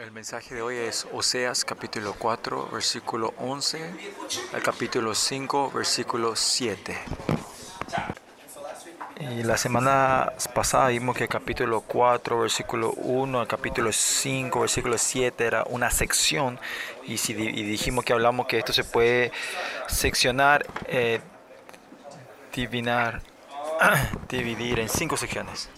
El mensaje de hoy es Oseas capítulo 4, versículo 11 al capítulo 5, versículo 7. Y la semana pasada vimos que el capítulo 4, versículo 1 al capítulo 5, versículo 7 era una sección y, si, y dijimos que hablamos que esto se puede seccionar, eh, divinar, dividir en cinco secciones.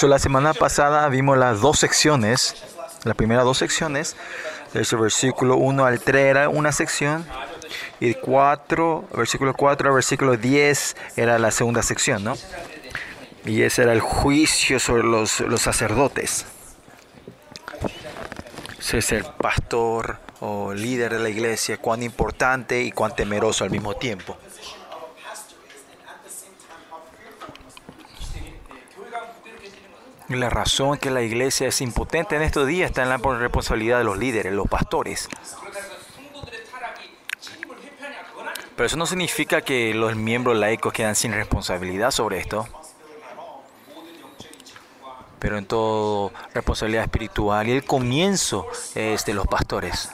So, la semana pasada vimos las dos secciones, las primeras dos secciones, desde el versículo 1 al 3 era una sección y 4, versículo 4 al versículo 10 era la segunda sección, ¿no? Y ese era el juicio sobre los, los sacerdotes. Ese es el pastor o líder de la iglesia, cuán importante y cuán temeroso al mismo tiempo. La razón que la iglesia es impotente en estos días está en la responsabilidad de los líderes, los pastores. Pero eso no significa que los miembros laicos quedan sin responsabilidad sobre esto. Pero en todo, responsabilidad espiritual y el comienzo es de los pastores.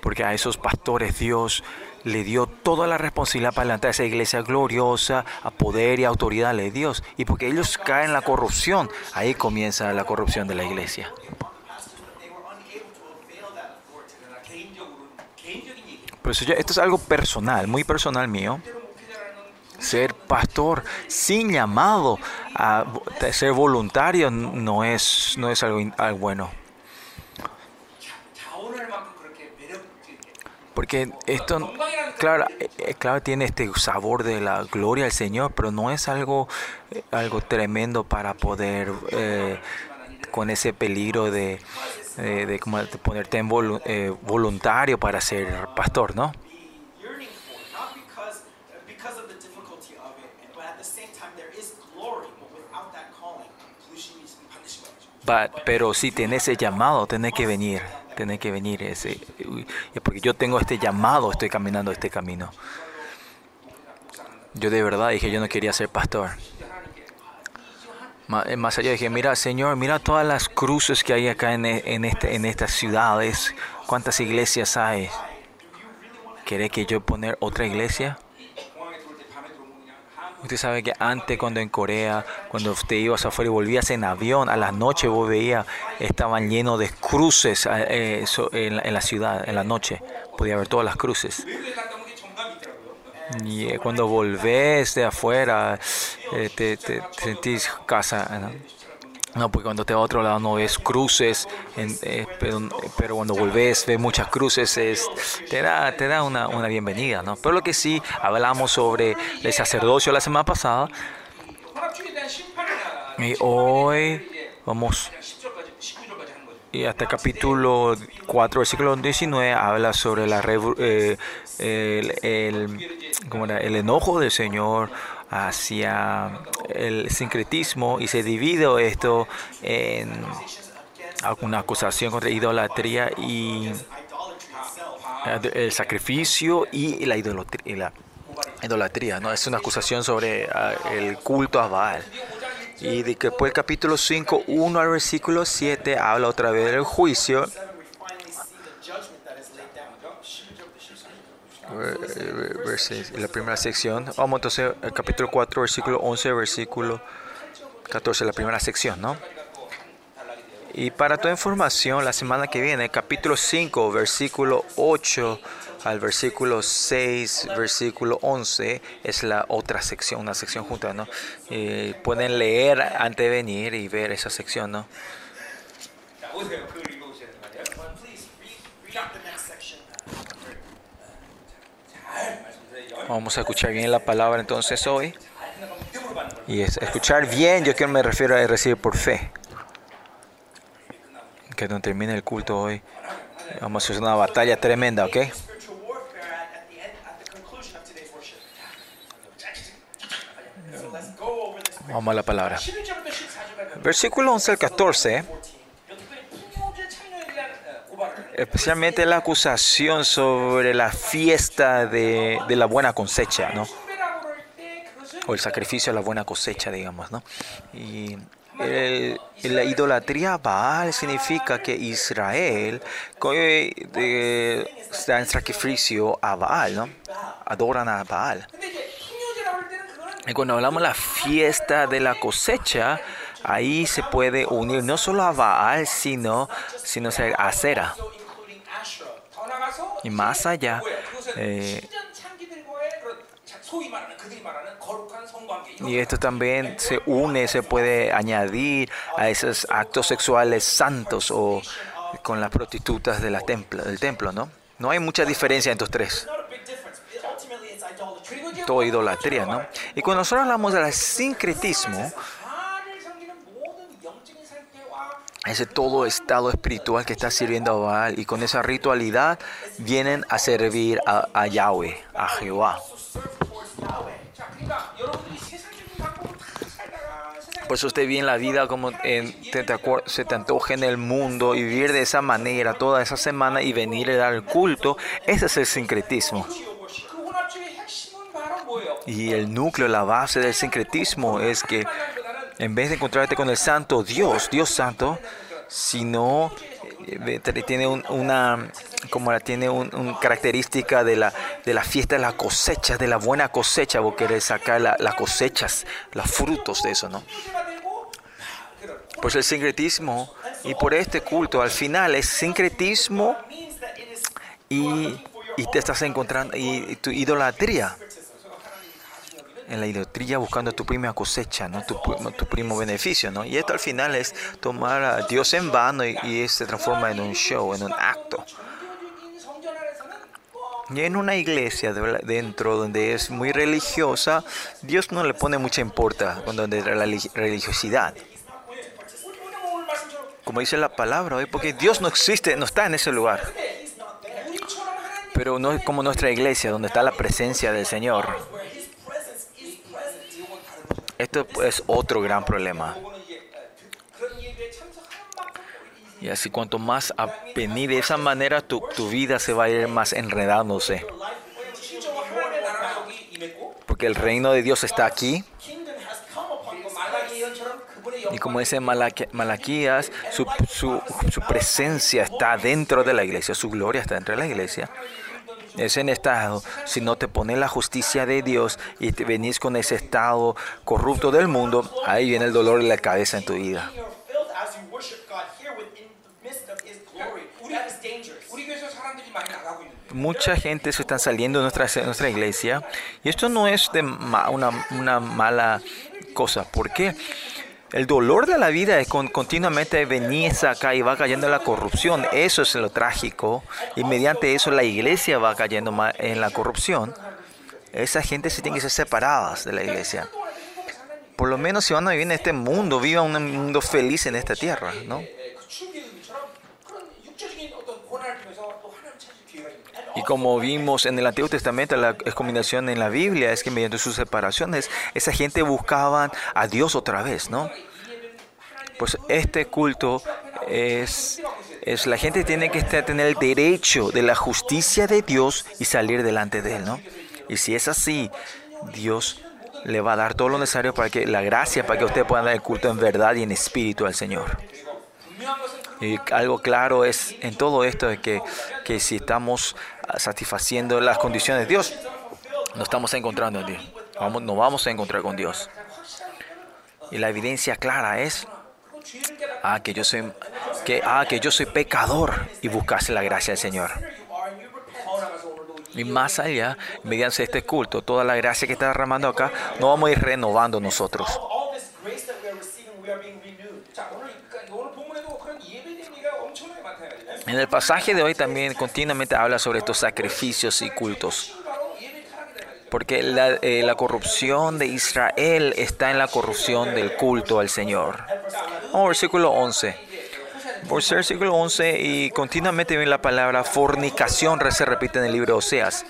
Porque a esos pastores Dios le dio toda la responsabilidad para levantar esa iglesia gloriosa a poder y autoridad de Dios. Y porque ellos caen en la corrupción, ahí comienza la corrupción de la iglesia. Esto es algo personal, muy personal mío. Ser pastor sin llamado a ser voluntario no es, no es algo bueno. Porque esto, claro, eh, claro, tiene este sabor de la gloria al Señor, pero no es algo, eh, algo tremendo para poder, eh, con ese peligro de, ponerte en voluntario para ser pastor, ¿no? Pero si tenés ese llamado, tenés que venir tenés que venir ese, porque yo tengo este llamado, estoy caminando este camino. Yo de verdad dije, yo no quería ser pastor. Eh, Más allá dije, mira, Señor, mira todas las cruces que hay acá en, e- en, este, en estas ciudades, cuántas iglesias hay. ¿Querés que yo poner otra iglesia? Usted sabe que antes cuando en Corea, cuando usted ibas afuera y volvías en avión, a la noche vos veías, estaban llenos de cruces ah, eh, en, la, ciudad, en la noche. Podía ver todas las cruces. Y eh, cuando volvés de afuera, te, te, te, sentís casa. ¿no? No, porque cuando te vas a otro lado no ves cruces, eh, pero, pero, cuando volvés ves muchas cruces, es, te da, te da una, una bienvenida, ¿no? Pero lo que sí, hablamos sobre el sacerdocio la semana pasada. Y hoy vamos y hasta capítulo 4, versículo 19, habla sobre la, eh, el, el, ¿cómo era? el enojo del Señor hacia el sincretismo y se divide esto en alguna acusación contra idolatría y el sacrificio y la idolatría. idolatría, ¿no? Es una acusación sobre ah, el culto a Baal. Y después el capítulo 5, 1 al versículo 7, habla otra vez del juicio. En la primera sección. Vamos entonces al capítulo 4, versículo 11, versículo 14, la primera sección, ¿no? Y para tu información, la semana que viene, capítulo 5, versículo 8 al versículo 6, versículo 11, es la otra sección, una sección junta, ¿no? Y pueden leer antes de venir y ver esa sección, ¿no? Vamos a escuchar bien la palabra entonces hoy. Y escuchar bien, yo quiero me refiero a recibir por fe. Que cuando termine el culto hoy, vamos a hacer una batalla tremenda, ¿ok? Vamos a la palabra. Versículo 11 al 14 especialmente la acusación sobre la fiesta de, de la buena cosecha, ¿no? O el sacrificio de la buena cosecha, digamos, ¿no? Y la idolatría a Baal significa que Israel coge eh, dan sacrificio a Baal, ¿no? Adoran a Baal. Y cuando hablamos de la fiesta de la cosecha, ahí se puede unir no solo a Baal, sino, sino a Acera y más allá eh, y esto también se une, se puede añadir a esos actos sexuales santos o con las prostitutas de la templo, del templo, ¿no? No hay mucha diferencia entre los tres. Todo idolatría, ¿no? Y cuando nosotros hablamos del sincretismo, ese todo estado espiritual que está sirviendo a Baal y con esa ritualidad vienen a servir a, Yahweh, a Jehová. Por eso usted vive en la vida como se te antoja en el mundo y vivir de esa manera toda esa semana y venir a dar el culto. Ese es el sincretismo. Y el núcleo, la base del sincretismo es que en vez de encontrarte con el santo Dios, Dios santo, sino eh, eh, tiene un, una como la tiene característica de la, de fiesta de la cosecha, de la buena cosecha, vos querés sacar las cosechas, los frutos de eso, ¿no? Pues el sincretismo y por este culto al final es sincretismo y, y te estás encontrando y, y tu idolatría en la idolatría buscando tu prima cosecha, ¿no? tu, tu primo beneficio. ¿no? Y esto al final es tomar a Dios en vano y, y se transforma en un show, en un acto. Y en una iglesia de, dentro donde es muy religiosa, Dios no le pone mucha importancia donde la religiosidad. Como dice la palabra hoy, porque Dios no existe, no está en ese lugar. Pero no es como nuestra iglesia, donde está la presencia del Señor. Este es otro gran problema. Y así cuanto más venir de esa manera, tu, tu, vida se va a ir más enredándose. Porque el reino de Dios está aquí. Y como dice Malaquías, su, su, su presencia está dentro de la iglesia, su gloria está dentro de la iglesia es en estado, si no te pones la justicia de Dios y te venís con ese estado corrupto del mundo, ahí viene el dolor en la cabeza en tu vida. Mucha gente se está saliendo de nuestra, iglesia y esto no es una, una mala cosa. ¿Por qué? El dolor de la vida es con, continuamente venís acá y va cayendo en la corrupción. Eso es lo trágico. Y mediante eso la iglesia va cayendo en la corrupción. Esa gente se tiene que ser separadas de la iglesia. Por lo menos si van a vivir en este mundo, vivan un mundo feliz en esta tierra, ¿no? Y como vimos en el Antiguo Testamento, la combinación en la Biblia es que mediante sus separaciones, esa gente buscaba a Dios otra vez, ¿no? Pues este culto es, es la gente tiene que tener el derecho de la justicia de Dios y salir delante de Él, ¿no? Y si es así, Dios le va a dar todo lo necesario para que la gracia, para que usted pueda dar el culto en verdad y en espíritu al Señor. Y algo claro es en todo esto de que, que si estamos satisfaciendo las condiciones de Dios, nos estamos encontrando en Dios. Vamos, nos vamos a encontrar con Dios. Y la evidencia clara es ah, que yo soy que, ah, que yo soy pecador y buscase la gracia del Señor. Y más allá, mediante este culto, toda la gracia que está derramando acá, no vamos a ir renovando nosotros. En el pasaje de hoy también continuamente habla sobre estos sacrificios y cultos. Porque la, eh, la, corrupción de Israel está en la corrupción del culto al Señor. Vamos versículo 11. Por versículo 11 y continuamente viene la palabra fornicación, se repite en el libro de Oseas.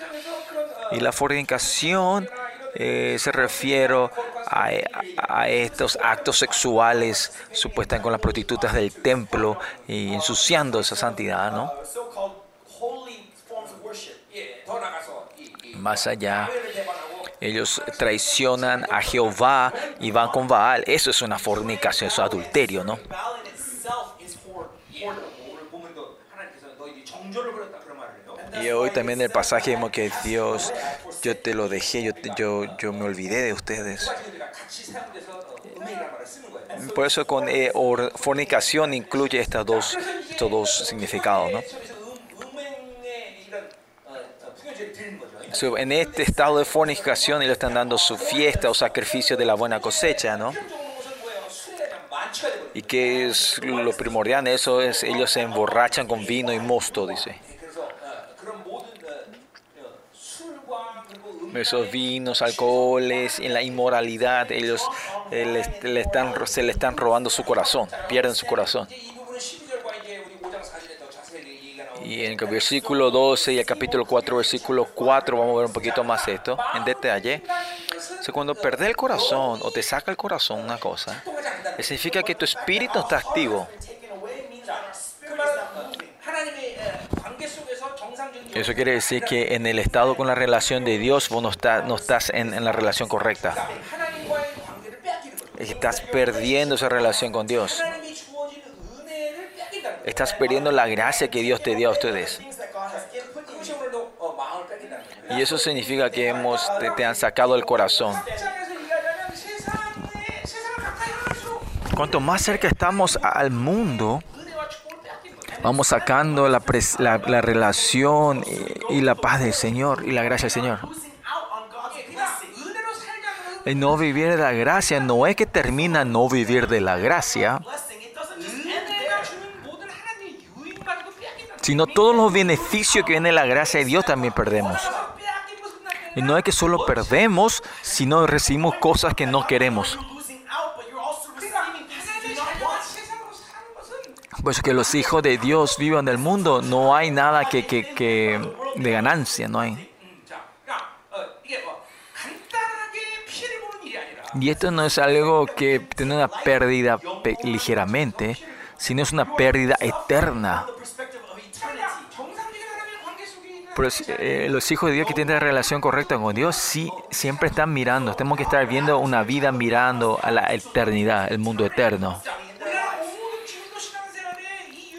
Y la fornicación eh, se refiere a, a, estos actos sexuales supuestas con las prostitutas del templo y ensuciando esa santidad, ¿no? Más allá, ellos traicionan a Jehová y van con Baal. Eso es una fornicación, eso es adulterio, ¿no? Y hoy también en el pasaje vemos que Dios yo te lo dejé, yo, yo, yo me olvidé de ustedes. Por eso con eh, or, fornicación incluye estas dos, estos dos significados. ¿no? En este estado de fornicación ellos están dando su fiesta o sacrificio de la buena cosecha, ¿no? Y que es lo primordial, eso es, ellos se emborrachan con vino y mosto, dice. esos vinos, alcoholes, en la inmoralidad, ellos eh, le, le están, se le están robando su corazón, pierden su corazón. Y en el versículo 12 y el capítulo 4, versículo 4, vamos a ver un poquito más esto en detalle. Cuando perdés el corazón o te saca el corazón una cosa, significa que tu espíritu está activo. Eso quiere decir que en el estado con la relación de Dios vos no, estás en, la relación correcta. Estás perdiendo esa relación con Dios. Estás perdiendo la gracia que Dios te dio a ustedes. Y eso significa que hemos, te han sacado el corazón. Cuanto más cerca estamos al mundo, Vamos sacando la, pres, la, la relación y, la paz del Señor y la gracia del Señor. Y no vivir de la gracia no es que termina no vivir de la gracia, sino todos los beneficios que viene de la gracia de Dios también perdemos. Y no es que solo perdemos, sino recibimos cosas que no queremos. pues que los hijos de Dios vivan en el mundo, no hay nada que, que, de ganancia, no hay. Y esto no es algo que tiene una pérdida ligeramente, sino es una pérdida eterna. Pero, eh, los hijos de Dios que tienen la relación correcta con Dios sí, siempre están mirando. Tenemos que estar viendo una vida mirando a la eternidad, el mundo eterno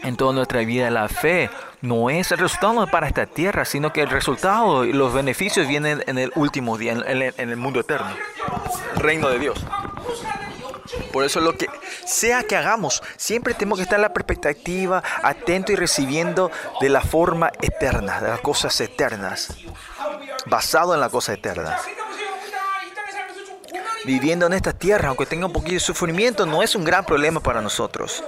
en toda nuestra vida la fe no es el resultado para esta tierra, sino que el resultado y los beneficios vienen en el último día, en el, mundo eterno, reino de Dios. Por eso lo que sea que hagamos, siempre tenemos que estar en la perspectiva, atento y recibiendo de la forma eterna, de las cosas eternas, basado en la cosa eterna. Viviendo en esta tierra, aunque tenga un poquito de sufrimiento, no es un gran problema para nosotros.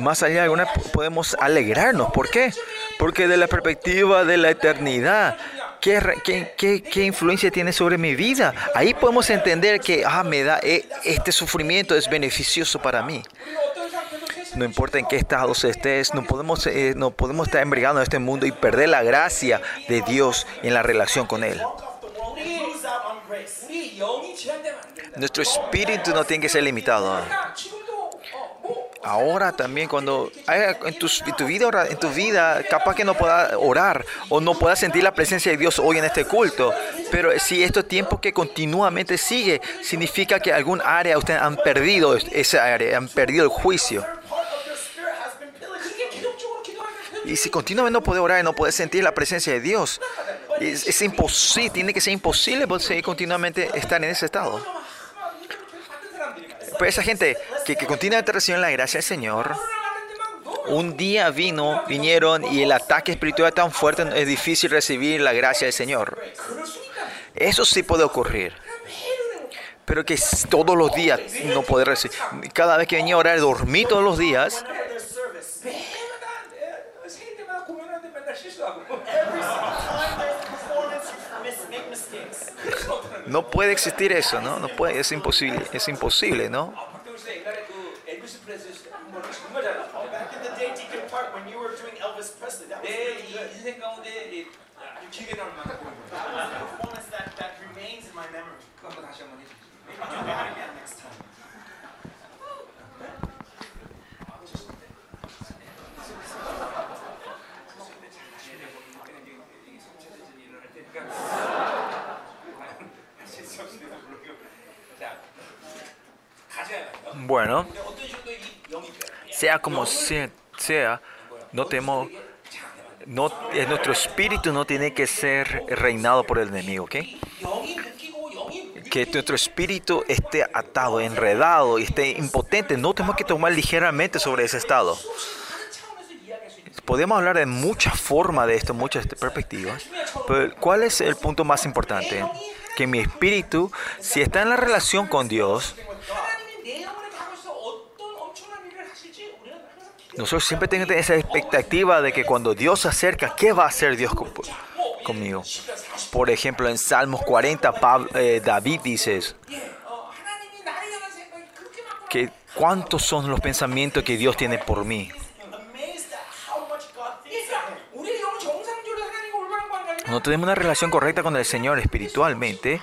Más allá de alguna podemos alegrarnos. ¿Por qué? Porque de la perspectiva de la eternidad, ¿qué, qué, qué, influencia tiene sobre mi vida? Ahí podemos entender que ah, me da, eh, este sufrimiento es beneficioso para mí. No importa en qué estado estés, no podemos, eh, no podemos estar embrigados en este mundo y perder la gracia de Dios en la relación con Él. Nuestro espíritu no tiene que ser limitado. ¿ah? ahora también cuando en tu, en tu, vida en tu vida capaz que no puedas orar o no puedas sentir la presencia de Dios hoy en este culto. Pero si estos tiempo que continuamente sigue significa que algún área ustedes han perdido esa área han perdido el juicio. Y si continuamente no puede orar y no puede sentir la presencia de Dios es, imposible tiene que ser imposible seguir continuamente estar en ese estado. Pues esa gente que, que continuamente recibiendo la gracia del Señor, un día vino, vinieron y el ataque espiritual es tan fuerte es difícil recibir la gracia del Señor. Eso sí puede ocurrir. Pero que todos los días no poder recibir. Cada vez que venía a orar, dormí todos los días. No puede existir eso, ¿no? No puede, es imposible, es imposible, ¿no? Bueno, sea como sea, no temo, no, eh, nuestro espíritu no tiene que ser reinado por el enemigo, ¿ok? que nuestro espíritu esté atado, enredado y esté impotente. No tenemos que tomar ligeramente sobre ese estado. Podemos hablar de muchas formas de esto, muchas perspectivas, pero ¿cuál es el punto más importante? Que mi espíritu, si está en la relación con Dios, Nosotros siempre tenemos esa expectativa de que cuando Dios se acerca, ¿qué va a hacer Dios conmigo? Por ejemplo, en Salmos 40, eh, David dice que cuántos son los pensamientos que Dios tiene por mí. No tenemos una relación correcta con el Señor espiritualmente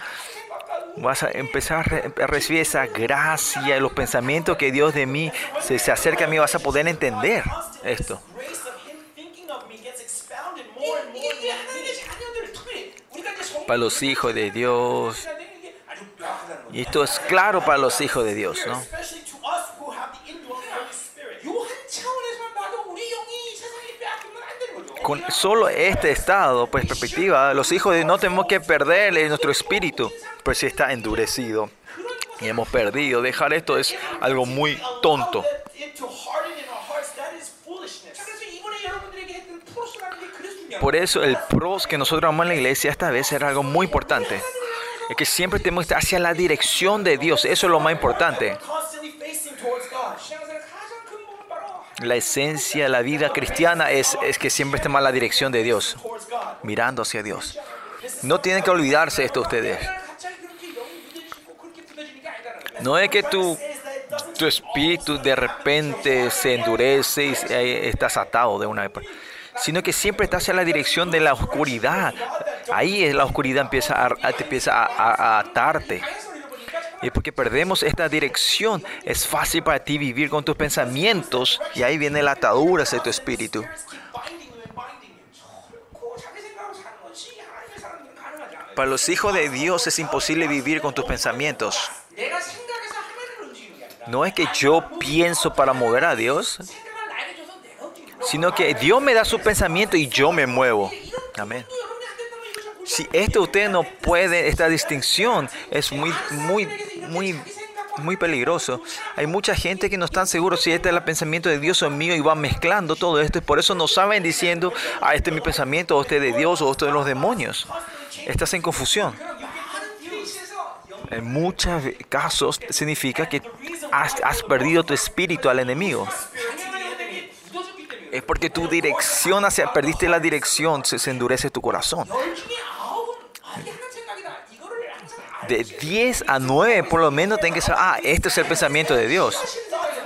vas a empezar a recibir esa gracia y los pensamientos que Dios de mí se, se acerca a mí, vas a poder entender esto. Para los hijos de Dios. Y esto es claro para los hijos de Dios, ¿no? con solo este estado, pues perspectiva, los hijos de no tenemos que perder nuestro espíritu, pues si está endurecido y hemos perdido, dejar esto es algo muy tonto. Por eso el pros que nosotros amamos en la iglesia esta vez era algo muy importante. Es que siempre tenemos que estar hacia la dirección de Dios. Eso es lo más importante la esencia de la vida cristiana es, es que siempre estemos en la dirección de Dios, mirando hacia Dios. No tienen que olvidarse esto ustedes. No es que tu, tu espíritu de repente se endurece y estás atado de una vez, pues, sino que siempre estás en la dirección de la oscuridad. Ahí es la oscuridad empieza a, te empieza a atarte. Y porque perdemos esta dirección, es fácil para ti vivir con tus pensamientos y ahí viene la atadura de tu espíritu. Para los hijos de Dios es imposible vivir con tus pensamientos. No es que yo pienso para mover a Dios, sino que Dios me da su pensamiento y yo me muevo. Amén. Si esto usted no puede, esta distinción es muy, muy, muy, muy peligroso. Hay mucha gente que no están seguros si este es el pensamiento de Dios o mío y van mezclando todo esto y por eso no saben diciendo, ah, este es mi pensamiento, o este es de Dios, o esto es de los demonios. Estás en confusión. En muchos casos significa que has, has perdido tu espíritu al enemigo es porque tu dirección hacia, perdiste la dirección, se, se endurece tu corazón de 10 a 9 por lo menos tienen que saber, ah, este es el pensamiento de Dios.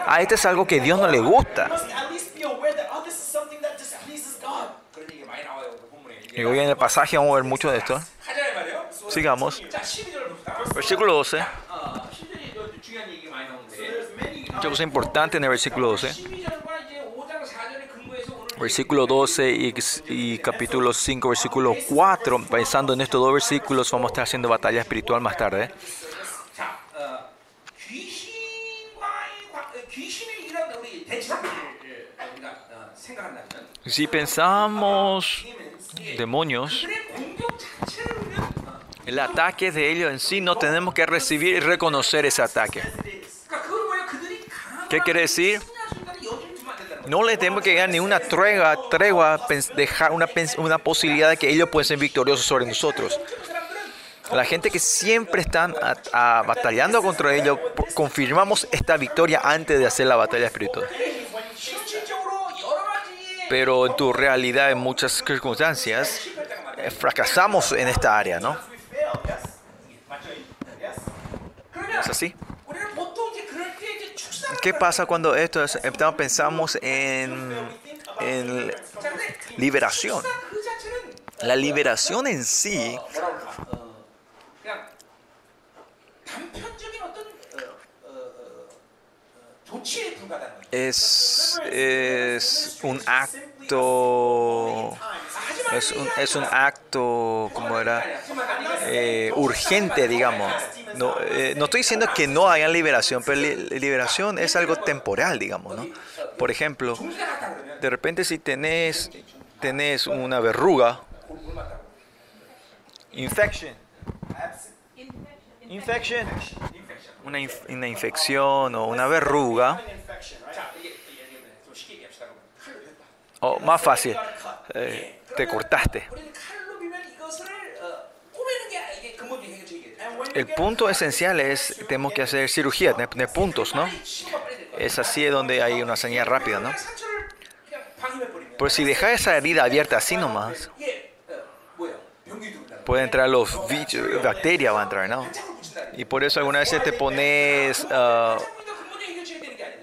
Ah, este es algo que Dios no le gusta. Y hoy en el pasaje vamos a ver mucho de esto. Sigamos. Versículo 12. Mucha cosa importante en el versículo 12 versículo 12 y, capítulo 5, versículo 4. Pensando en estos dos versículos, vamos a estar haciendo batalla espiritual más tarde. ¿eh? Si pensamos demonios, el ataque de ellos en sí no tenemos que recibir y reconocer ese ataque. ¿Qué quiere decir? No les tenemos que dar ni una tregua, tregua dejar una, una posibilidad de que ellos puedan ser victoriosos sobre nosotros. La gente que siempre están batallando contra ellos, confirmamos esta victoria antes de hacer la batalla espiritual. Pero en tu realidad, en muchas circunstancias, eh, fracasamos en esta área, ¿no? ¿Es así? ¿Qué pasa cuando esto es, pensamos en, en liberación? La liberación en sí es, es un acto acto es un, es un acto como era eh, urgente digamos no, eh, no, estoy diciendo que no haya liberación pero liberación es algo temporal digamos ¿no? por ejemplo de repente si tenés tenés una verruga infection infection una, una infección o una verruga o más fácil. Eh, te cortaste. El punto esencial es, tenemos que hacer cirugía, de, puntos, ¿no? Es así donde hay una señal rápida, ¿no? Pero si dejas esa herida abierta así nomás, puede entrar los bacterias, va a entrar, ¿no? Y por eso algunas veces te pones ah,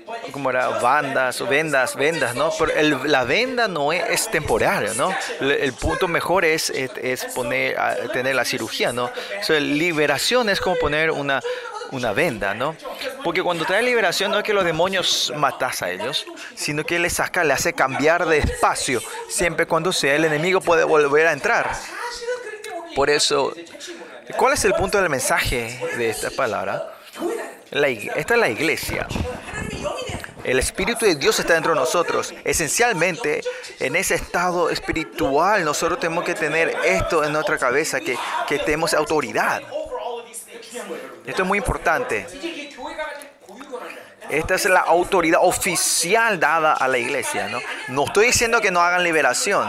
pues, como era bandas o vendas, vendas, ¿no? Pero la venda no es, es temporaria, ¿no? El, punto mejor es, es, poner, tener la cirugía, ¿no? O sea, liberación es como poner una, una venda, ¿no? Porque cuando trae liberación no es que los demonios matas a ellos, sino que le saca, le hace cambiar de espacio, siempre cuando sea el enemigo puede volver a entrar. Por eso, ¿cuál es el punto del mensaje de esta palabra? Esta es la iglesia. El Espíritu de Dios está dentro de nosotros. Esencialmente, en ese estado espiritual, nosotros tenemos que tener esto en nuestra cabeza, que, que tenemos autoridad. Esto es muy importante. Esta es la autoridad oficial dada a la iglesia. No, no estoy diciendo que no hagan liberación.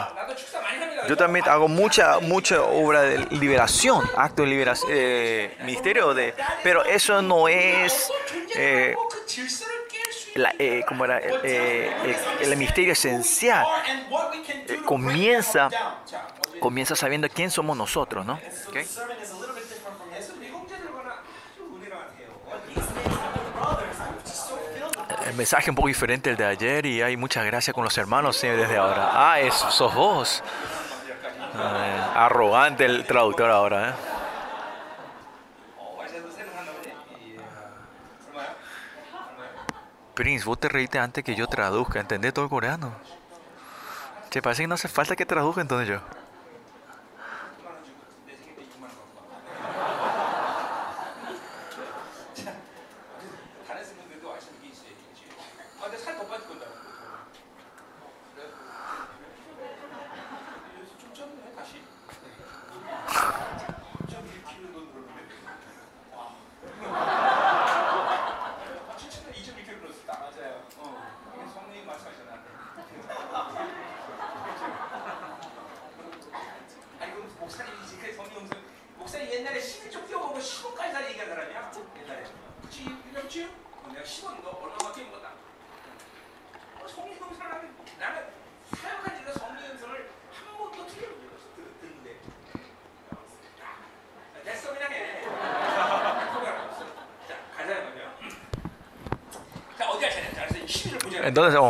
Yo también hago mucha, mucha obra de liberación, acto de liberación, eh, ministerio de... Pero eso no es... Eh, la, eh, como era eh, eh, el misterio esencial eh, comienza comienza sabiendo quién somos nosotros no okay. el mensaje un poco diferente el de ayer y hay mucha gracia con los hermanos desde ahora. Ah, es, sos vos. Ah, arrogante el traductor ahora. ¿eh? Prince, vos te reíste antes que yo traduzca, ¿entendés todo el coreano? Che, parece que no hace falta que traduzca entonces yo.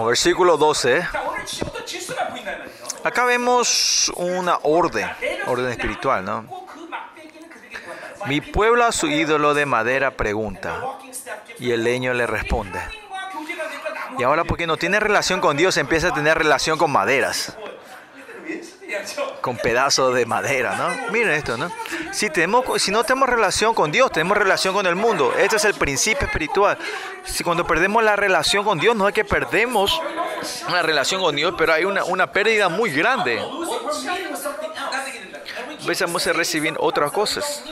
versículo 12. Acá vemos una orden, orden espiritual, ¿no? Mi pueblo a su ídolo de madera pregunta y el leño le responde. Y ahora porque no tiene relación con Dios empieza a tener relación con maderas, con pedazos de madera, ¿no? Miren esto, ¿no? Si, tenemos, si no tenemos relación con Dios, tenemos relación con el mundo. Este es el principio espiritual. Si cuando perdemos la relación con Dios, no es que perdemos una relación con Dios, pero hay una, una pérdida muy grande. Empezamos a recibir otras cosas.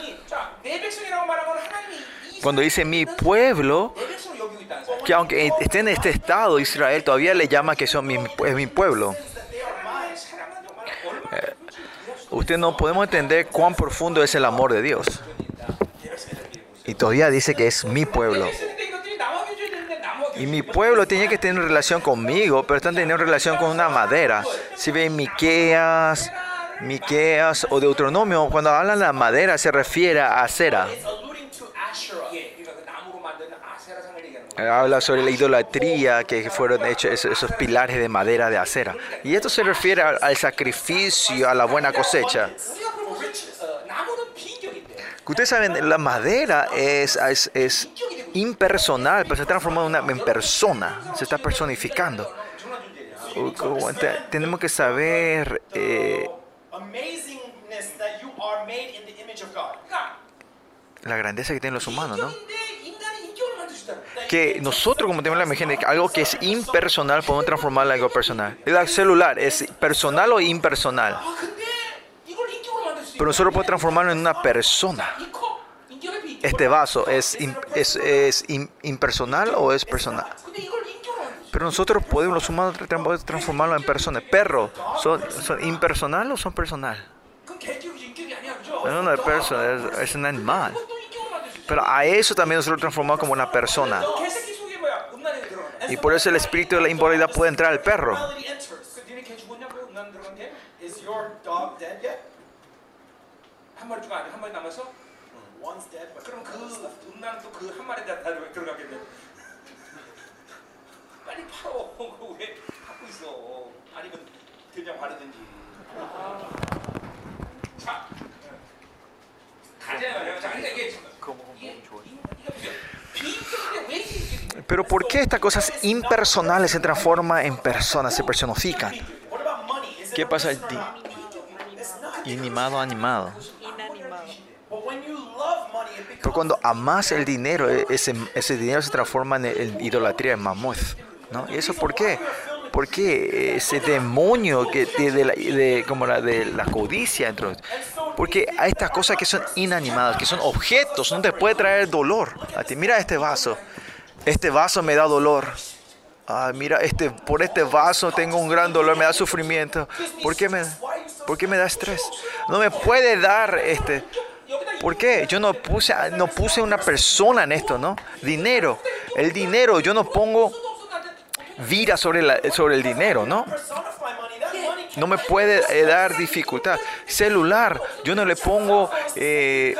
Cuando dice mi pueblo, que aunque esté en este estado, Israel todavía le llama que son mi, es mi pueblo usted no podemos entender cuán profundo es el amor de Dios. Y todavía dice que es mi pueblo. Y mi pueblo tiene que tener relación conmigo, pero están teniendo relación con una madera. Si ven Miqueas, Miqueas o Deuteronomio, cuando hablan de la madera se refiere a cera. habla sobre la idolatría que fueron hechos esos, pilares de madera de acera. Y esto se refiere al, sacrificio, a la buena cosecha. Ustedes saben, la madera es, es, impersonal, pero se transforma en, una, en persona, se está personificando. Tenemos que saber... Eh, la grandeza que tienen los humanos, ¿no? que nosotros como tenemos la imagen de algo que es impersonal podemos transformarlo en algo personal. El celular es personal o impersonal. Pero nosotros podemos transformarlo en una persona. Este vaso es, es, impersonal o es personal. Pero nosotros podemos, los humanos, transformarlo en persona. Perro, ¿son, son impersonal o son personal? No, no es persona, es un animal. Pero a eso también nosotros transformamos como una persona. Y por eso el espíritu de la inmoralidad puede entrar al perro. Pero ¿por qué estas cosas impersonales se transforman en personas, se personifican? ¿Qué pasa el ti? Inanimado, animado. Pero cuando amas el dinero, e-, ese, ese dinero se transforma en, idolatría, en mamut. ¿no? ¿Y eso por qué? Porque ese demonio que de, la, como la de la codicia dentro porque hay estas cosas que son inanimadas, que son objetos, no te puede traer dolor. A ti, mira este vaso, este vaso me da dolor. Ah, mira, este, por este vaso tengo un gran dolor, me da sufrimiento. ¿Por qué me, por qué me da estrés? No me puede dar este. ¿Por qué? Yo no puse, no puse una persona en esto, ¿no? Dinero. El dinero, yo no pongo vira sobre, la, sobre el dinero, ¿no? No me puede eh, dar dificultad. Celular, yo no le pongo eh,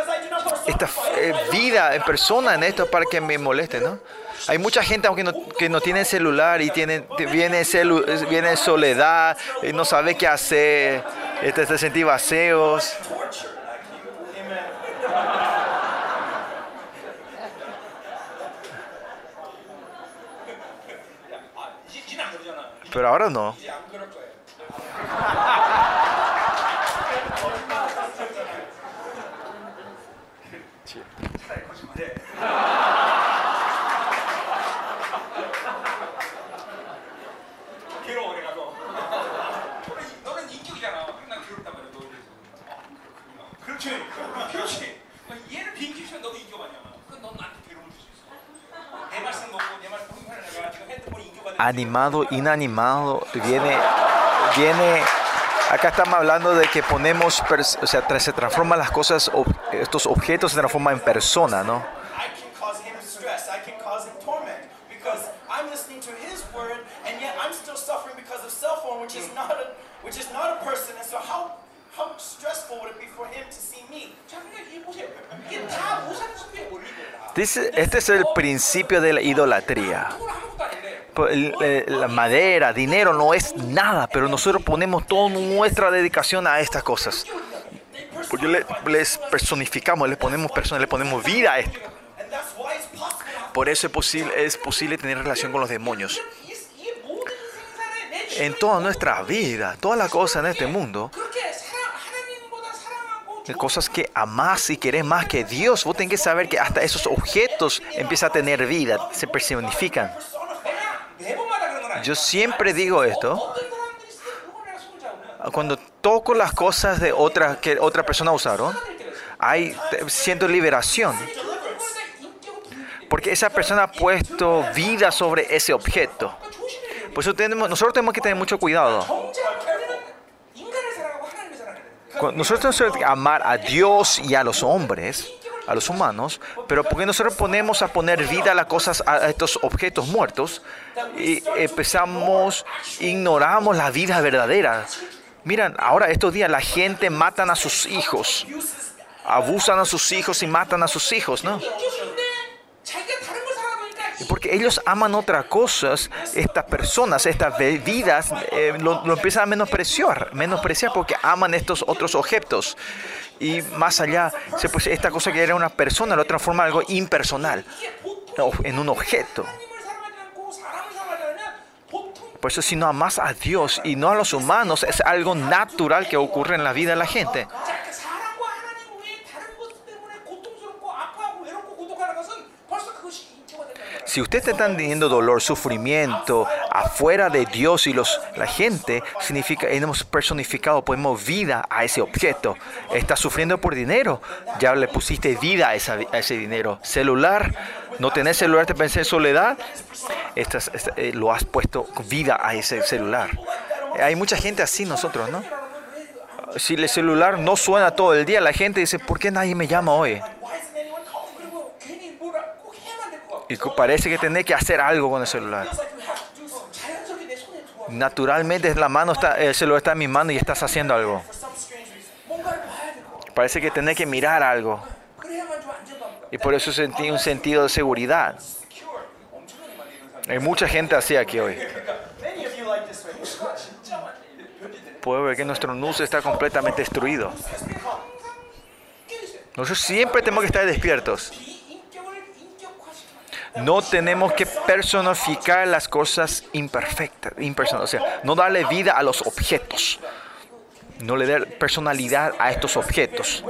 esta eh, vida en persona en esto para que me moleste, ¿no? Hay mucha gente aunque no, que no tiene celular y tiene, viene, celu, viene soledad, y no sabe qué hacer, te, te sentí vacios. Pero ahora no. 이 animado, inanimado, viene, viene, acá estamos hablando de que ponemos, o sea, se transforman las cosas, estos objetos se transforman en persona, ¿no? Este es el principio de la idolatría. Eh, la madera, dinero no es nada, pero nosotros ponemos toda nuestra dedicación a estas cosas. Porque les personificamos, les ponemos persona, les ponemos vida a esto. Por eso es posible, es posible tener relación con los demonios. En toda nuestra vida, todas las cosas en este mundo, cosas que amás y querés más que Dios, vos tenés que saber que hasta esos objetos empiezan a tener vida, se personifican. Yo siempre digo esto. Cuando toco las cosas de otra que otra persona usaron, hay siento liberación. Porque esa persona ha puesto vida sobre ese objeto. Por eso tenemos, nosotros tenemos que tener mucho cuidado. Nosotros tenemos que amar a Dios y a los hombres a los humanos, pero porque nosotros ponemos a poner vida a las cosas, a estos objetos muertos, y empezamos, ignoramos la vida verdadera. Miran, ahora estos días la gente matan a sus hijos, abusan a sus hijos y matan a sus hijos, ¿no? porque ellos aman otras cosas, estas personas, estas bebidas, eh, lo, empiezan a menospreciar, menospreciar porque aman estos otros objetos y más allá, se, esta cosa que era una persona lo transforma en algo impersonal, en un objeto. Por eso si no amas a Dios y no a los humanos, es algo natural que ocurre en la vida de la gente. Si usted está teniendo dolor, sufrimiento afuera de Dios y los, la gente, significa hemos personificado, ponemos vida a ese objeto. Está sufriendo por dinero, ya le pusiste vida a, esa- a ese dinero. Celular, no tenés celular, te pensé en soledad, estás- est- eh, lo has puesto vida a ese celular. Hay mucha gente así nosotros, ¿no? Si el celular no suena todo el día, la gente dice, ¿por qué nadie me llama hoy? Y parece que tenés que hacer algo con el celular. Naturalmente la mano está, el celular está en mi mano y estás haciendo algo. Parece que tenés que mirar algo. Y por eso sentí un sentido de seguridad. Hay mucha gente así aquí hoy. Puedo ver que nuestro nus está completamente destruido. Nosotros siempre tenemos que estar despiertos. No tenemos que personificar las cosas imperfectas, impersonales. O sea, no darle vida a los objetos. No le dar personalidad a estos objetos.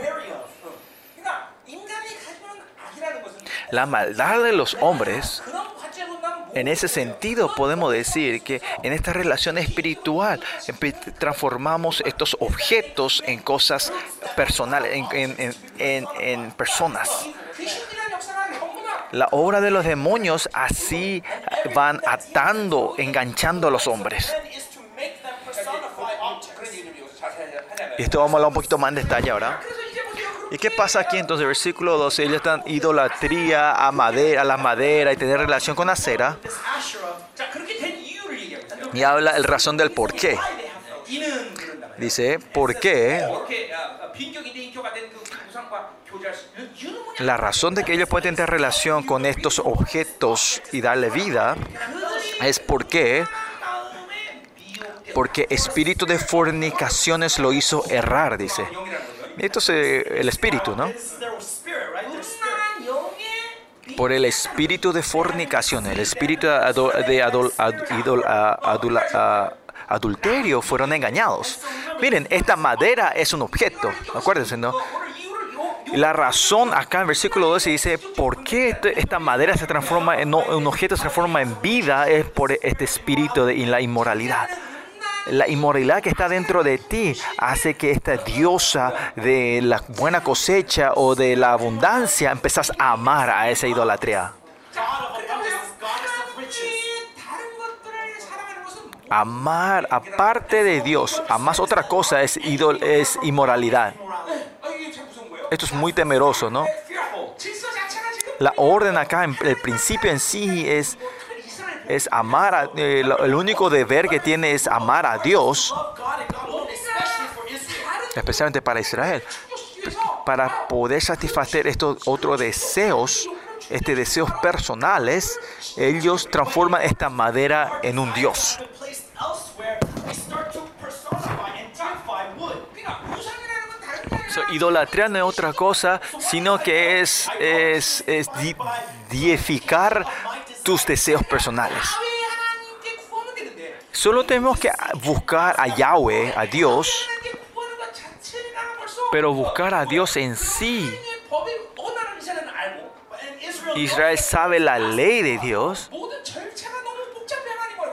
La maldad de los hombres en ese sentido podemos decir que en esta relación espiritual transformamos estos objetos en cosas personales, en personas. La obra de los demonios así van atando, enganchando a los hombres. Y esto vamos a hablar un poquito más en detalle ahora. ¿Y qué pasa aquí entonces? Versículo 12, ellos están idolatría a madera, a la madera y tener relación con la cera. Y habla el razón del por qué. Dice, ¿por qué? La razón de que ellos pueden tener relación con estos objetos y darle vida es porque porque espíritu de fornicaciones lo hizo errar, dice. Esto es eh, el espíritu, ¿no? Por el espíritu de fornicación, el espíritu de, adul, adul, adul adulterio fueron engañados. Miren, esta madera es un objeto, acuérdense, ¿no? la razón acá en versículo 12 dice, ¿por qué este, esta madera se transforma en un objeto, se transforma en vida? Es por este espíritu de la inmoralidad. La inmoralidad que está dentro de ti hace que esta diosa de la buena cosecha o de la abundancia empezás a amar a esa idolatría. Amar aparte de Dios, amar otra cosa es, idol, es inmoralidad. Esto es muy temeroso, ¿no? La orden acá, el principio en sí es, es amar, a, eh, el único deber que tiene es amar a Dios, especialmente para Israel, para poder satisfacer estos otros deseos, este deseos personales, ellos transforman esta madera en un Dios. idolatría no es otra cosa, sino que es, es, es dieficar tus deseos personales. Solo tenemos que buscar a Yahweh, a Dios, pero buscar a Dios en sí. Israel sabe la ley de Dios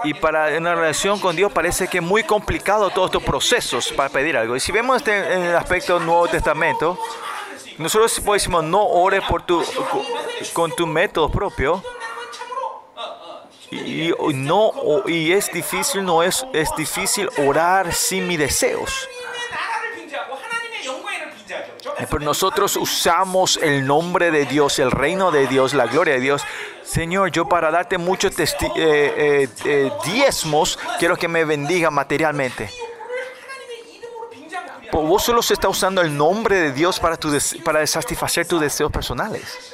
y para una relación con Dios parece que es muy complicado todos estos procesos para pedir algo. Y si vemos este, en el aspecto del Nuevo Testamento, nosotros decimos no ores con tu método propio. Y, no, y es difícil, no es, es difícil orar sin mis deseos. Eh, pues nosotros usamos el nombre de Dios, el reino de Dios, la gloria de Dios. Señor, yo para darte muchos eh, eh, eh, diezmos, quiero que me bendiga materialmente. Pues vos solo se está usando el nombre de Dios para, tu para satisfacer tus deseos personales.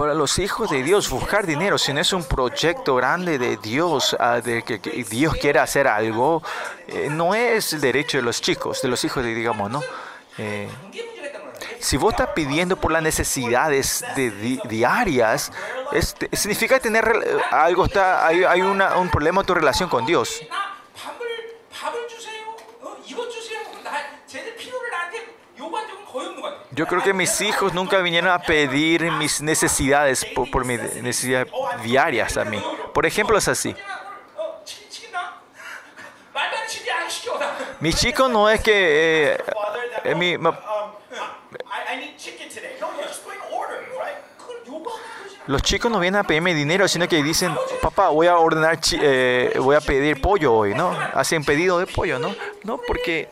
para los hijos de Dios buscar dinero, si no es un proyecto grande de Dios, ah, de que, Dios quiera hacer algo, eh, no es el derecho de los chicos, de los hijos, de, digamos, ¿no? Eh, si vos estás pidiendo por las necesidades de diarias, es, significa tener eh, algo, está, hay, hay una, un problema en tu relación con Dios. Yo creo que mis hijos nunca vinieron a pedir mis necesidades por, por mis necesidades diarias a mí. Por ejemplo, es así. Mi chico no es que... Eh, eh, mi, ma, los chicos no vienen a pedirme dinero, sino que dicen, papá, voy a ordenar, eh, voy a pedir pollo hoy, ¿no? Hacen pedido de pollo, ¿no? No, porque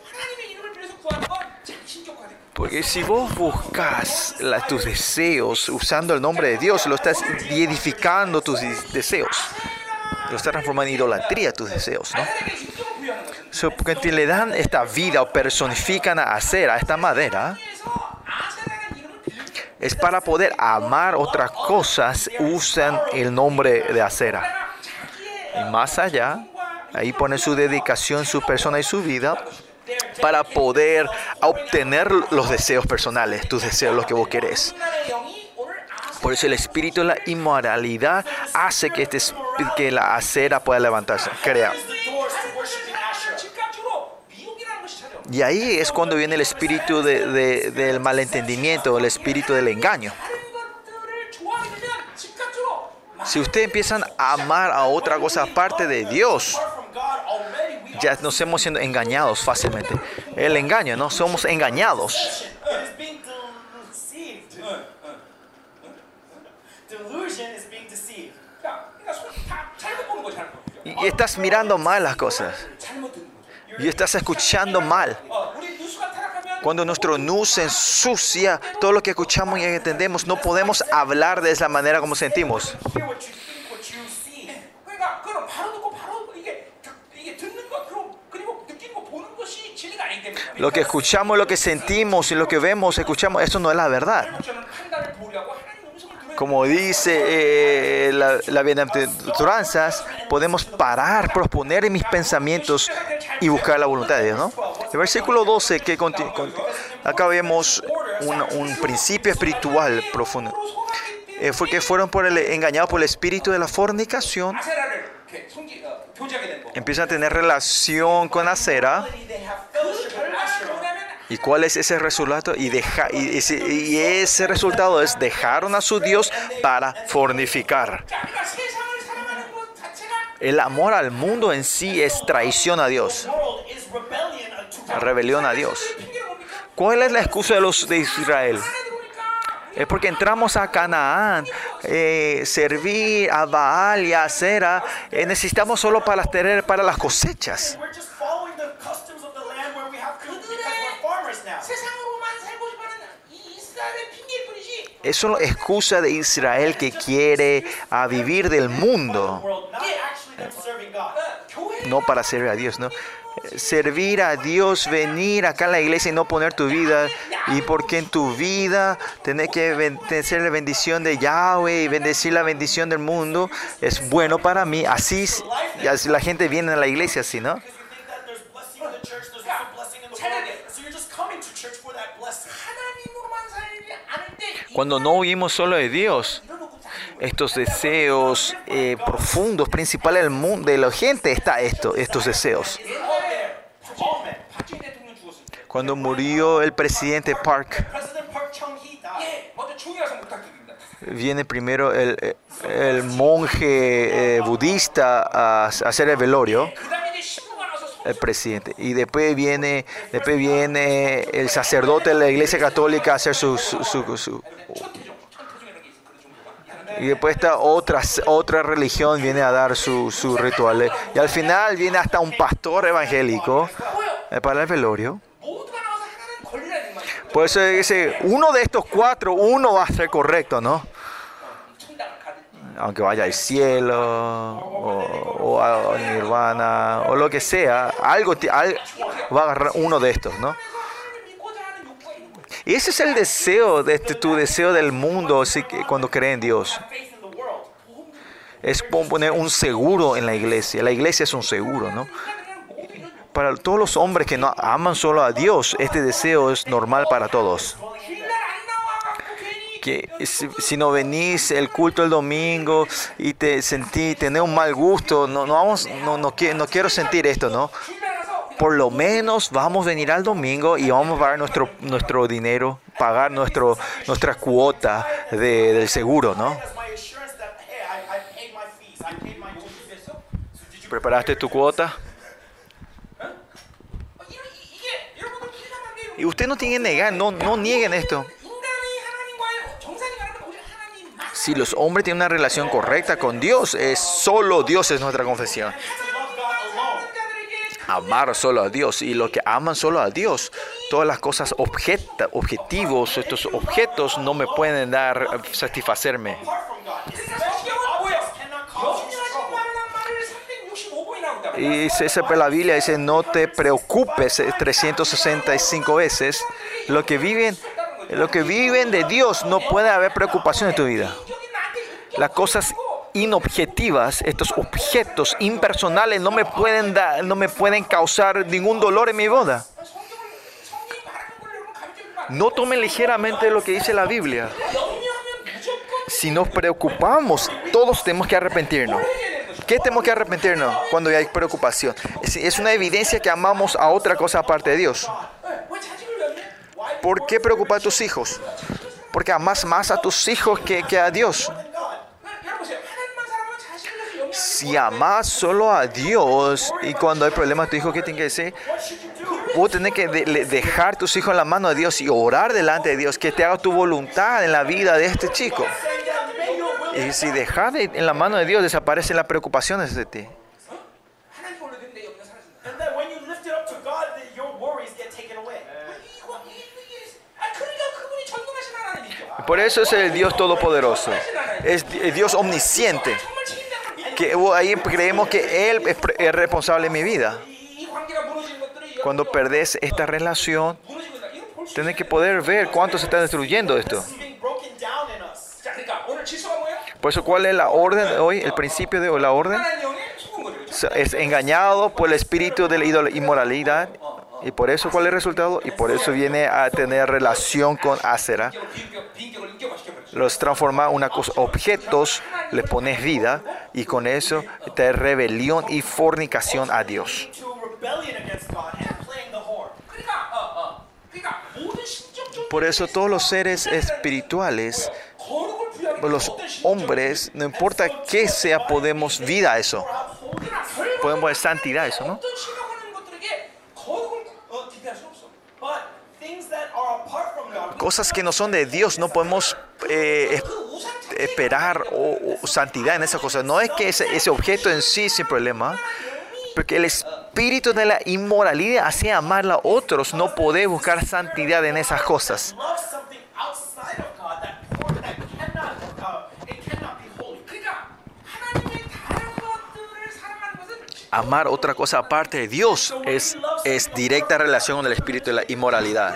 porque si vos buscas tus deseos usando el nombre de Dios, lo estás edificando tus deseos. Lo estás transformando en idolatría tus deseos, ¿no? So, porque le dan esta vida o personifican a hacer a esta madera es para poder amar otras cosas, usan el nombre de acera. Y más allá, ahí ponen su dedicación, su persona y su vida para poder obtener los deseos personales, tus deseos, lo que vos querés. Por eso el espíritu de la inmoralidad hace que, este, que la acera pueda levantarse, crea. Y ahí es cuando viene el espíritu de, de, del malentendimiento, el espíritu del engaño. Si ustedes empiezan a amar a otra cosa aparte de Dios, ya nos hemos sido engañados fácilmente. El engaño, ¿no? Somos engañados. Y estás mirando mal las cosas. Y estás escuchando mal. Cuando nuestro nu se ensucia, todo lo que escuchamos y entendemos, no podemos hablar de esa manera como sentimos. Lo que escuchamos, lo que sentimos y lo que vemos, escuchamos, eso no es la verdad. Como dice eh, la, la bienaventuranzas, podemos parar, proponer en mis pensamientos y buscar la voluntad de Dios. ¿no? El versículo 12, que acá vemos un, principio espiritual profundo. Eh, fue que fueron por el, engañados por el espíritu de la fornicación. Empiezan a tener relación con Acera. ¿Y cuál es ese resultado? Y, deja, y, ese, resultado es dejaron a su Dios para fornicar. El amor al mundo en sí es traición a Dios. Rebelión a Dios. ¿Cuál es la excusa de los de Israel? Es porque entramos a Canaán, eh, servir a Baal y a Acera, eh, necesitamos solo para tener para las cosechas. Es una excusa de Israel que quiere a vivir del mundo. No para servir a Dios, ¿no? Servir a Dios, venir acá a la iglesia y no poner tu vida. Y porque en tu vida tener que ser la bendición de Yahweh y bendecir la bendición del mundo es bueno para mí. Así, así la gente viene a la iglesia, así, ¿no? Cuando no huimos solo de Dios, estos deseos eh, profundos, principales del mundo, de la gente, está esto, estos deseos. Cuando murió el presidente Park, viene primero el, monje eh, budista a hacer el velorio el presidente. Y después viene, después viene el sacerdote de la iglesia católica a hacer su, su, y después está otra, otra religión viene a dar sus su rituales. Y al final viene hasta un pastor evangélico eh, para el velorio. Por eso dice, uno de estos cuatro, uno va a ser correcto, ¿no? aunque vaya al cielo o, a Nirvana o lo que sea, algo, va a agarrar uno de estos, ¿no? Y ese es el deseo, de este, tu deseo del mundo cuando cree en Dios. Es poner un seguro en la iglesia. La iglesia es un seguro, ¿no? Para todos los hombres que no aman solo a Dios, este deseo es normal para todos que si, si, no venís el culto el domingo y te sentí tener un mal gusto, no, no, vamos, no, no, no quiero sentir esto, ¿no? Por lo menos vamos a venir al domingo y vamos a pagar nuestro, nuestro dinero, pagar nuestro, nuestra cuota de, del seguro, ¿no? ¿Preparaste tu cuota? Y usted no tiene que negar, no, no nieguen esto. si los hombres tienen una relación correcta con Dios, es solo Dios es nuestra confesión. Amar solo a Dios y los que aman solo a Dios, todas las cosas objeta, objetivos, estos objetos no me pueden dar eh, satisfacerme. Y dice pues la Biblia, dice, no te preocupes 365 veces. Lo que viven, lo que viven de Dios no puede haber preocupación en tu vida. Las cosas inobjetivas, estos objetos impersonales no me pueden, da, no me pueden causar ningún dolor en mi boda. No tome ligeramente lo que dice la Biblia. Si nos preocupamos, todos tenemos que arrepentirnos. ¿Qué tenemos que arrepentirnos cuando hay preocupación? Es una evidencia que amamos a otra cosa aparte de Dios. ¿Por qué preocupar a tus hijos? Porque amas más a tus hijos que, que a Dios si amas solo a Dios y cuando hay problemas tu hijo, ¿qué tiene que decir? Vos tenés que de dejar tus hijos en la mano de Dios y orar delante de Dios, que te haga tu voluntad en la vida de este chico. Y si dejas de en la mano de Dios, desaparecen las preocupaciones de ti. Por eso es el Dios todopoderoso, es Dios omnisciente que oh, ahí creemos que Él es responsable de mi vida. Cuando perdés esta relación, tenés que poder ver cuánto se está destruyendo esto. Por eso, ¿cuál es la orden hoy? El principio de la orden es engañado por el espíritu de la inmoralidad. Y por eso, ¿cuál es el resultado? Y por eso viene a tener relación con Acera los transforma en objetos, le pones vida y con eso te rebelión y fornicación a Dios. Por eso todos los seres espirituales, los hombres, no importa qué sea, podemos vida a eso. Podemos santidad a eso, ¿no? Cosas que no son de Dios no podemos eh, esperar o, santidad en esas cosas. No es que ese, objeto en sí sin problema, porque el espíritu de la inmoralidad hace amar a otros. No podés buscar santidad en esas cosas. Amar otra cosa aparte de Dios es, es directa relación con el espíritu de la inmoralidad.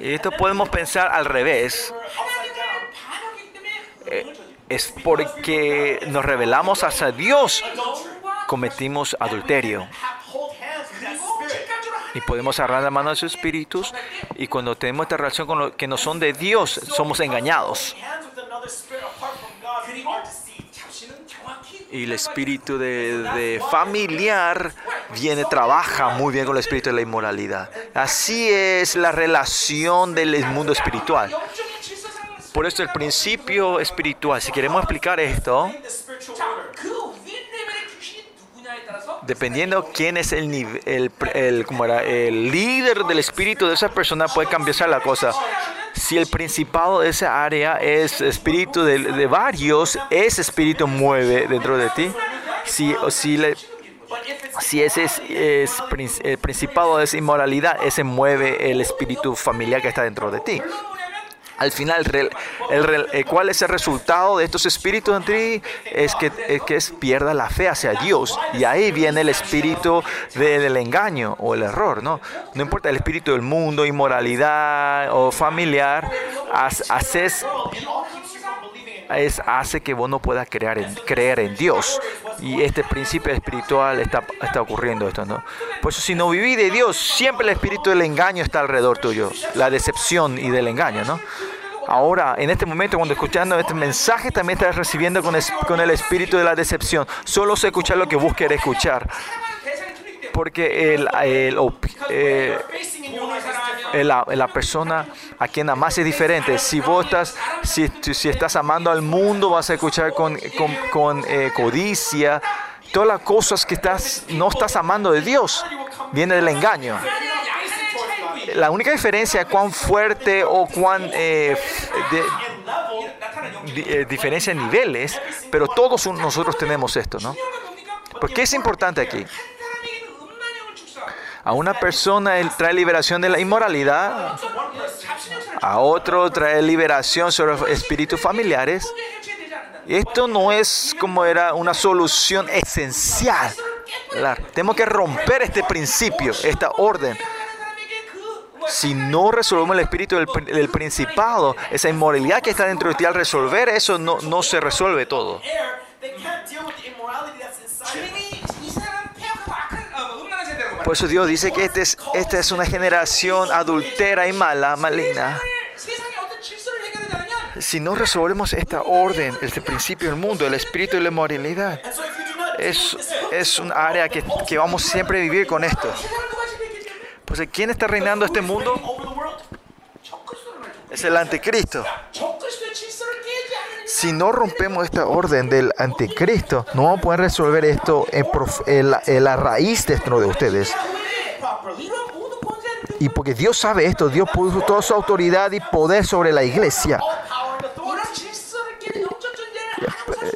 Y esto podemos pensar al revés. Eh, es porque nos revelamos hacia Dios, cometimos adulterio. Y podemos agarrar la mano de sus espíritus y cuando tenemos esta relación con los que no son de Dios, somos engañados. Y el espíritu de familiar viene, trabaja muy bien con el espíritu de la inmoralidad. Así es la relación del mundo espiritual. Por eso el principio espiritual, si queremos explicar esto, dependiendo quién es el, el, el, ¿cómo era? el líder del espíritu de esa persona, puede cambiar la cosa. Si el principado de esa área es espíritu de, de varios, ese espíritu mueve dentro de ti. Si, o si le, si ese es, es, el principado es inmoralidad, ese mueve el espíritu familiar que está dentro de ti. Al final, el, eh, ¿cuál es el resultado de estos espíritus en ti? Es que, es que pierda la fe hacia Dios. Y ahí viene el espíritu del engaño o el error, ¿no? No importa el espíritu del mundo, inmoralidad o familiar, haces es, hace que vos no puedas creer en, Dios. Y este principio espiritual está, ocurriendo esto, ¿no? Por eso si no vivís de Dios, siempre el espíritu del engaño está alrededor tuyo. La decepción y del engaño, ¿no? Ahora, en este momento, cuando escuchando este mensaje, también estás recibiendo con, el espíritu de la decepción. Solo se escuchar lo que vos querés escuchar porque el, el, eh, el, la, la, persona a quien amas es diferente. Si votas, si, si estás amando al mundo, vas a escuchar con, con, eh, codicia. Todas las cosas que estás, no estás amando de Dios viene del engaño. La única diferencia es cuán fuerte o cuán eh, de, eh, diferencia en niveles, pero todos nosotros tenemos esto, ¿no? Porque es importante aquí? A una persona trae liberación de la inmoralidad, a otro trae liberación sobre espíritus familiares. Esto no es como era una solución esencial. La, tenemos que romper este principio, esta orden. Si no resolvemos el espíritu del, principado, esa inmoralidad que está dentro de ti, al resolver eso no se resuelve todo. Por eso Dios dice que este esta es una generación adultera y mala, maligna. Si no resolvemos esta orden, este principio del mundo, el espíritu y la moralidad, es, es un área que, que vamos siempre a vivir con esto. Pues ¿quién está reinando este mundo? Es el anticristo si no rompemos esta orden del anticristo, no vamos a poder resolver esto en, en, la, raíz dentro de ustedes. Y porque Dios sabe esto, Dios puso toda su autoridad y poder sobre la iglesia.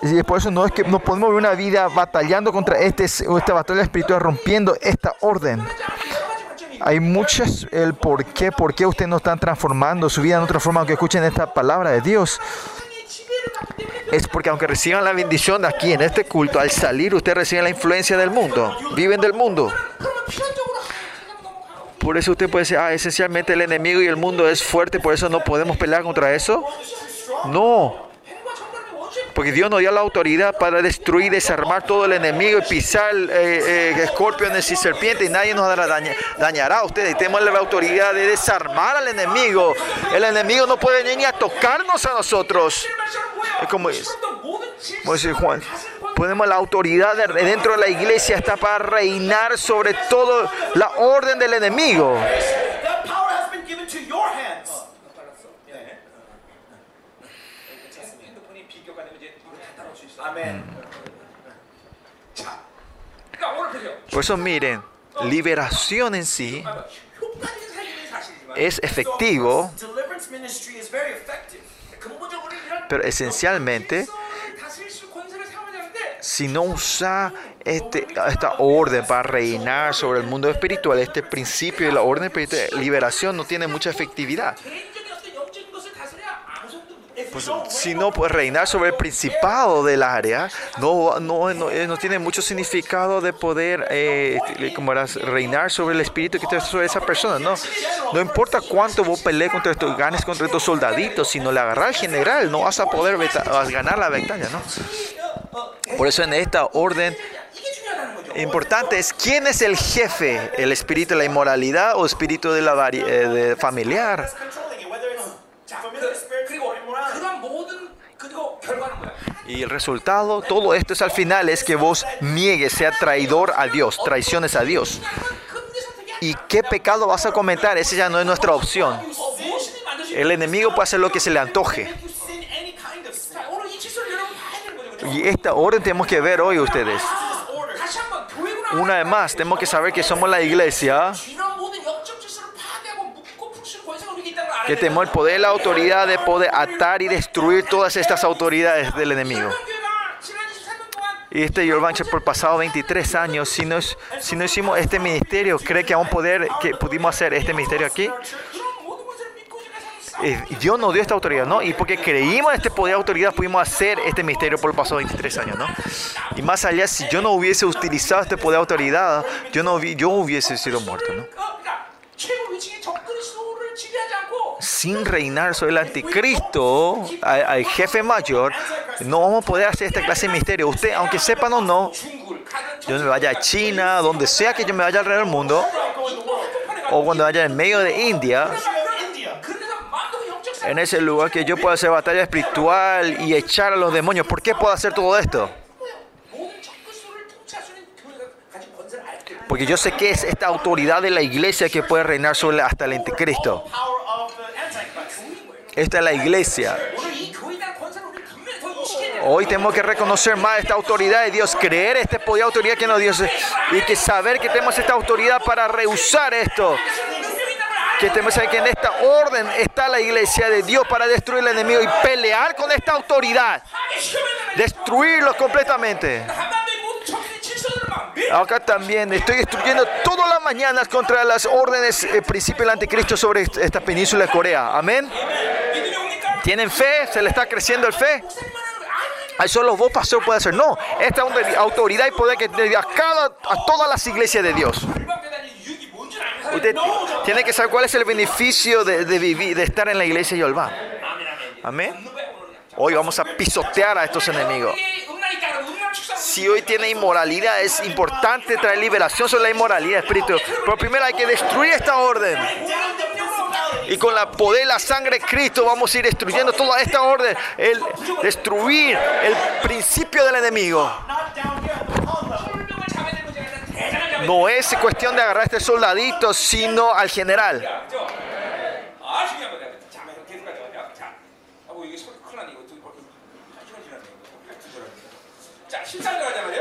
Y por eso no es que nos podemos vivir una vida batallando contra este, esta batalla espiritual, rompiendo esta orden. Hay muchas, el por qué, por qué ustedes no están transformando, su vida no transforma, aunque escuchen esta palabra de Dios. Es porque aunque reciban la bendición de aquí en este culto, al salir ustedes reciben la influencia del mundo, viven del mundo. Por eso usted puede decir, ah, esencialmente el enemigo y el mundo es fuerte, por eso no podemos pelear contra eso. No, porque Dios nos dio la autoridad para destruir, desarmar todo el enemigo y pisar eh, eh, escorpiones y serpientes y nadie nos daña, dañará a ustedes. Tenemos la autoridad de desarmar al enemigo. El enemigo no puede venir ni a tocarnos a nosotros. Es como, es, como dice Juan. Ponemos la autoridad de, dentro de la iglesia está para reinar sobre todo la orden del enemigo. Por eso miren, liberación en sí es efectivo, pero esencialmente, si no usa este, esta orden para reinar sobre el mundo espiritual, este principio de la orden espiritual, liberación no tiene mucha efectividad pues, sino pues, reinar sobre el principado del área no, no, no, eh, no tiene mucho significado de poder eh, como era, reinar sobre el espíritu que está sobre esa persona. No, no importa cuánto vos pelees contra estos, ganes contra estos soldaditos, sino le agarrar al general, no vas a poder vas a ganar la batalla. ¿no? Por eso en esta orden importante es quién es el jefe, el espíritu de la inmoralidad o espíritu de la eh, de familiar. Y el resultado, todo esto es al final, es que vos niegues, sea traidor a Dios, traiciones a Dios. ¿Y qué pecado vas a cometer? Esa ya no es nuestra opción. El enemigo puede hacer lo que se le antoje. Y esta orden tenemos que ver hoy ustedes. Una vez más, tenemos que saber que somos la iglesia que tenemos el poder, la autoridad de poder atar y destruir todas estas autoridades del enemigo. Y este Jordan por pasado 23 años, si no, si no hicimos este ministerio, ¿cree que aún poder, que pudimos hacer este ministerio aquí? Eh, Dios nos dio esta autoridad, ¿no? Y porque creímos en este poder de autoridad, pudimos hacer este misterio por el pasado 23 años, ¿no? Y más allá, si yo no hubiese utilizado este poder de autoridad, yo, no, yo hubiese sido muerto, ¿no? sin reinar sobre el anticristo, al, jefe mayor, no vamos a poder hacer esta clase de misterio. Usted, aunque sepan o no, yo me vaya a China, donde sea que yo me vaya alrededor del mundo, o cuando vaya en medio de India, en ese lugar que yo pueda hacer batalla espiritual y echar a los demonios. ¿Por qué puedo hacer todo esto? Porque yo sé que es esta autoridad de la iglesia que puede reinar sobre hasta el anticristo. Esta es la iglesia. Hoy tenemos que reconocer más esta autoridad de Dios, creer este poder autoridad que nos dio y que saber que tenemos esta autoridad para rehusar esto. Que tenemos que en esta orden está la iglesia de Dios para destruir el enemigo y pelear con esta autoridad. Destruirlo completamente. Acá también estoy destruyendo todas las mañanas contra las órdenes eh, principio del anticristo sobre esta península de Corea. Amén. ¿Tienen fe? ¿Se le está creciendo el fe? Ay, solo vos, pastor, puede hacer. No, esta es autoridad y poder que te a, cada, a todas las iglesias de Dios. Usted tiene que saber cuál es el beneficio de, vivir, de estar en la iglesia y Olván. Amén. Hoy vamos a pisotear a estos enemigos. Si hoy tiene inmoralidad, es importante traer liberación sobre la inmoralidad Espíritu. Pero primero hay que destruir esta orden. Y con la poder de la sangre de Cristo vamos a ir destruyendo toda esta orden. El destruir el principio del enemigo. No es cuestión de agarrar a este soldadito, sino al general.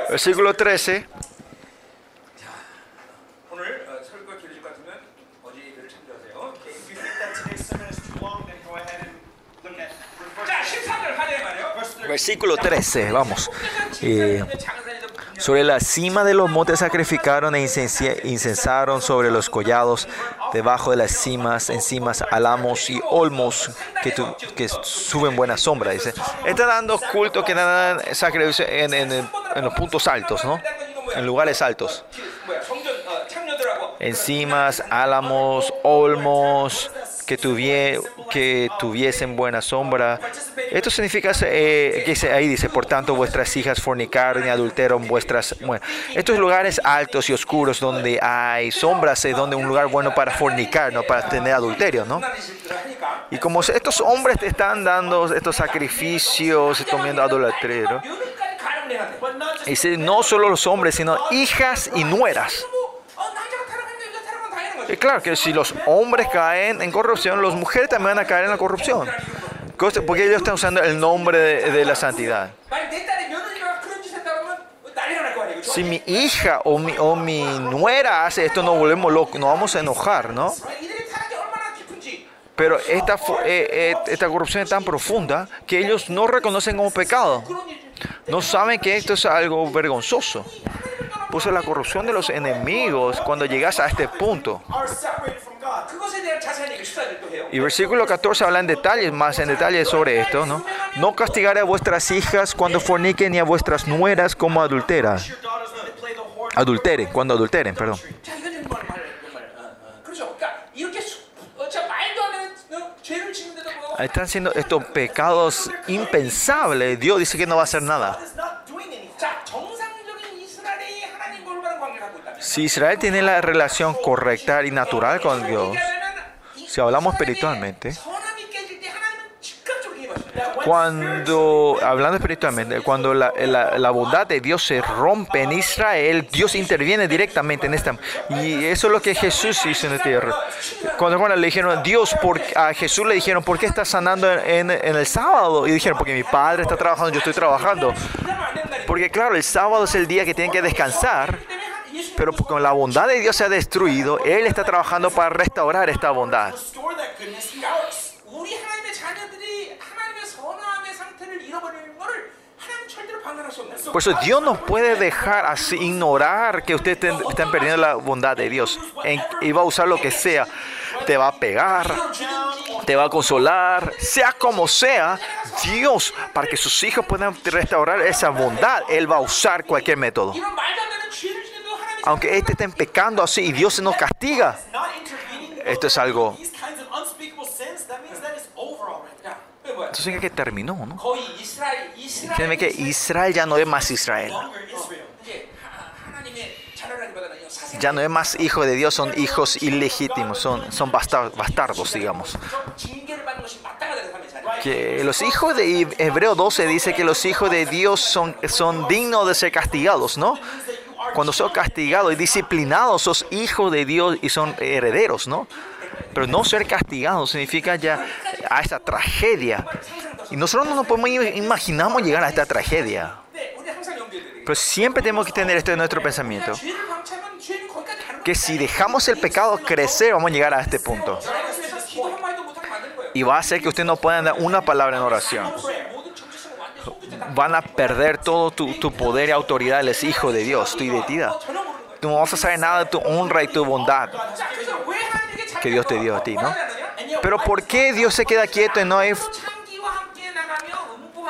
Versículo 13. Versículo 13, vamos. Eh, sobre la cima de los montes sacrificaron e incensaron sobre los collados, debajo de las cimas, encimas, álamos y olmos que, suben buena sombra, dice. Está dando culto que dan sacrificio en, en- en los puntos altos, ¿no? En lugares altos encimas, álamos, olmos que, tuvie, que tuviesen buena sombra. Esto significa eh, que ahí dice, por tanto vuestras hijas fornicaron y adulteron vuestras... Bueno, estos lugares altos y oscuros donde hay sombras es donde un lugar bueno para fornicar, no para tener adulterio, ¿no? Y como estos hombres te están dando estos sacrificios, están viendo adulterio, ¿no? dice, no solo los hombres, sino hijas y nueras. Y claro que si los hombres caen en corrupción, las mujeres también van a caer en la corrupción. Porque ellos están usando el nombre de, la santidad. Si mi hija o mi, o mi nuera hace esto, nos volvemos locos, nos vamos a enojar, ¿no? Pero esta, eh, eh, esta corrupción es tan profunda que ellos no reconocen como pecado. No saben que esto es algo vergonzoso puso la corrupción de los enemigos cuando llegas a este punto. Y versículo 14 habla en detalles, más en detalle sobre esto, ¿no? No castigaré a vuestras hijas cuando forniquen ni a vuestras nueras como adulteran. Adulteren, cuando adulteren, perdón. Están siendo estos pecados impensables. Dios dice que no va a hacer nada. Si Israel tiene la relación correcta y natural con Dios, si hablamos espiritualmente, cuando, hablando espiritualmente, cuando la, la, la, bondad de Dios se rompe en Israel, Dios interviene directamente en esta. Y eso es lo que Jesús hizo en la tierra. Cuando, cuando le dijeron, Dios, por, a Jesús le dijeron, ¿por qué estás sanando en, en, en, el sábado? Y dijeron, porque mi padre está trabajando, yo estoy trabajando. Porque claro, el sábado es el día que tienen que descansar. Pero con la bondad de Dios se ha destruido, Él está trabajando para restaurar esta bondad. Por eso Dios no puede dejar así, ignorar que ustedes estén, están perdiendo la bondad de Dios. En, y va a usar lo que sea. Te va a pegar, te va a consolar, sea como sea. Dios, para que sus hijos puedan restaurar esa bondad, Él va a usar cualquier método aunque éste estén pecando así y Dios se nos castiga, esto es algo. Eso significa que terminó, ¿no? Significa que Israel ya no es más Israel. Ya no es más hijo de Dios, son hijos ilegítimos, son, son bastardos, digamos. Que los hijos de Hebreo 12 dice que los hijos de Dios son, son dignos de ser castigados, ¿no? Cuando son castigados y disciplinados, sos hijos de Dios y son herederos, ¿no? Pero no ser castigado significa ya a esa tragedia. Y nosotros no nos podemos imaginamos llegar a esta tragedia. Pero siempre tenemos que tener esto en nuestro pensamiento. Que si dejamos el pecado crecer, vamos a llegar a este punto. Y va a hacer que usted no pueda dar una palabra en oración van a perder todo tu, poder y autoridad. Él hijo de Dios, tu identidad. Tú no vas a saber nada de tu honra y tu bondad que Dios te dio a ti, ¿no? Pero ¿por qué Dios se queda quieto y no hay...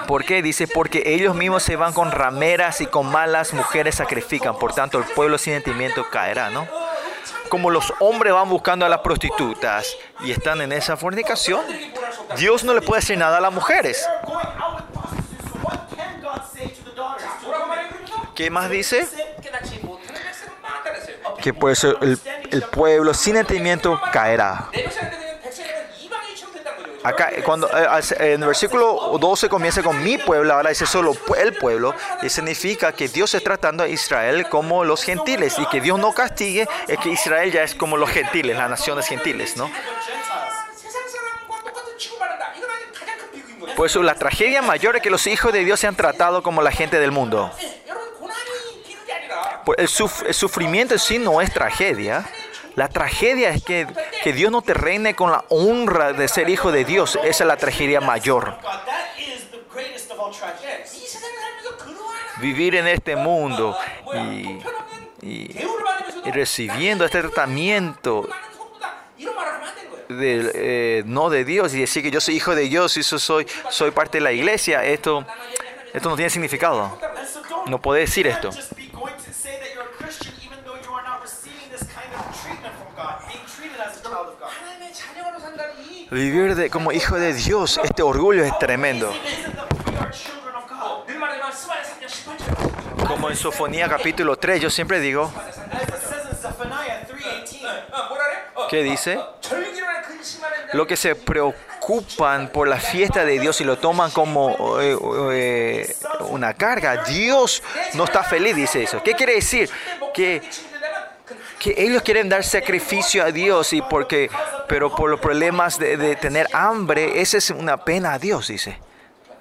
¿Por qué? Dice, porque ellos mismos se van con rameras y con malas mujeres sacrifican. Por tanto, el pueblo sin sentimiento caerá, ¿no? Como los hombres van buscando a las prostitutas y están en esa fornicación, Dios no le puede decir nada a las mujeres. ¿Qué más dice? Que por eso el, pueblo sin entendimiento caerá. Acá, cuando eh, en el versículo 12 comienza con mi pueblo, ahora dice solo el pueblo, y significa que Dios está tratando a Israel como los gentiles, y que Dios no castigue, es que Israel ya es como los gentiles, las naciones gentiles, ¿no? Por eso la tragedia mayor es que los hijos de Dios se han tratado como la gente del mundo. Pues, el, sufrimiento en sí no es tragedia. La tragedia es que, que Dios no te reine con la honra de ser hijo de Dios. Esa es la tragedia mayor. Vivir en este mundo y, y, recibiendo este tratamiento eh, no de Dios y decir que yo soy hijo de Dios y soy, soy parte de la iglesia, esto, esto no tiene significado. No puede decir esto. Vivir de, como hijo de Dios, este orgullo es tremendo. Como en Sofonía capítulo 3, yo siempre digo, ¿qué dice? Lo que se preocupan por la fiesta de Dios y lo toman como eh, eh, una carga. Dios no está feliz, dice eso. ¿Qué quiere decir? Que que ellos quieren dar sacrificio a Dios y porque pero por los problemas de, tener hambre esa es una pena a Dios dice.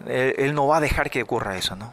Él no va a dejar que ocurra eso no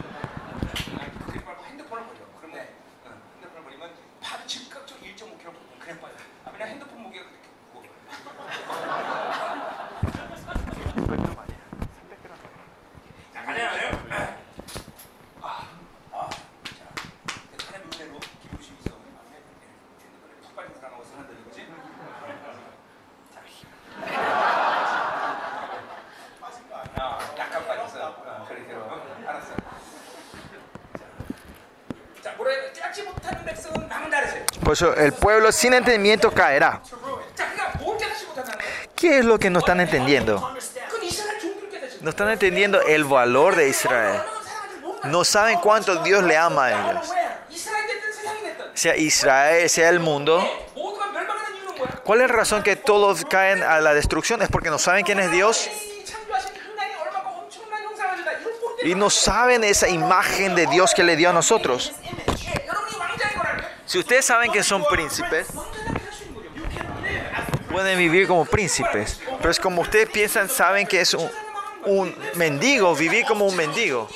el pueblo sin entendimiento caerá. ¿Qué es lo que no están entendiendo? No están entendiendo el valor de Israel. No saben cuánto Dios le ama a ellos. Sea Israel, sea el mundo. ¿Cuál es la razón que todos caen a la destrucción? Es porque no saben quién es Dios. Y no saben esa imagen de Dios que le dio a nosotros. Si ustedes saben que son príncipes, pueden vivir como príncipes. Pero es como ustedes piensan, saben que es un, mendigo, vivir como un mendigo.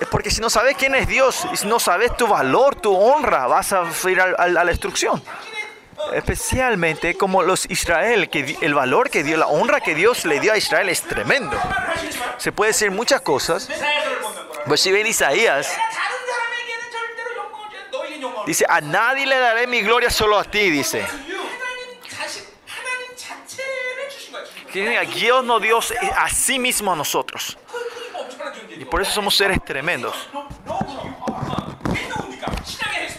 Es porque si no sabes quién es Dios, y si no sabes tu valor, tu honra, vas a ir a, a la destrucción. Especialmente como los Israel, que el valor que dio, la honra que Dios le dio a Israel es tremendo. Se puede decir muchas cosas. Pero si ven Isaías, Dice, a nadie le daré mi gloria, solo a ti, dice. Dios nos dio eh, a sí mismo a nosotros. Y por eso somos seres tremendos.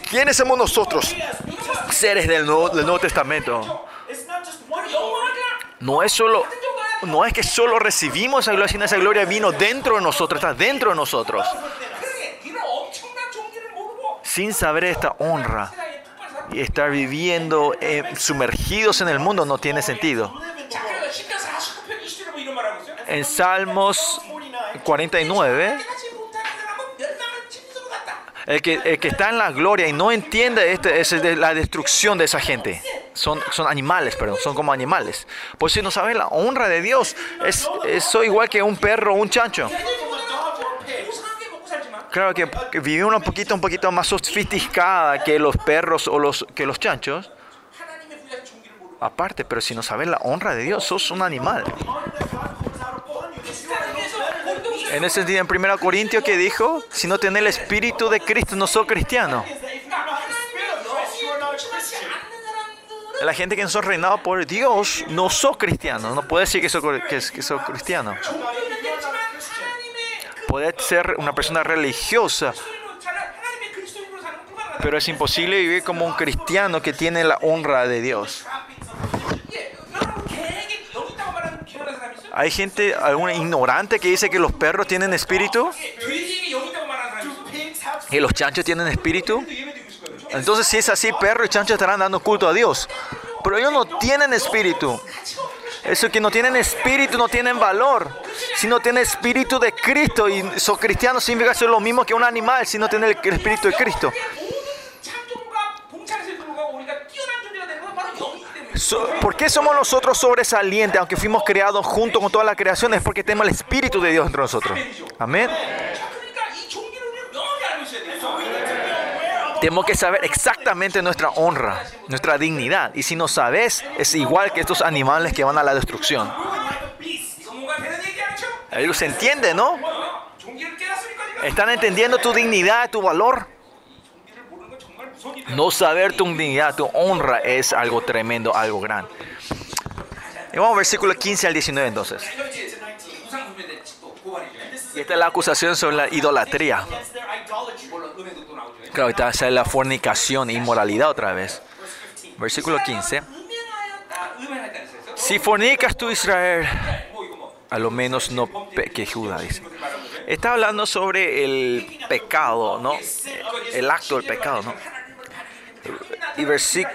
¿Quiénes somos nosotros? Seres del Nuevo, del Nuevo Testamento. No es solo no es que solo recibimos esa gloria, sino esa gloria vino dentro de nosotros, está dentro de nosotros sin saber esta honra y estar viviendo eh, sumergidos en el mundo no tiene sentido. En Salmos 49, el que, el que está en la gloria y no entiende este, es la destrucción de esa gente. Son, son animales, perdón, son como animales. Pues si no saben la honra de Dios, es, es igual que un perro o un chancho claro que vivir un poquito, un poquito más sofisticada que los perros o los, que los chanchos. Aparte, pero si no sabes la honra de Dios, sos un animal. En ese sentido, en 1 Corintio que dijo, si no tenés el espíritu de Cristo, no sos cristiano. La gente que no son reinados por Dios no sos cristiano. No puede decir que sos, que sos cristiano. Podés ser una persona religiosa, pero es imposible vivir como un cristiano que tiene la honra de Dios. Hay gente, alguna ignorante que dice que los perros tienen espíritu y los chanchos tienen espíritu. Entonces si es así, perro y chancho estarán dando culto a Dios. Pero ellos no tienen espíritu. Eso que no tienen espíritu, no tienen valor. Si no tienen espíritu de Cristo y son cristianos, significa ser lo mismo que un animal si no tienen el espíritu de Cristo. ¿Por qué somos nosotros sobresalientes, aunque fuimos creados junto con todas las creaciones? Porque tenemos el Espíritu de Dios entre nosotros. Amén. Tenemos que saber exactamente nuestra honra, nuestra dignidad. Y si no sabes, es igual que estos animales que van a la destrucción. Ellos se entiende, ¿no? Están entendiendo tu dignidad, tu valor. No saber tu dignidad, tu honra es algo tremendo, algo grande. Y vamos al versículo 15 al 19 entonces. Esta es la acusación sobre la idolatría. Claro, ahorita sale la fornicación e inmoralidad otra vez. Versículo 15. Si fornicas tú Israel, a lo menos no que Judá dice. Está hablando sobre el pecado, ¿no? El acto del pecado, ¿no? Y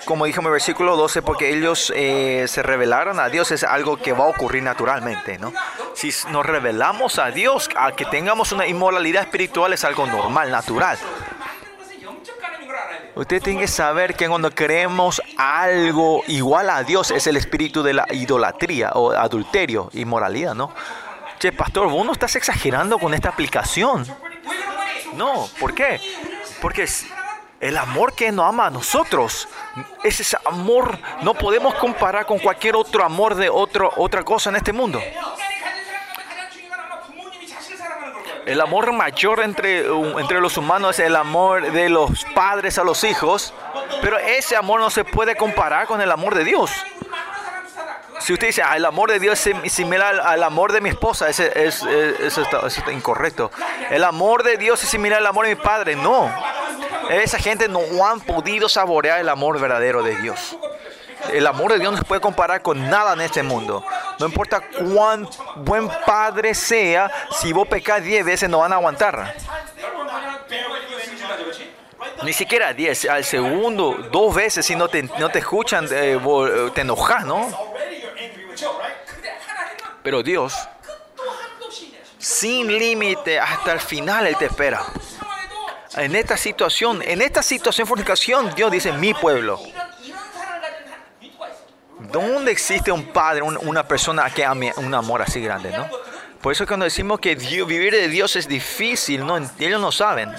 como dijo en versículo 12, porque ellos eh, se revelaron a Dios, es algo que va a ocurrir naturalmente, ¿no? Si nos revelamos a Dios, a que tengamos una inmoralidad espiritual es algo normal, natural. Usted tiene que saber que cuando creemos algo igual a Dios es el espíritu de la idolatría o adulterio, inmoralidad, ¿no? Che, pastor, vos no estás exagerando con esta aplicación. No, ¿por qué? Porque el amor que nos ama a nosotros ese amor, no podemos comparar con cualquier otro amor de otro, otra cosa en este mundo. El amor mayor entre, entre los humanos es el amor de los padres a los hijos, pero ese amor no se puede comparar con el amor de Dios. Si usted dice, ah, el amor de Dios es similar al, amor de mi esposa, ese, es, eso, está, incorrecto. El amor de Dios es similar al amor de mi padre, no. Esa gente no han podido saborear el amor verdadero de Dios. El amor de Dios no se puede comparar con nada en este mundo. No importa cuán buen padre sea, si vos pecas 10 veces no van a aguantar. Ni siquiera 10, al segundo, dos veces si no te, no te escuchan, eh, eh, te enojas, ¿no? Pero Dios, sin límite, hasta el final Él te espera. En esta situación, en esta situación fornicación, Dios dice, mi pueblo. ¿Dónde existe un padre, un, una persona que ame un amor así grande, no? Por eso cuando decimos que Dios, vivir de Dios es difícil, no, ellos no saben.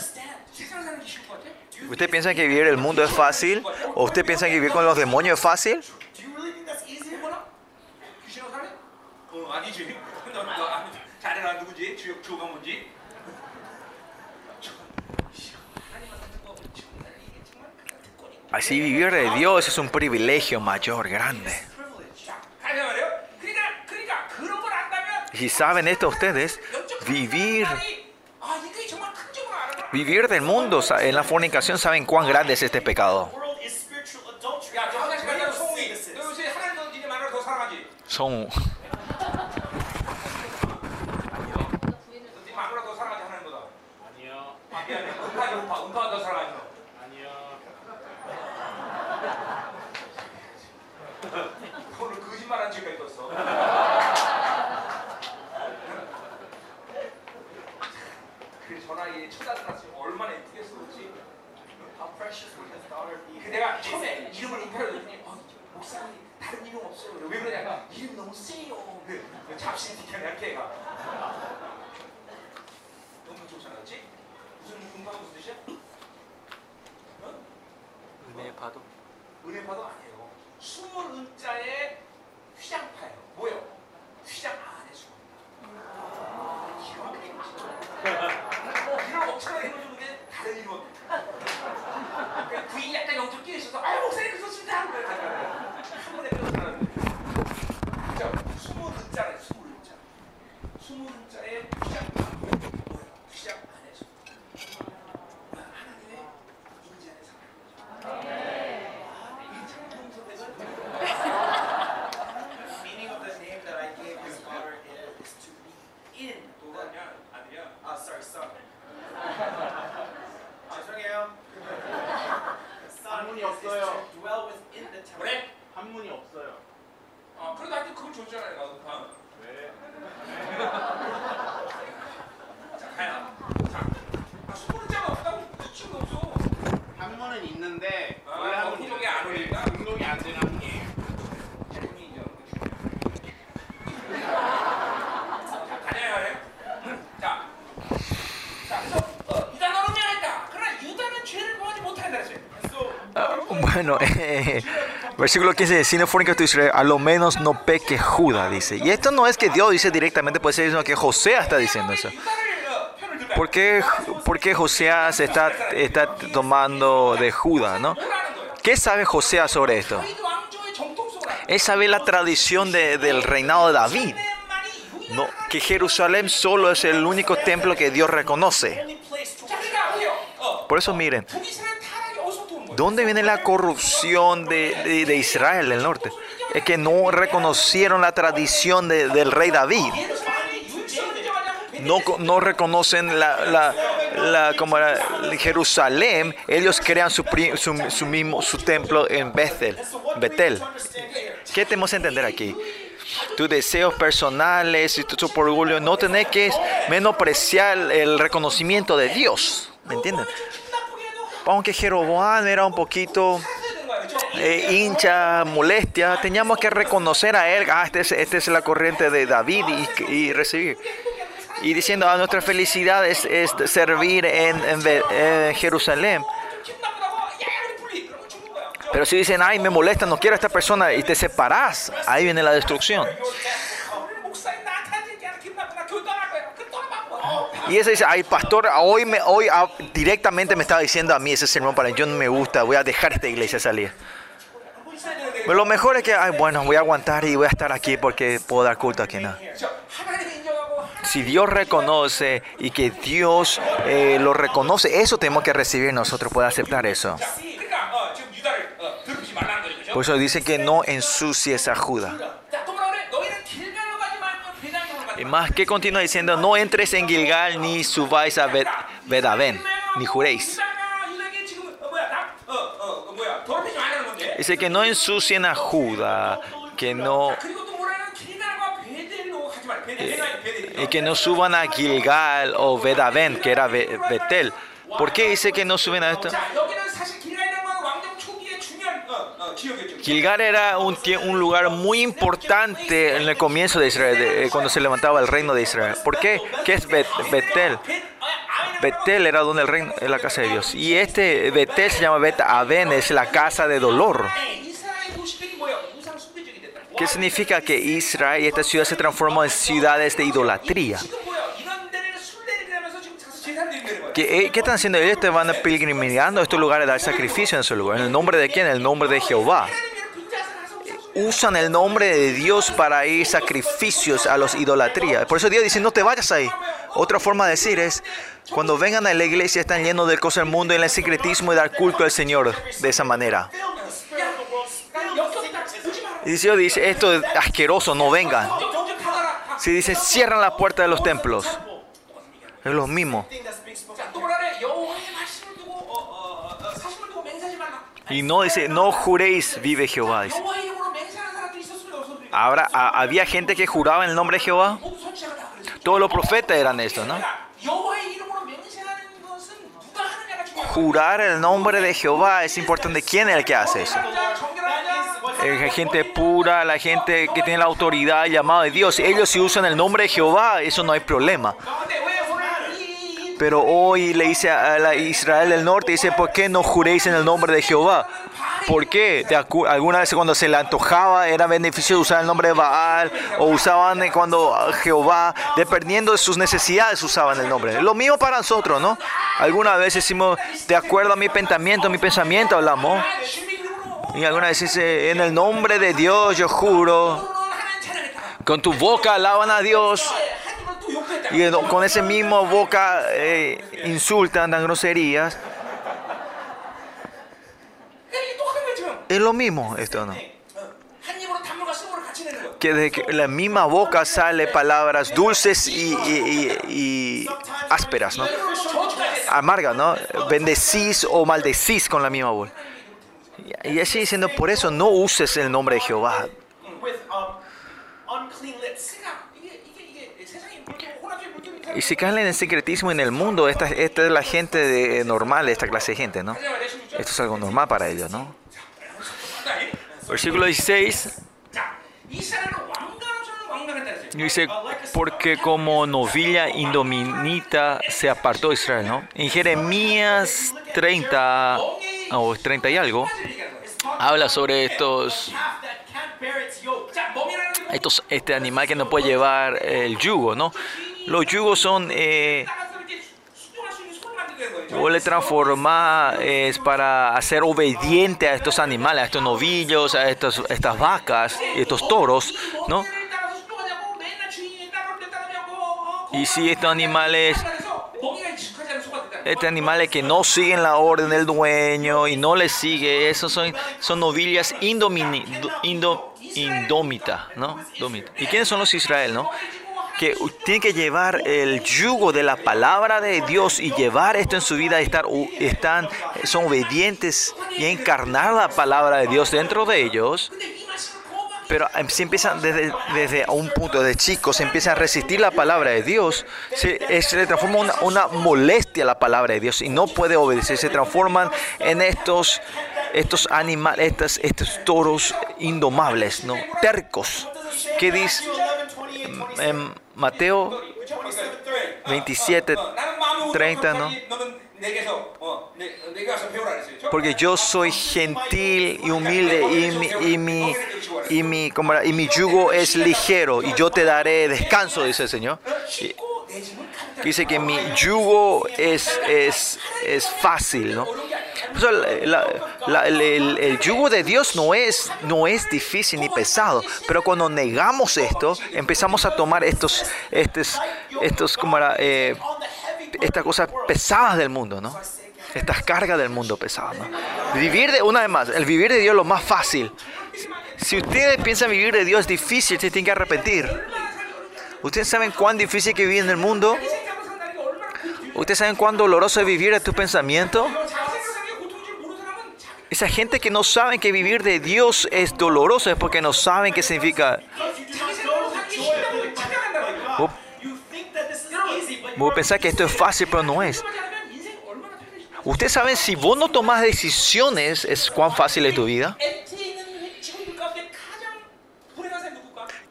¿Usted piensa que vivir el mundo es fácil? ¿O usted piensa que vivir con los demonios es fácil? Así vivir de Dios es un privilegio mayor, grande. Y saben esto ustedes, vivir vivir del mundo en la fornicación, saben cuán grande es este pecado. Son 내가 처음에 이름을 했더니 어, 목사님 다른 이름 없어요. 왜 그러냐? 이름 너무 세요. 그, 그 잡신 티켓 이렇게 가. 너무 좋잖아, 그렇지? 무슨 음파 무슨 뜻이야? 어? 은혜 파도 아니에요. 숨을 은자에 휘장파예요. 뭐요? 휘장 안에 숨어있다. 기가 막히게. 이런 엄청나게 해주는 없다. 그러니까 부인이 약간 영적 끼어 있어서 아유 목사님 그렇습니다. 한 번에 Versículo 15 dice, si no fornicas Israel, a lo menos no peque Judá, dice. Y esto no es que Dios dice directamente, puede ser sino que José está diciendo eso. ¿Por qué, por José se está, está tomando de Judá, no? ¿Qué sabe José sobre esto? Él sabe la tradición de, del reinado de David. No, que Jerusalén solo es el único templo que Dios reconoce. Por eso miren, ¿Dónde viene la corrupción de, de, Israel del norte? Es que no reconocieron la tradición de, del rey David. No, no reconocen la, la, la como Jerusalén. Ellos crean su, su, su, mismo, su templo en Bethel. Betel. ¿Qué tenemos que entender aquí? tus deseos personales y tu orgullo, no tenés que menospreciar el reconocimiento de Dios. ¿Me entienden? aunque Jeroboam era un poquito eh, hincha, molestia, teníamos que reconocer a él, ah, esta es, este es, la corriente de David y, recibir. Y diciendo, ah, nuestra felicidad es, servir en, en, Jerusalén. Pero si dicen, ay, me molesta, no quiero a esta persona y te separás, ahí viene la destrucción. Y ese dice, ay pastor, hoy, me, hoy ah, directamente me estaba diciendo a mí ese sermón para yo no me gusta, voy a dejar esta iglesia salir. Pero lo mejor es que, ay, bueno, voy a aguantar y voy a estar aquí porque puedo dar culto aquí. ¿no? Si Dios reconoce y que Dios eh, lo reconoce, eso tenemos que recibir nosotros, puede aceptar eso. Por eso dice que no ensucies a Judá. Y Más que continúa diciendo, no entres en Gilgal ni subáis a Bet Bedavén, ni juréis. Dice que no ensucien a Judá, que no y que no suban a Gilgal o Bedavén, que era Betel. ¿Por qué dice que no suben a esto? Gilgal era un, un lugar muy importante en el comienzo de Israel, eh, cuando se levantaba el reino de Israel. ¿Por qué? ¿Qué es Bet Betel? Betel era donde el reino, la casa de Dios. Y este Betel se llama Bet Aven, es la casa de dolor. ¿Qué significa que Israel y esta ciudad se transformó en ciudades de idolatría? ¿Qué, eh, qué están haciendo ellos? Te van a a estos lugares a dar sacrificio en su lugar. ¿En el nombre de quién? En el nombre de Jehová. Usan el nombre de Dios para ir sacrificios a los idolatrías. Por eso Dios dice, no te vayas ahí. Otra forma de decir es, cuando vengan a la iglesia están llenos de cosas del mundo en el secretismo y dar culto al Señor de esa manera. Y Dios dice, esto es asqueroso, no vengan. Si dice, cierran la puerta de los templos es los mismos. Y no dice, no juréis, vive Jehová. Ahora, había gente que juraba en el nombre de Jehová. Todos los profetas eran estos, ¿no? Jurar el nombre de Jehová es importante. ¿Quién es el que hace eso? La gente pura, la gente que tiene la autoridad llamada de Dios. Ellos si usan el nombre de Jehová, eso no hay problema. Pero hoy le dice a la Israel del norte, dice, ¿por qué no juréis en el nombre de Jehová? ¿Por qué? Alguna vez cuando se le antojaba era beneficio usar el nombre de Baal o usaban cuando Jehová, dependiendo de sus necesidades, usaban el nombre. Lo mismo para nosotros, ¿no? Algunas veces decimos, de acuerdo a mi pensamiento, mi pensamiento hablamos. Y algunas veces dice, en el nombre de Dios yo juro, con tu boca alaban a Dios y con ese mismo boca eh, insultan, dan groserías. Es lo mismo esto, ¿no? Que de la misma boca sale palabras dulces y, ásperas, ¿no? Amargas, ¿no? Bendecís o maldecís con la misma boca. Y así diciendo, por eso no uses el nombre de Jehová. Y si caen en el secretismo en el mundo, esta, esta es la gente de, eh, normal, esta clase de gente, ¿no? Esto es algo normal para ellos, ¿no? Versículo 16. Dice, porque como novilla indominita se apartó Israel, ¿no? En Jeremías 30 o oh, 30 y algo, habla sobre estos, estos, este animal que no puede llevar el yugo, ¿no? los yugos son eh, le transformar eh, es para hacer obediente a estos animales, a estos novillos, a estos, estas vacas, estos toros, ¿no? Y si estos animales, estos animales que no siguen la orden del dueño y no le sigue, esos son, son novillas indómitas, indo, ¿no? Domita. ¿Y quiénes son los Israel, no? que tiene que llevar el yugo de la palabra de Dios y llevar esto en su vida, estar, están, son obedientes y encarnar la palabra de Dios dentro de ellos. Pero em, si empiezan desde, desde un punto de chicos, se empiezan a resistir la palabra de Dios, se, le transforma una, una molestia a la palabra de Dios y no puede obedecer. Se transforman en estos, estos animales, estos, estos toros indomables, ¿no? tercos. ¿Qué dice? en Mateo 27, 30, ¿no? Porque yo soy gentil y humilde y mi, y mi, y mi, y mi yugo es ligero y yo te daré descanso, dice el Señor. Y, Dice que mi yugo es, es, es fácil, ¿no? O sea, la, la, el, el, el, yugo de Dios no es, no es difícil ni pesado, pero cuando negamos esto, empezamos a tomar estos, estos, estos como era, eh, estas cosas pesadas del mundo, ¿no? Estas cargas del mundo pesadas, ¿no? Vivir de, una vez más, el vivir de Dios es lo más fácil. Si ustedes piensan vivir de Dios es difícil, se tienen que arrepentir. ¿Ustedes saben cuán difícil que vivir en el mundo? ¿Ustedes saben cuán doloroso es vivir de tus pensamientos? Esa gente que no sabe que vivir de Dios es doloroso es porque no saben qué significa. Vos pensás que esto es fácil, pero no es. Ustedes saben, si vos no tomás decisiones, es cuán fácil es tu vida.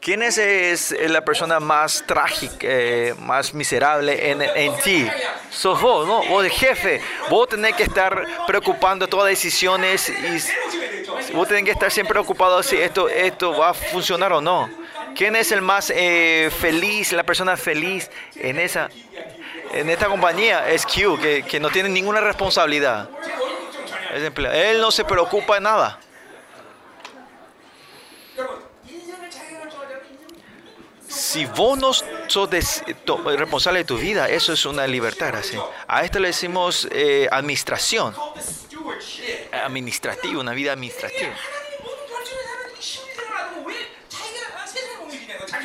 ¿Quién es, es la persona más trágica, eh, más miserable en, en ti? Sos vos, ¿no? Vos de jefe. Vos tenés que estar preocupando todas las decisiones y vos tenés que estar siempre preocupado si esto, esto va a funcionar o no. ¿Quién es el más eh, feliz, la persona feliz en esa en esta compañía? Es Q, que, que no tiene ninguna responsabilidad. Él no se preocupa de nada. Si vos no sos de, responsable de tu vida, eso es una libertad. ¿sí? A esto le decimos eh, administración. Administrativa, una vida administrativa.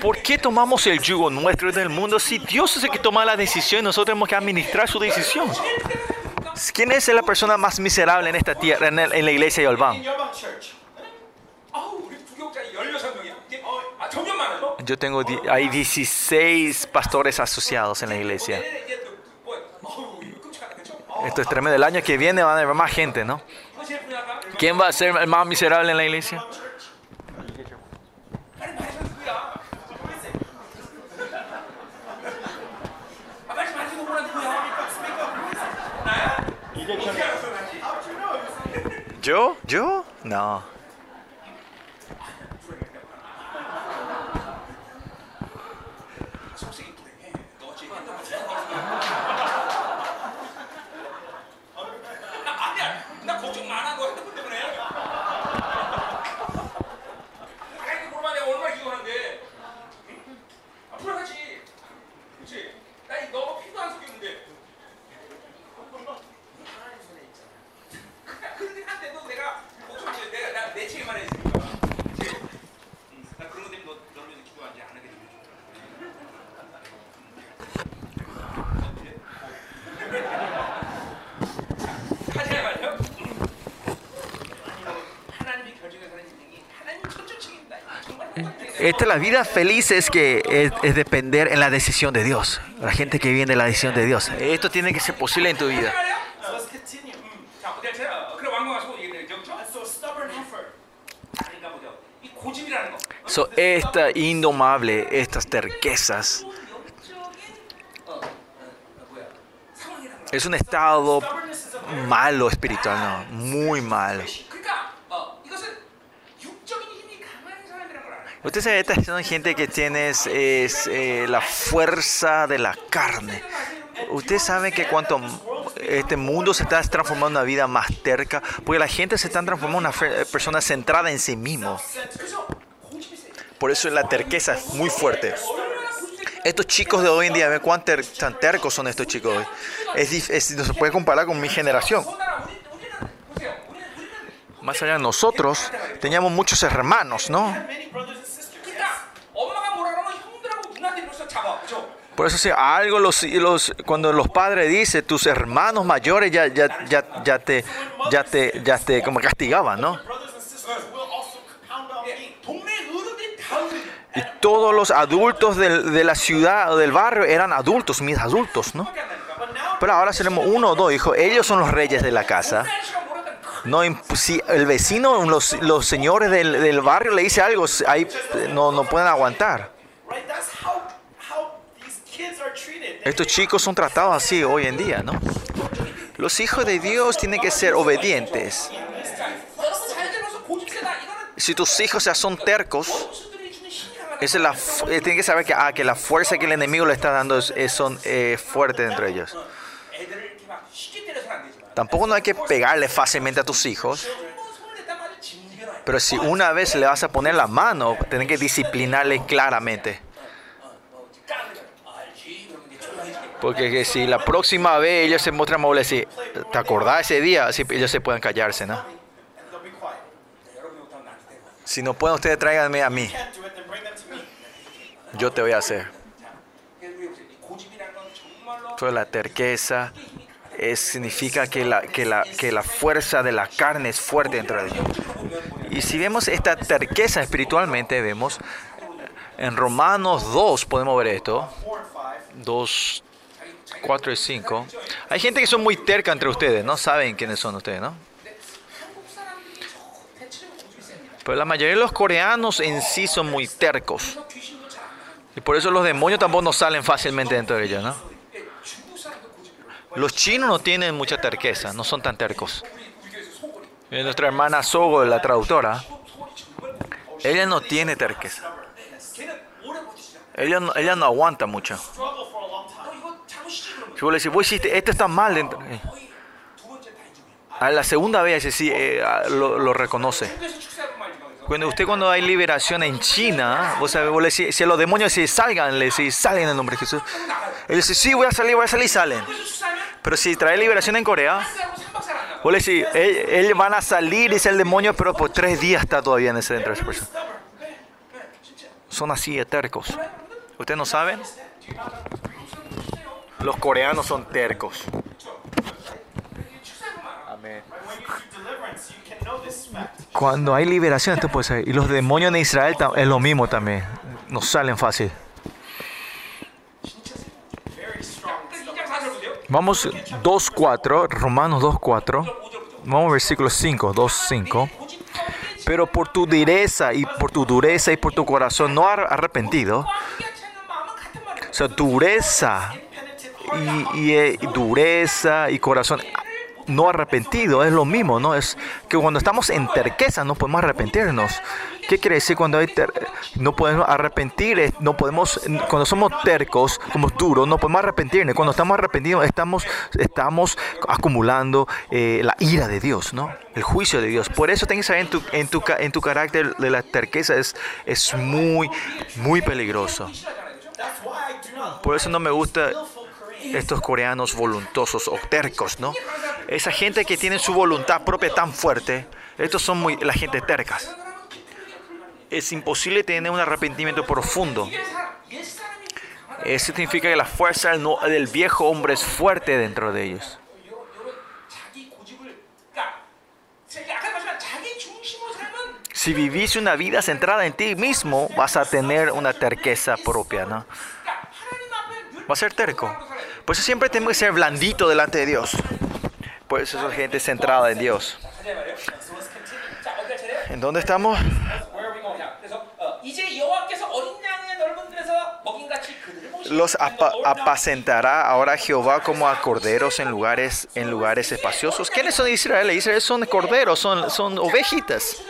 ¿Por qué tomamos el yugo nuestro del mundo si Dios es el que toma la decisión y nosotros tenemos que administrar su decisión? ¿Quién es la persona más miserable en esta tierra, en, la iglesia de Olván? yo tengo, hay 16 pastores asociados en la iglesia. Esto es tremendo. El año que viene van a haber más gente, ¿no? ¿Quién va a ser el más miserable en la iglesia? ¿Yo? ¿Yo? No. La vida feliz es que es, depender en la decisión de Dios. La gente que viene de la decisión de Dios. Esto tiene que ser posible en tu vida. So, esta indomable, estas terquezas, es un estado malo espiritual, no, muy malo. Usted se está diciendo gente que tienes eh, la fuerza de la carne. Usted sabe que cuanto este mundo se está transformando en una vida más terca, porque la gente se está transformando en una persona centrada en sí mismo. Por eso la terqueza es muy fuerte. Estos chicos de hoy en día, ve cuán tan tercos son estos chicos no se puede comparar con mi generación. Más allá de nosotros, teníamos muchos hermanos, ¿no? Por eso si algo los, los cuando los padres dicen, tus hermanos mayores ya, ya, ya, te, ya te, ya te como castigaban, ¿no? Y todos los adultos de, de la ciudad o del barrio eran adultos, mis adultos, ¿no? Pero ahora tenemos uno o dos hijos, ellos son los reyes de la casa. No, si el vecino, los, los señores del, del, barrio le dice algo, ahí eh, no, no pueden aguantar. Estos chicos son tratados así hoy en día, ¿no? Los hijos de Dios tienen que ser obedientes. Si tus hijos ya son tercos, esa es la, eh, tienen que saber que, ah, que la fuerza que el enemigo le está dando es, es son eh, fuerte dentro de ellos. Tampoco no hay que pegarle fácilmente a tus hijos. Pero si una vez le vas a poner la mano, tienen que disciplinarle claramente. Porque que si la próxima vez ellos se muestran amables, si te acordás ese día, si ellos se pueden callarse, ¿no? Si no pueden, ustedes tráiganme a mí. Yo te voy a hacer. Toda la terqueza es, significa que la, que, la, que la fuerza de la carne es fuerte dentro de Dios. Y si vemos esta terqueza espiritualmente, vemos eh, en Romanos 2, podemos ver esto. 2, 4 y 5. Hay gente que son muy terca entre ustedes, no saben quiénes son ustedes, ¿no? Pero la mayoría de los coreanos en sí son muy tercos. Y por eso los demonios tampoco no salen fácilmente dentro de ellos, ¿no? Los chinos no tienen mucha terqueza, no son tan tercos. Nuestra hermana Sogo, la traductora, ella no tiene terqueza. Ella ella no aguanta mucho. Yo le decía, vos hiciste, esto está mal dentro. Eh. A la segunda vez sí eh, ah, lo, lo, reconoce. Cuando usted cuando hay liberación en China, vos sabés, vos le decís, si a los demonios si salgan, le decís, salgan en el nombre de Jesús. Él dice, sí, voy a salir, voy a salir, salen. Pero si trae liberación en Corea, vos le decís, ellos van a salir, dice el demonio, pero por tres días está todavía en ese dentro de esa persona. Son así de tercos. ¿Ustedes no saben? Los coreanos son tercos. Amén. Cuando hay liberación, esto puede ser. Y los demonios en Israel es lo mismo también. Nos salen fácil. Vamos 2.4, Romanos 2.4. Vamos versículo 5, 2.5. Pero por tu dureza y por tu dureza y por tu corazón no arrepentido. O sea, dureza y, y, eh, dureza y corazón no arrepentido es lo mismo, ¿no? Es que cuando estamos en terqueza no podemos arrepentirnos. ¿Qué quiere decir cuando hay ter- no podemos arrepentir? No podemos, cuando somos tercos, como duros, no podemos arrepentirnos. Cuando estamos arrepentidos estamos, estamos acumulando eh, la ira de Dios, ¿no? El juicio de Dios. Por eso tienes que en tu, en tu, en tu carácter de la terqueza es, es muy, muy peligroso. Por eso no me gusta estos coreanos voluntosos o tercos, ¿no? Esa gente que tiene su voluntad propia tan fuerte, estos son muy, la gente tercas. Es imposible tener un arrepentimiento profundo. Eso significa que la fuerza del viejo hombre es fuerte dentro de ellos. Si vivís una vida centrada en ti mismo, vas a tener una terqueza propia, ¿no? Va a ser terco. Por eso siempre tenemos que ser blandito delante de Dios. Por eso es gente centrada en Dios. ¿En dónde estamos? Los ap apacentará ahora Jehová como a corderos en lugares, en lugares espaciosos. ¿Quiénes son Israel? Israel son corderos, son, son ovejitas.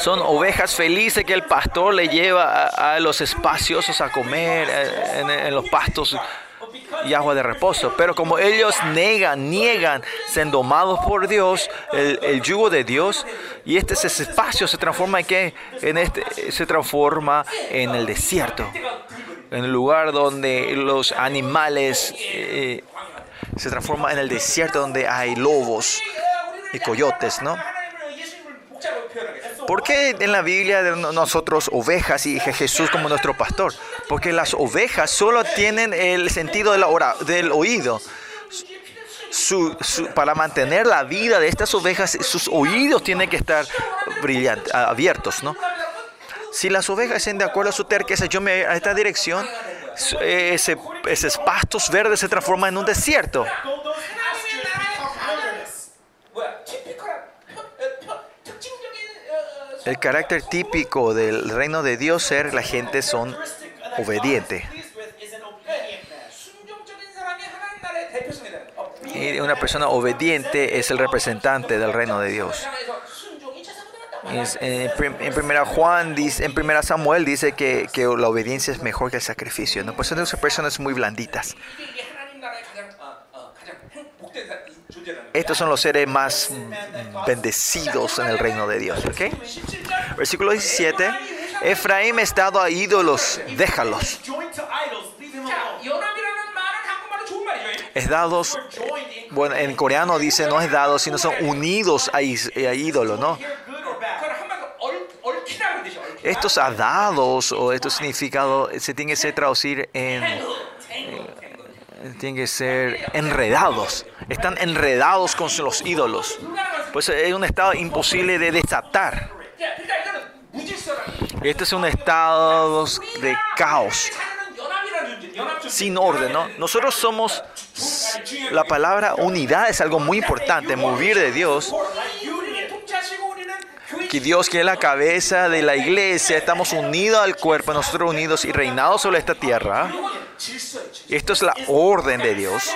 Son ovejas felices que el pastor le lleva a, los espaciosos a comer eh, en, los pastos y agua de reposo. Pero como ellos negan, niegan, siendo domados por Dios, el, el yugo de Dios, y este ese espacio se transforma en qué? En este, se transforma en el desierto. En el lugar donde los animales eh, se transforma en el desierto donde hay lobos y coyotes, ¿no? Por qué en la Biblia de nosotros ovejas y Jesús como nuestro pastor? Porque las ovejas solo tienen el sentido de la hora, del oído. Para mantener la vida de estas ovejas, sus oídos tienen que estar brillantes, abiertos, ¿no? Si las ovejas estén de acuerdo a su terqueza, yo me a esta dirección, ese, esos pastos verdes se transforman en un desierto. el carácter típico del reino de Dios ser la gente son obediente. Y una persona obediente es el representante del reino de Dios. Eh, en, primera Juan dice, en primera Samuel dice que, que, la obediencia es mejor que el sacrificio. ¿no? Por eso personas muy blanditas. Estos son los seres más bendecidos en el reino de Dios. ¿okay? Versículo 17. Efraín ha estado a ídolos, déjalos. Es dados, bueno, en coreano dice no es dados, sino son unidos a, ídolos, ¿no? Estos adados o estos significados se tienen que traducir en tienen que ser enredados, están enredados con los ídolos. Pues es un estado imposible de desatar. Este es un estado de caos, sin orden, ¿no? Nosotros somos, la palabra unidad es algo muy importante, mover de Dios que Dios, que es la cabeza de la iglesia, estamos unidos al cuerpo, nosotros unidos y reinados sobre esta tierra. Esto es la orden de Dios.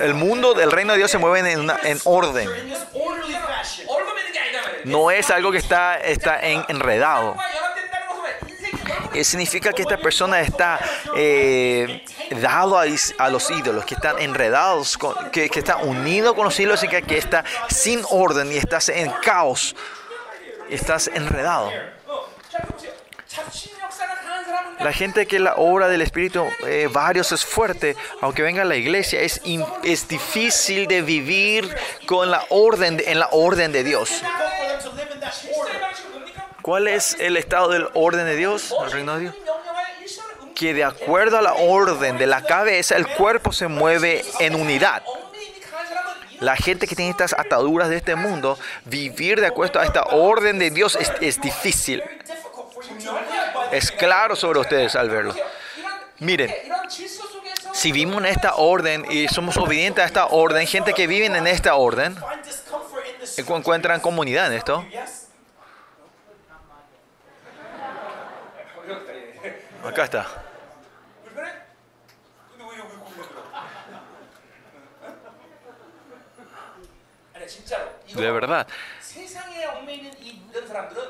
El mundo del reino de Dios se mueve en, orden. No es algo que está, está en, enredado. Eh, significa que esta persona está eh, dado a, a, los ídolos, que están enredados, con, que, está unido con los ídolos, y que está sin orden y estás en caos, estás enredado. La gente que la obra del Espíritu eh, varios es fuerte, aunque venga a la iglesia, es, es difícil de vivir con la orden, en la orden de Dios. ¿Cuál es el estado del orden de Dios, el reino de Dios? Que de acuerdo a la orden de la cabeza, el cuerpo se mueve en unidad. La gente que tiene estas ataduras de este mundo, vivir de acuerdo a esta orden de Dios es, es difícil. Es claro sobre ustedes al verlo. Miren, si vivimos en esta orden y somos obedientes a esta orden, gente que vive en esta orden, encuentran comunidad en esto. Acá está. De verdad.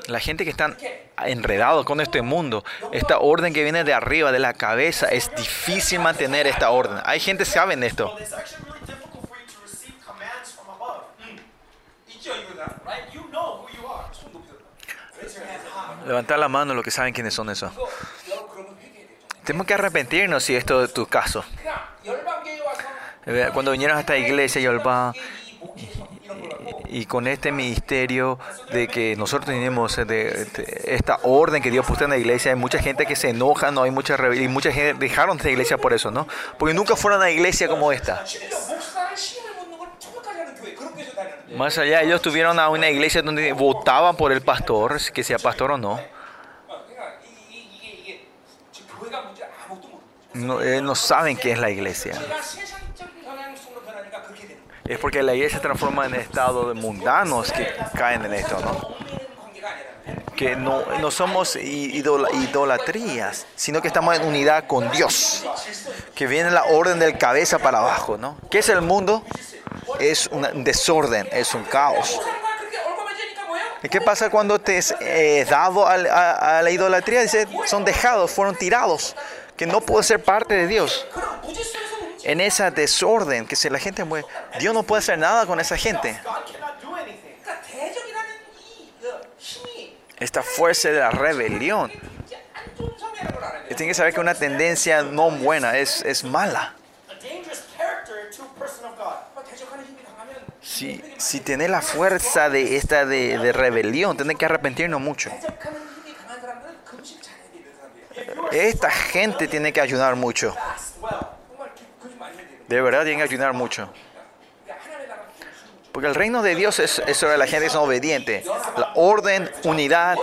La gente que están enredados con este mundo, esta orden que viene de arriba, de la cabeza, es difícil mantener esta orden. Hay gente que sabe esto. Levantar la mano los que saben quiénes son esos. Tenemos que arrepentirnos si esto es tu caso. Eh, cuando vinieron a esta iglesia, Yolba, y con este ministerio de que nosotros tenemos de, de esta orden que Dios puso en la iglesia, hay mucha gente que se enoja, no hay mucha y mucha gente dejaron esta iglesia por eso, ¿no? Porque nunca fueron a una iglesia como esta. Más allá, ellos tuvieron a una iglesia donde votaban por el pastor, que sea pastor o no. Eh, no, saben qué es la iglesia. Es porque la iglesia se transforma en estado de mundanos que caen en esto, ¿no? Que no, no somos idolatrías, sino que estamos en unidad con Dios. Que viene la orden del cabeza para abajo, ¿no? ¿Qué es el mundo? Es un desorden, es un caos. ¿Qué pasa cuando te es eh, dado a, a, la idolatría? Dice, son dejados, fueron tirados que no puede ser parte de Dios. En esa desorden que si la gente muere, Dios no puede hacer nada con esa gente. Esta fuerza de la rebelión. Y que saber que una tendencia no buena es, es mala. Si, si tenés la fuerza de esta de, de rebelión, tenés que arrepentirnos mucho. Esta gente tiene que ayunar mucho. De verdad tienen que ayunar mucho. Porque el reino de Dios es, es sobre la gente que es obediente. La orden, unidad,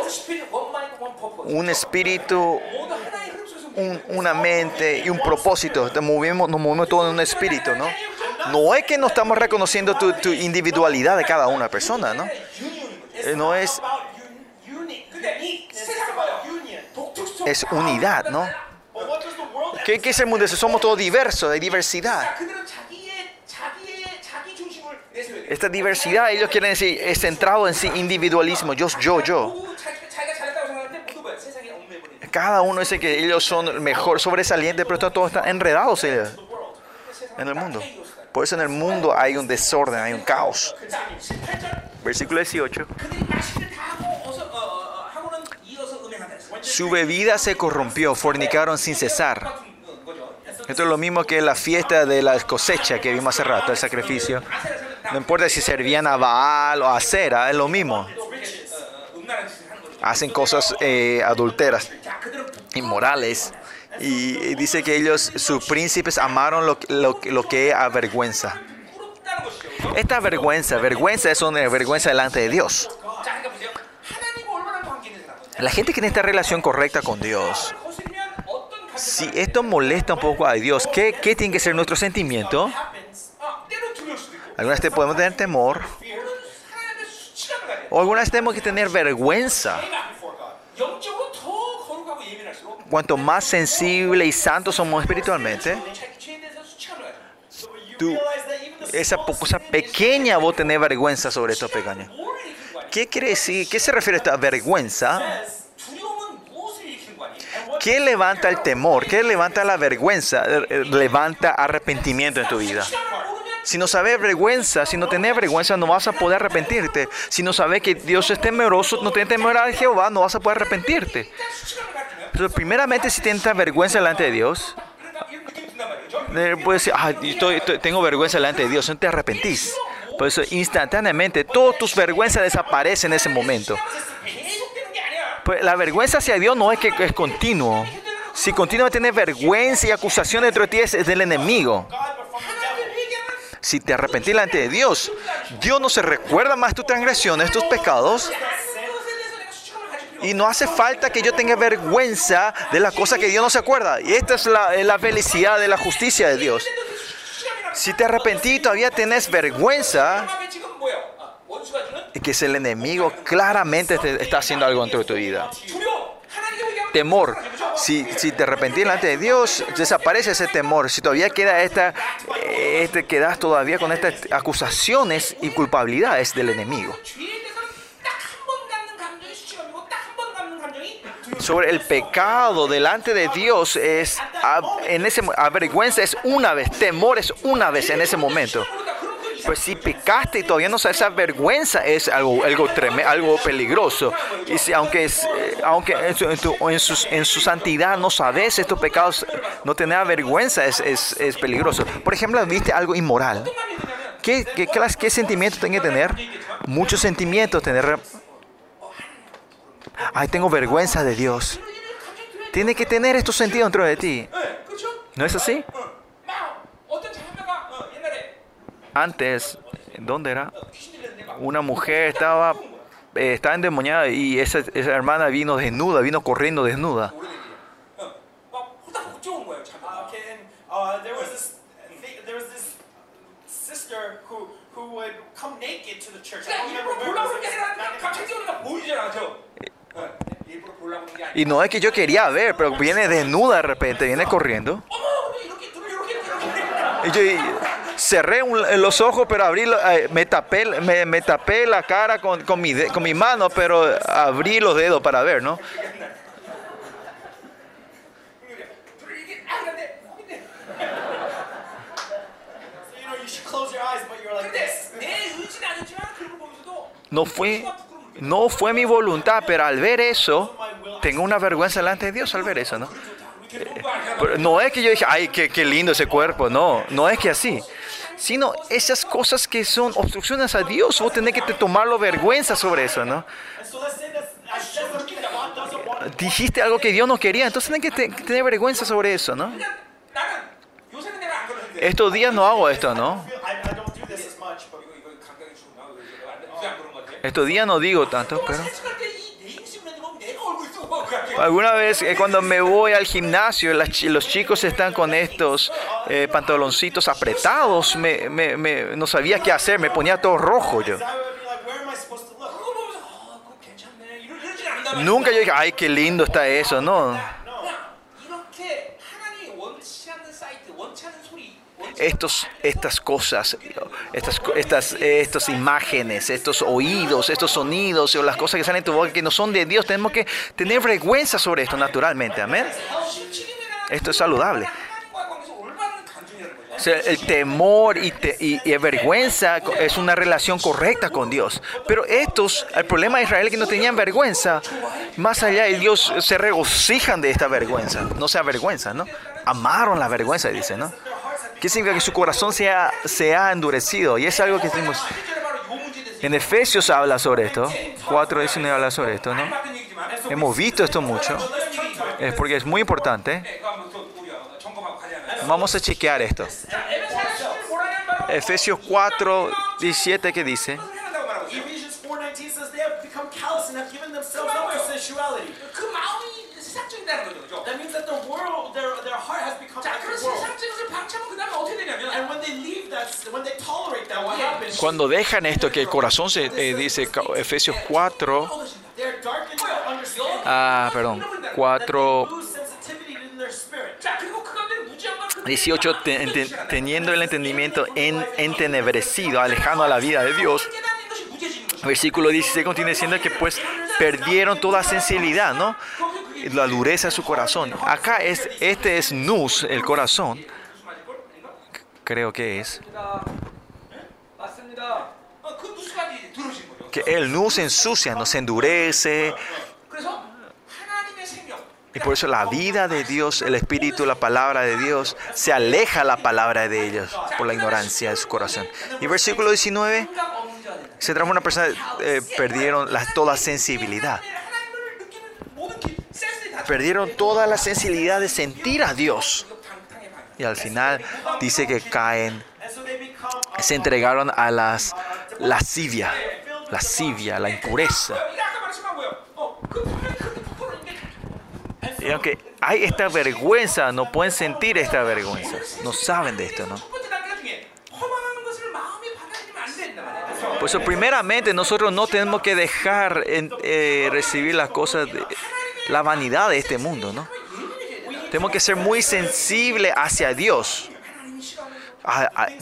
un espíritu, un, una mente y un propósito. Nos movemos, nos movemos todos en un espíritu, ¿no? No es que no estamos reconociendo tu, tu individualidad de cada una persona, ¿no? Eh, no es es unidad, ¿no? ¿Qué, qué es el mundo? Somos todos diversos, hay diversidad. Esta diversidad, ellos quieren decir, es centrado en sí individualismo, yo, yo, yo. Cada uno dice que ellos son mejor, sobresalientes, pero todos están enredados en el mundo. Por eso en el mundo hay un desorden, hay un caos. Versículo 18. Su bebida se corrompió, fornicaron sin cesar. Esto es lo mismo que la fiesta de la cosecha que vimos hace rato, el sacrificio. No importa si servían a Baal o a Cera, es lo mismo. Hacen cosas eh, adulteras, inmorales. Y dice que ellos, sus príncipes, amaron lo, lo, lo que avergüenza. Esta vergüenza, vergüenza es una vergüenza delante de Dios la gente que tiene esta relación correcta con Dios, si esto molesta un poco a Dios, ¿qué, qué tiene que ser nuestro sentimiento? Algunas veces podemos tener temor. O algunas veces tenemos que tener vergüenza. Cuanto más sensible y santo somos espiritualmente, tú, esa cosa pequeña vos tenés vergüenza sobre estos pequeños. ¿Qué quiere decir? ¿Qué se refiere a esta vergüenza? ¿Qué levanta el temor? ¿Qué levanta la vergüenza? Levanta arrepentimiento en tu vida. Si no sabes vergüenza, si no tenés vergüenza, no vas a poder arrepentirte. Si no sabes que Dios es temeroso, no tenés temor a Jehová, no vas a poder arrepentirte. Pero primeramente, si tienes vergüenza delante de Dios, eh, puedes decir, ah, estoy, estoy, tengo vergüenza delante de Dios, no te arrepentís. Por eso instantáneamente todas tus vergüenzas desaparecen en ese momento. Pues la vergüenza hacia Dios no es que es continuo. Si continuamente tienes vergüenza y acusación dentro de ti es del enemigo. Si te arrepentís delante de Dios, Dios no se recuerda más tus transgresiones, tus pecados. Y no hace falta que yo tenga vergüenza de las cosas que Dios no se acuerda. Y esta es la, la felicidad de la justicia de Dios. Si te arrepentí y todavía tenés vergüenza, es que es el enemigo claramente te está haciendo algo dentro de tu vida. Temor. Si, si te arrepentís delante de Dios, desaparece ese temor. Si todavía queda esta, este, quedas todavía con estas acusaciones y culpabilidades del enemigo. sobre el pecado delante de Dios es en ese avergüenza es una vez, temor es una vez en ese momento. Pues si pecaste y todavía no sabes, esa vergüenza es algo, algo tremendo, algo peligroso. Y si, aunque, es, eh, aunque en, tu, en, su, en, su, santidad no sabes estos pecados, no tener vergüenza es, es, es peligroso. Por ejemplo, viste algo inmoral. ¿Qué, qué, qué, qué sentimientos tiene que tener? Muchos sentimientos, tener ay, tengo vergüenza de Dios. Tiene que tener estos sentidos dentro de ti. ¿No es así? Antes, ¿dónde era? Una mujer estaba, eh, estaba endemoniada y esa, esa hermana vino desnuda, vino corriendo desnuda. Y no es que yo quería ver, pero viene desnuda de repente, viene corriendo. Y yo cerré un, los ojos, pero abrí, eh, me, tapé, me, tapé la cara con, con, mi, con mi mano, pero abrí los dedos para ver, ¿no? No fue, no fue mi voluntad, pero al ver eso, tengo una vergüenza delante de Dios al ver eso, ¿no? Eh, no es que yo dije, ay, qué, lindo ese cuerpo, no, no es que así, sino esas cosas que son obstrucciones a Dios, vos tenés que te tomarlo vergüenza sobre eso, ¿no? Dijiste algo que Dios no quería, entonces tenés que tener vergüenza sobre eso, ¿no? Estos días no hago esto, ¿no? Estos días no digo tanto, pero... Alguna vez eh, cuando me voy al gimnasio, las, los chicos están con estos eh, pantaloncitos apretados, me, me, me, no sabía qué hacer, me ponía todo rojo yo. Nunca yo dije, ay, qué lindo está eso, no. estos, estas cosas, estas, estas, estas imágenes, estos oídos, estos sonidos o las cosas que salen de tu boca que no son de Dios, tenemos que tener vergüenza sobre esto naturalmente. Amén. Esto es saludable. El temor y, te, y, vergüenza es una relación correcta con Dios. Pero estos, el problema de Israel que no tenían vergüenza. Más allá, de Dios se regocijan de esta vergüenza. No se avergüenzan, ¿no? Amaron la vergüenza, dice, ¿no? ¿Qué significa que su corazón se ha, se ha endurecido? Y es algo que tenemos... En Efesios habla sobre esto, 4.19 habla sobre esto, ¿no? Hemos visto esto mucho, es porque es muy importante. Vamos a chequear esto. Efesios 4, 17 que dice, cuando dejan esto, que el corazón se eh, dice, Efesios 4, ah, perdón, 4, 18, teniendo el entendimiento en, entenebrecido, alejando a la vida de Dios. Versículo 16 continúa diciendo que pues perdieron toda sensibilidad, ¿no? La dureza de su corazón. Acá es, este es nus, el corazón creo que es que Él nos ensucia, nos endurece. Y por eso la vida de Dios, el Espíritu, la palabra de Dios, se aleja la palabra de ellos por la ignorancia de su corazón. Y versículo 19, se transforma una persona, eh, perdieron toda sensibilidad. Perdieron toda la sensibilidad de sentir a Dios y al final dice que caen, se entregaron a las lascivia, lascivia, la impureza. Y aunque hay esta vergüenza, no pueden sentir esta vergüenza, no saben de esto, ¿no? Por eso, primeramente, nosotros no tenemos que dejar eh, recibir las cosas, de, la vanidad de este mundo, ¿no? Tenemos que ser muy sensibles hacia Dios.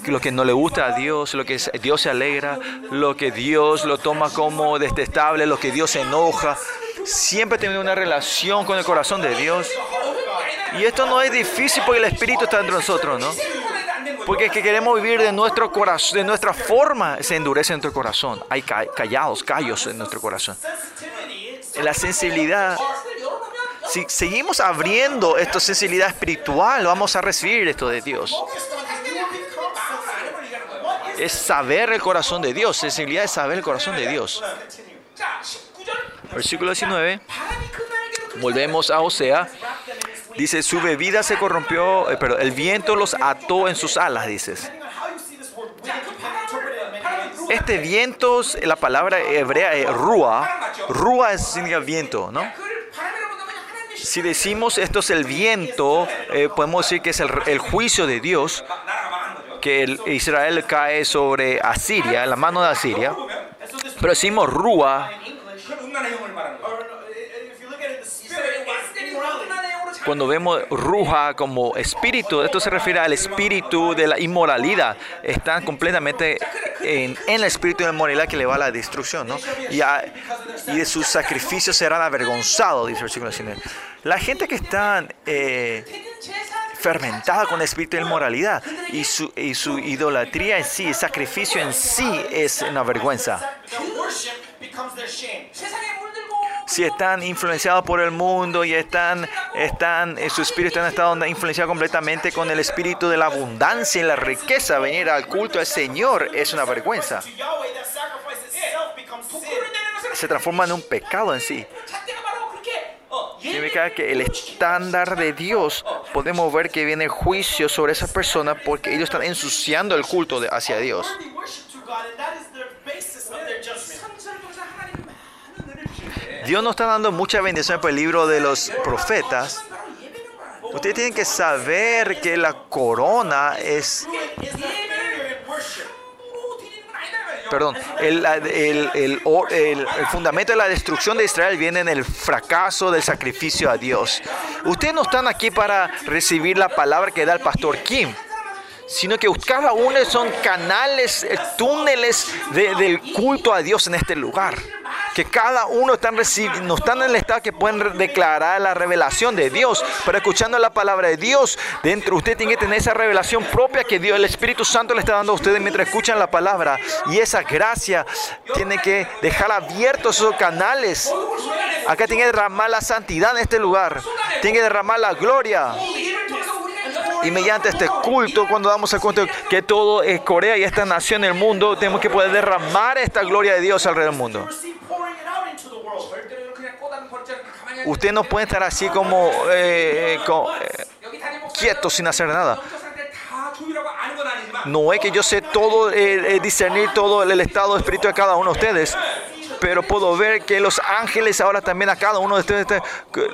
Lo que no le gusta a Dios, lo que Dios se alegra, lo que Dios lo toma como detestable, lo que Dios se enoja. Siempre tener una relación con el corazón de Dios. Y esto no es difícil porque el Espíritu está dentro de nosotros, ¿no? Porque es que queremos vivir de nuestro corazón, de nuestra forma, se endurece nuestro corazón. Hay callados, callos en nuestro corazón. La sensibilidad si seguimos abriendo esta sensibilidad espiritual, vamos a recibir esto de Dios. Es saber el corazón de Dios. Sensibilidad es saber el corazón de Dios. Versículo 19. Volvemos a Osea. Dice, su bebida se corrompió, eh, perdón, el viento los ató en sus alas, dices. Este viento, la palabra hebrea es rúa. Rúa significa viento, ¿no? Si decimos esto es el viento, eh, podemos decir que es el, el juicio de Dios, que el Israel cae sobre Asiria, en la mano de Asiria. Pero decimos Rúa. Cuando vemos Ruja como espíritu, esto se refiere al espíritu de la inmoralidad. Están completamente en, en el espíritu de inmoralidad que le va a la destrucción, ¿no? Y, a, y de sus sacrificios serán avergonzados, dice el versículo 19. La gente que está eh, fermentada con el espíritu de inmoralidad y su, y su idolatría en sí, el sacrificio en sí es una vergüenza. Si están influenciados por el mundo y están, están, eh, su espíritu en esta influenciado completamente con el espíritu de la abundancia y la riqueza, venir al culto al Señor es una vergüenza. Se transforma en un pecado en sí significa que el estándar de Dios, podemos ver que viene juicio sobre esas personas porque ellos están ensuciando el culto hacia Dios. Dios nos está dando mucha bendición por el libro de los profetas. Ustedes tienen que saber que la corona es Perdón, el, el- el- el fundamento de la destrucción de Israel viene en el fracaso del sacrificio a Dios. Ustedes no están aquí para recibir la palabra que da el pastor Kim, sino que cada uno son canales, eh, túneles de- del culto a Dios en este lugar. que cada uno están no están en el estado que pueden declarar la revelación de Dios, pero escuchando la palabra de Dios, dentro usted tiene que tener esa revelación propia que Dios, el Espíritu Santo le está dando a ustedes mientras escuchan la palabra. Y esa gracia tiene que dejar abiertos esos canales. Acá tiene que derramar la santidad en este lugar. Tiene que derramar la gloria. Y mediante este culto, cuando damos a cuenta que todo es Corea y esta nación, en el mundo, tenemos que poder derramar esta gloria de Dios alrededor del mundo. Usted no puede estar así como, eh, eh, eh quieto sin hacer nada. No es que yo sé todo, eh, discernir todo el estado espiritual de cada uno de ustedes pero puedo ver que los ángeles ahora también a cada uno de ustedes está,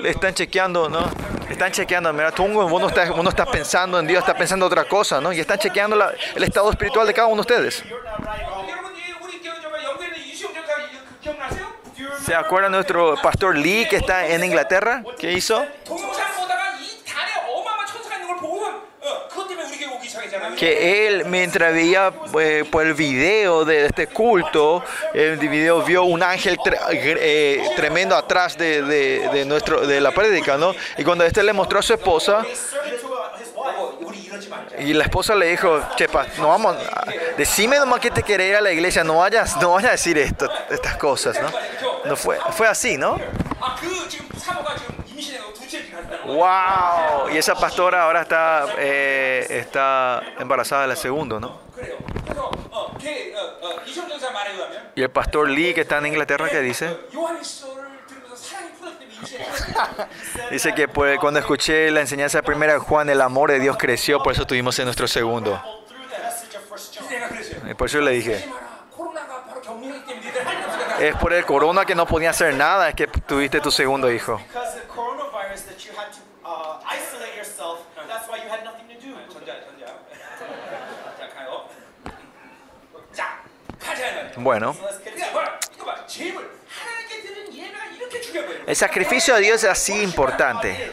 están chequeando, ¿no? Están chequeando, mira, tú, uno está, uno está pensando en Dios, está pensando otra cosa, ¿no? Y están chequeando el estado espiritual de cada uno de ustedes. ¿Se acuerdan nuestro pastor Lee que está en Inglaterra? ¿Qué hizo? que él, mientras veía eh, por el video de este culto, el video vio un ángel eh, tremendo atrás de, de, nuestro, de la prédica, ¿no? Y cuando este le mostró a su esposa, y la esposa le dijo, chepa, no vamos, decime nomás que te querés ir a la iglesia, no vayas, no vayas a decir esto, estas cosas, ¿no? No fue, fue así, ¿no? ¡Wow! Y esa pastora ahora está, eh, está embarazada de la segunda, ¿no? Y el pastor Lee, que está en Inglaterra, ¿qué dice? dice que pues, cuando escuché la enseñanza primera de Juan, el amor de Dios creció, por eso tuvimos en nuestro segundo. Por eso le dije, es por el corona que no podía hacer nada, es que tuviste tu segundo hijo. Bueno. El sacrificio de Dios es así importante.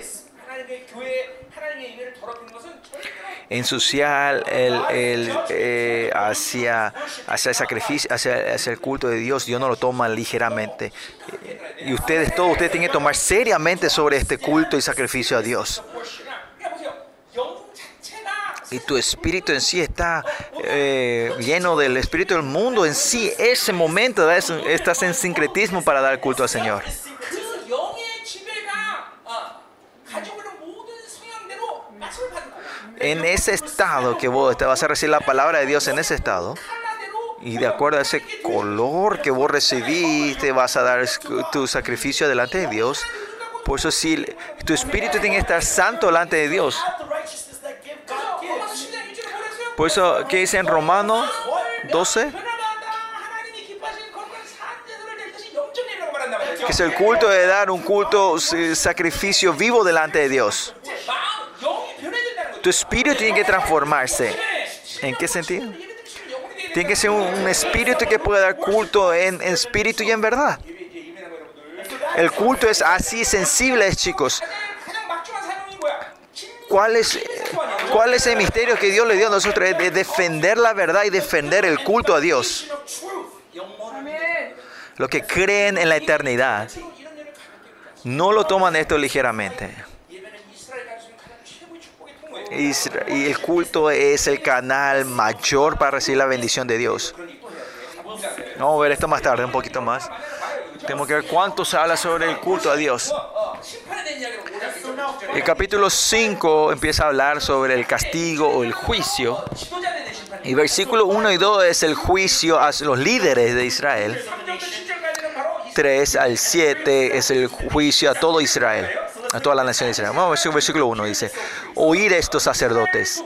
Ensuciar el, el eh, hacia, hacia, el sacrificio, hacia, hacia, el culto de Dios, Dios no lo toma ligeramente. Y ustedes, todos ustedes tienen que tomar seriamente sobre este culto y sacrificio a Dios. Y tu espíritu en sí está eh, lleno del espíritu del mundo en sí, ese momento estás en sincretismo para dar culto al Señor. En ese estado que vos te vas a recibir la palabra de Dios en ese estado. Y de acuerdo a ese color que vos recibiste, vas a dar tu sacrificio delante de Dios. Por eso, si tu espíritu tiene que estar santo delante de Dios, por eso, ¿qué dice en Romano 12? Que es el culto de dar un culto, eh, sacrificio vivo delante de Dios. Tu espíritu tiene que transformarse. ¿En qué sentido? Tiene que ser un, espíritu que pueda dar culto en, en espíritu y en verdad. El culto es así sensible, chicos. ¿Cuál es ¿Cuál es el misterio que Dios le dio a nosotros? Es de defender la verdad y defender el culto a Dios. Los que creen en la eternidad no lo toman esto ligeramente. Y el culto es el canal mayor para recibir la bendición de Dios. Vamos a ver esto más tarde, un poquito más. Tenemos que ver cuánto se habla sobre el culto a Dios. El capítulo 5 empieza a hablar sobre el castigo o el juicio. Y versículo 1 y 2 es el juicio a los líderes de Israel. 3 al 7 es el juicio a todo Israel, a toda la nación de Israel. Vamos a ver versículo 1 dice, oír estos sacerdotes,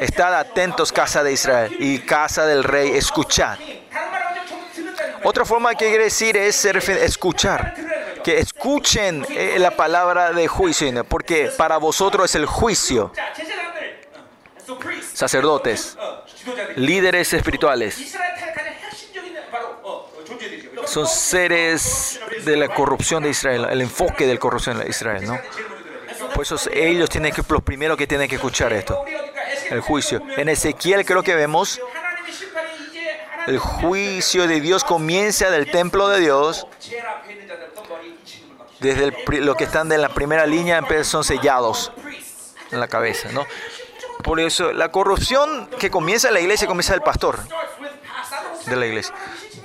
estad atentos casa de Israel y casa del rey, escuchad. Otra forma que quiere decir es escuchar. Que escuchen eh, la palabra de juicio, porque para vosotros es el juicio. Sacerdotes, líderes espirituales, son seres de la corrupción de Israel, el enfoque de la corrupción de Israel, ¿no? Por eso ellos tienen que, los primeros que tienen que escuchar esto, el juicio. En Ezequiel creo que vemos el juicio de Dios comienza del templo de Dios. Desde el, lo que están de la primera línea son sellados en la cabeza, ¿no? Por eso la corrupción que comienza en la iglesia comienza del pastor de la iglesia.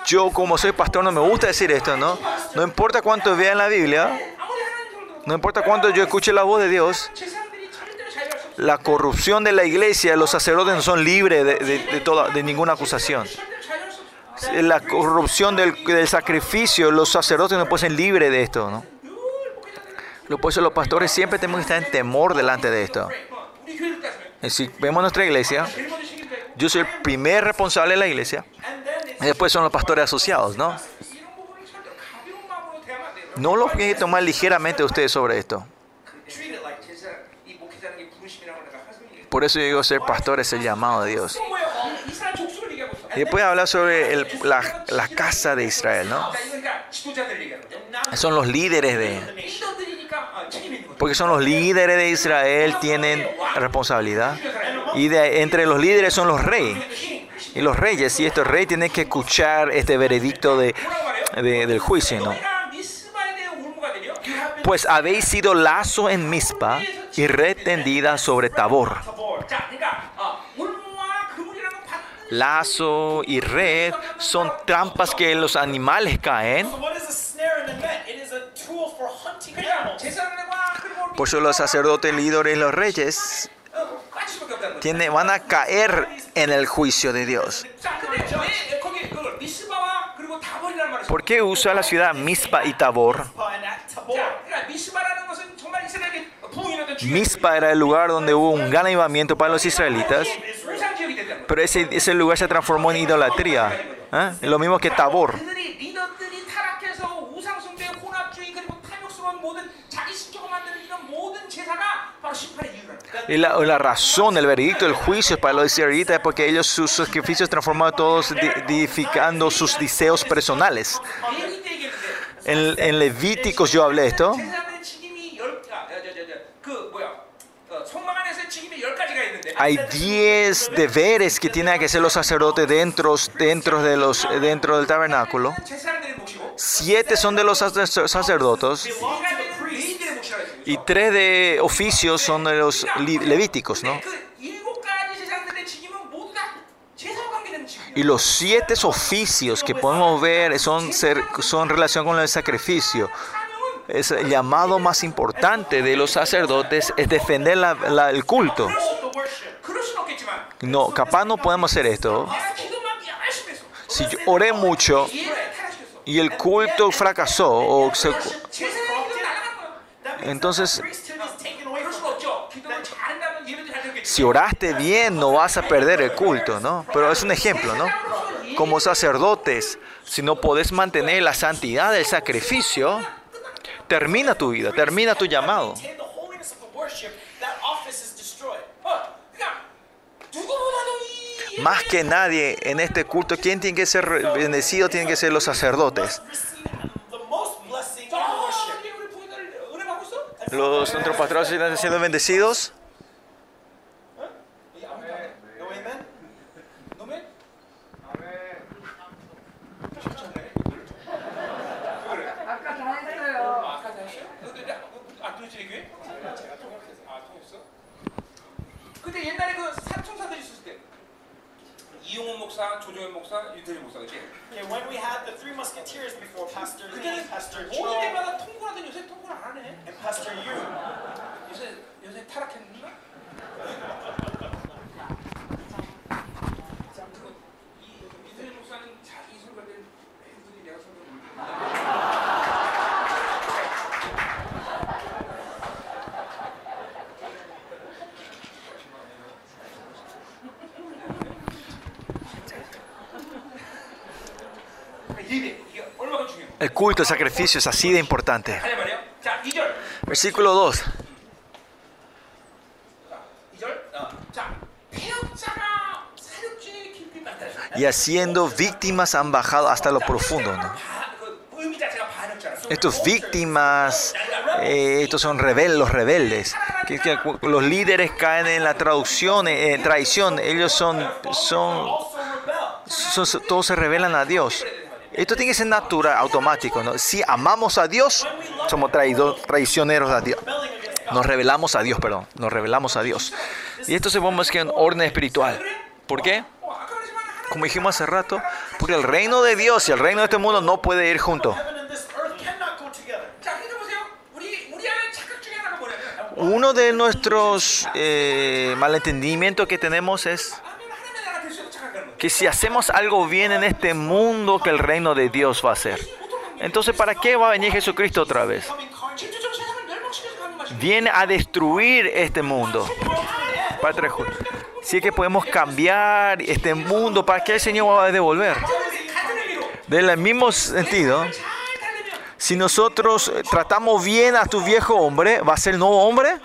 Yo como soy pastor no me gusta decir esto, ¿no? No importa cuánto vea en la Biblia, no importa cuánto yo escuche la voz de Dios, la corrupción de la iglesia, los sacerdotes no son libres de, toda, de ninguna acusación la corrupción del, del, sacrificio, los sacerdotes no pueden ser libres de esto, ¿no? Por eso los pastores siempre tenemos que estar en temor delante de esto. Si vemos nuestra iglesia, yo soy el primer responsable de la iglesia, y después son los pastores asociados, ¿no? No lo que tomar ligeramente ustedes sobre esto. Por eso yo digo ser pastor es el llamado de Dios. Y Después habla sobre la, casa de Israel, ¿no? Son los líderes de... Porque son los líderes de Israel, tienen responsabilidad. Y de, entre los líderes son los reyes. Y los reyes, y estos reyes tienen que escuchar este veredicto de, del juicio, ¿no? Pues habéis sido lazo en Mizpa y red tendida sobre Tabor lazo y red son trampas que los animales caen. Por eso los sacerdotes, líderes, los reyes van a caer en el juicio de Dios. ¿Por qué usa la ciudad Mispa y Tabor? Mispa era el lugar donde hubo un gran para los israelitas. Pero ese, ese lugar se transformó en idolatría. ¿eh? Lo mismo que Tabor. Y la, la, razón, el veredicto, el juicio para los israelitas es porque ellos sus sacrificios transformaron todos edificando sus deseos personales. En, en Levíticos yo hablé esto. Hay 10 deberes que tienen que hacer los sacerdotes dentro, dentro, de los, dentro del tabernáculo. Siete son de los sacerdotes y tres de oficios son de los levíticos, ¿no? Y los siete oficios que podemos ver son, ser, son relación con el sacrificio. El llamado más importante de los sacerdotes es defender el culto. No, capaz no podemos hacer esto. Si yo oré mucho y el culto fracasó, o se, entonces, si oraste bien, no vas a perder el culto, ¿no? Pero es un ejemplo, ¿no? Como sacerdotes, si no podés mantener la santidad del sacrificio, termina tu vida, termina tu llamado. Más que nadie en este culto, ¿quién tiene que ser bendecido? Tienen que ser los sacerdotes. Los nuestros pastores están siendo bendecidos. 이용훈 목사, 조정현 목사, 유태리 목사 그치? Okay, when we had the three musketeers before Pastor Lee, Pastor 모일 Joe, 때마다 통굴하던 요새 통굴 안 하네 and Pastor Yu, 요새 요새 타락했는 El culto, el sacrificio es así de importante. Versículo 2. Y haciendo víctimas han bajado hasta lo profundo. ¿no? Estos víctimas, eh, estos son rebeldes, los rebeldes. Los líderes caen en la traducción, eh, en traición. Ellos son, son, todos se rebelan a Dios. Esto tiene que ser natural, automático. ¿no? Si amamos a Dios, somos traidor, traicioneros a Dios. Nos revelamos a Dios, perdón. Nos revelamos a Dios. Y esto se pone más que en orden espiritual. ¿Por qué? Como dijimos hace rato, porque el reino de Dios y el reino de este mundo no puede ir juntos. Uno de nuestros eh, malentendimientos que tenemos es que si hacemos algo bien en este mundo, que el reino de Dios va a ser. Entonces, ¿para qué va a venir Jesucristo otra vez? Viene a destruir este mundo. Padre Si es que podemos cambiar este mundo, ¿para qué el Señor va a devolver? Del mismo sentido, si nosotros tratamos bien a tu viejo hombre, ¿va a ser el nuevo hombre?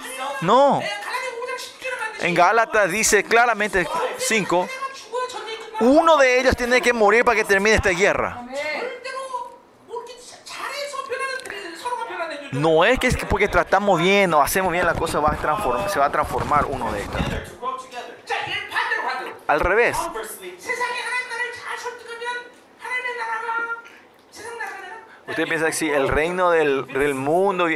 No. En Gálatas dice claramente 5, uno de ellos tiene que morir para que termine esta guerra. No es que es porque tratamos bien o hacemos bien la cosa va a transformar, se va a transformar uno de estos. Al revés. Usted piensa que si el reino del, del, mundo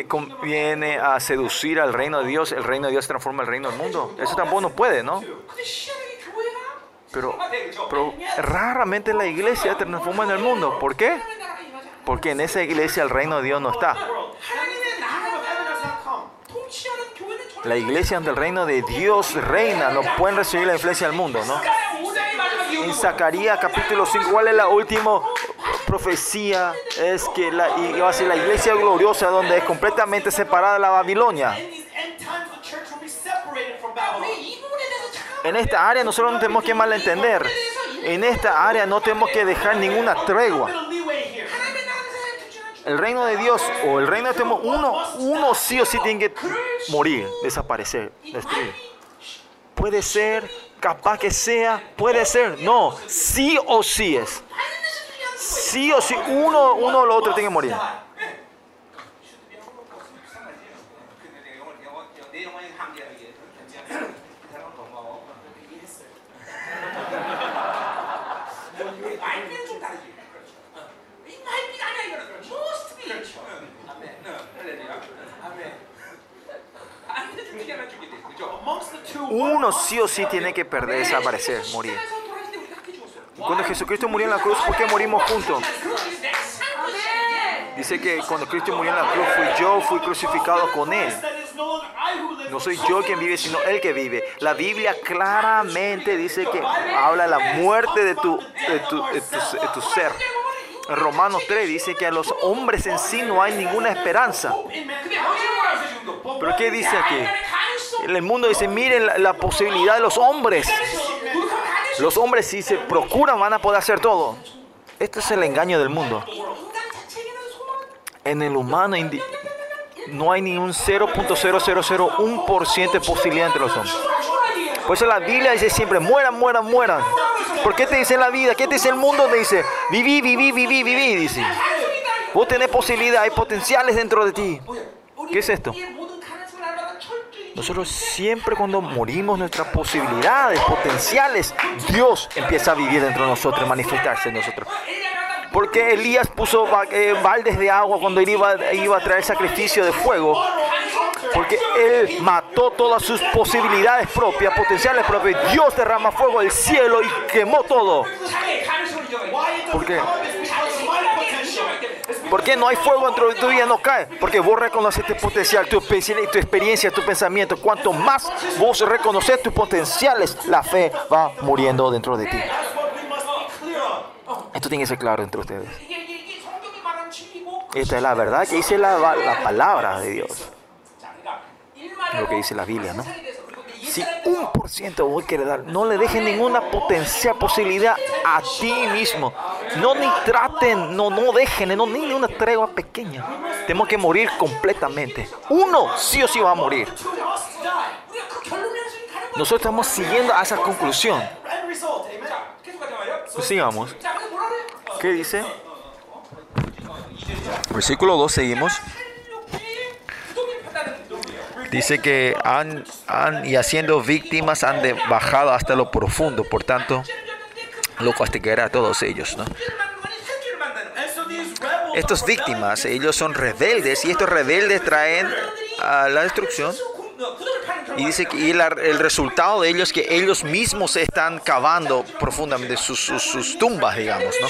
viene a seducir al reino de Dios, el reino de Dios se transforma el reino del mundo. Eso tampoco no puede, ¿no? Pero, raramente la iglesia se transforma en el mundo. ¿Por qué? Porque en esa iglesia el reino de Dios no está. La iglesia donde el reino de Dios reina, no pueden recibir la influencia del mundo, ¿no? En Zacarías capítulo 5, ¿cuál es la última profecía? Es que la, a ser la iglesia gloriosa donde es completamente separada de la Babilonia. En esta área nosotros no tenemos que malentender. En esta área no tenemos que dejar ninguna tregua. El reino de Dios o el reino de tenemos uno, uno sí o sí tiene que morir, desaparecer. Puede ser, capaz que sea, puede ser, no, sí o sí es. Sí o sí, uno, uno o lo otro tiene que morir. Uno sí o sí tiene que perder, desaparecer, morir. Cuando Jesucristo murió en la cruz, ¿por qué morimos juntos? Dice que cuando Cristo murió en la cruz, fui yo, fui crucificado con Él. No soy yo quien vive, sino el que vive. La Biblia claramente dice que habla de la muerte de tu, de tu, de tu, ser. Romanos 3 dice que a los hombres en sí no hay ninguna esperanza. ¿Pero qué dice aquí? El mundo dice, miren la, la posibilidad de los hombres. Los hombres si se procuran van a poder hacer todo. Este es el engaño del mundo. En el humano no hay ni un 0.0001% de posibilidad entre los hombres. Por eso la Biblia dice siempre, mueran, mueran, mueran. ¿Por qué te dice la vida? ¿Qué te dice el mundo? Te dice, viví, viví, viví, viví, dice. Vos tenés posibilidad, hay potenciales dentro de ti. ¿Qué es esto? Nosotros siempre cuando morimos nuestras posibilidades potenciales, Dios empieza a vivir dentro de nosotros, manifestarse en nosotros. Porque Elías puso eh, baldes de agua cuando él iba, iba a traer sacrificio de fuego. Porque él mató todas sus posibilidades propias, potenciales propias. Dios derrama fuego del cielo y quemó todo. ¿Por qué? ¿Por qué no hay fuego dentro de tu vida? No cae. Porque vos reconoces tu potencial, tu, tu experiencia, tu pensamiento. Cuanto más vos reconoces tus potenciales, la fe va muriendo dentro de ti. Esto tiene que ser claro entre ustedes. Esta es la verdad que dice la, la palabra de Dios. lo que dice la Biblia, ¿no? Si un por ciento vos querés dar, no le dejen ninguna potencial posibilidad a ti mismo. No ni traten, no, no dejen, no ni una tregua pequeña. Tenemos que morir completamente. Uno sí o sí va a morir. Nosotros estamos siguiendo a esa conclusión sigamos. ¿Qué dice? Versículo 2, seguimos. Dice que han, han y haciendo víctimas han de bajado hasta lo profundo, por tanto, lo castigará a todos ellos. ¿no? Estos víctimas, ellos son rebeldes y estos rebeldes traen a la destrucción y dice que el resultado de ellos es que ellos mismos están cavando profundamente sus, tumbas, digamos, ¿no?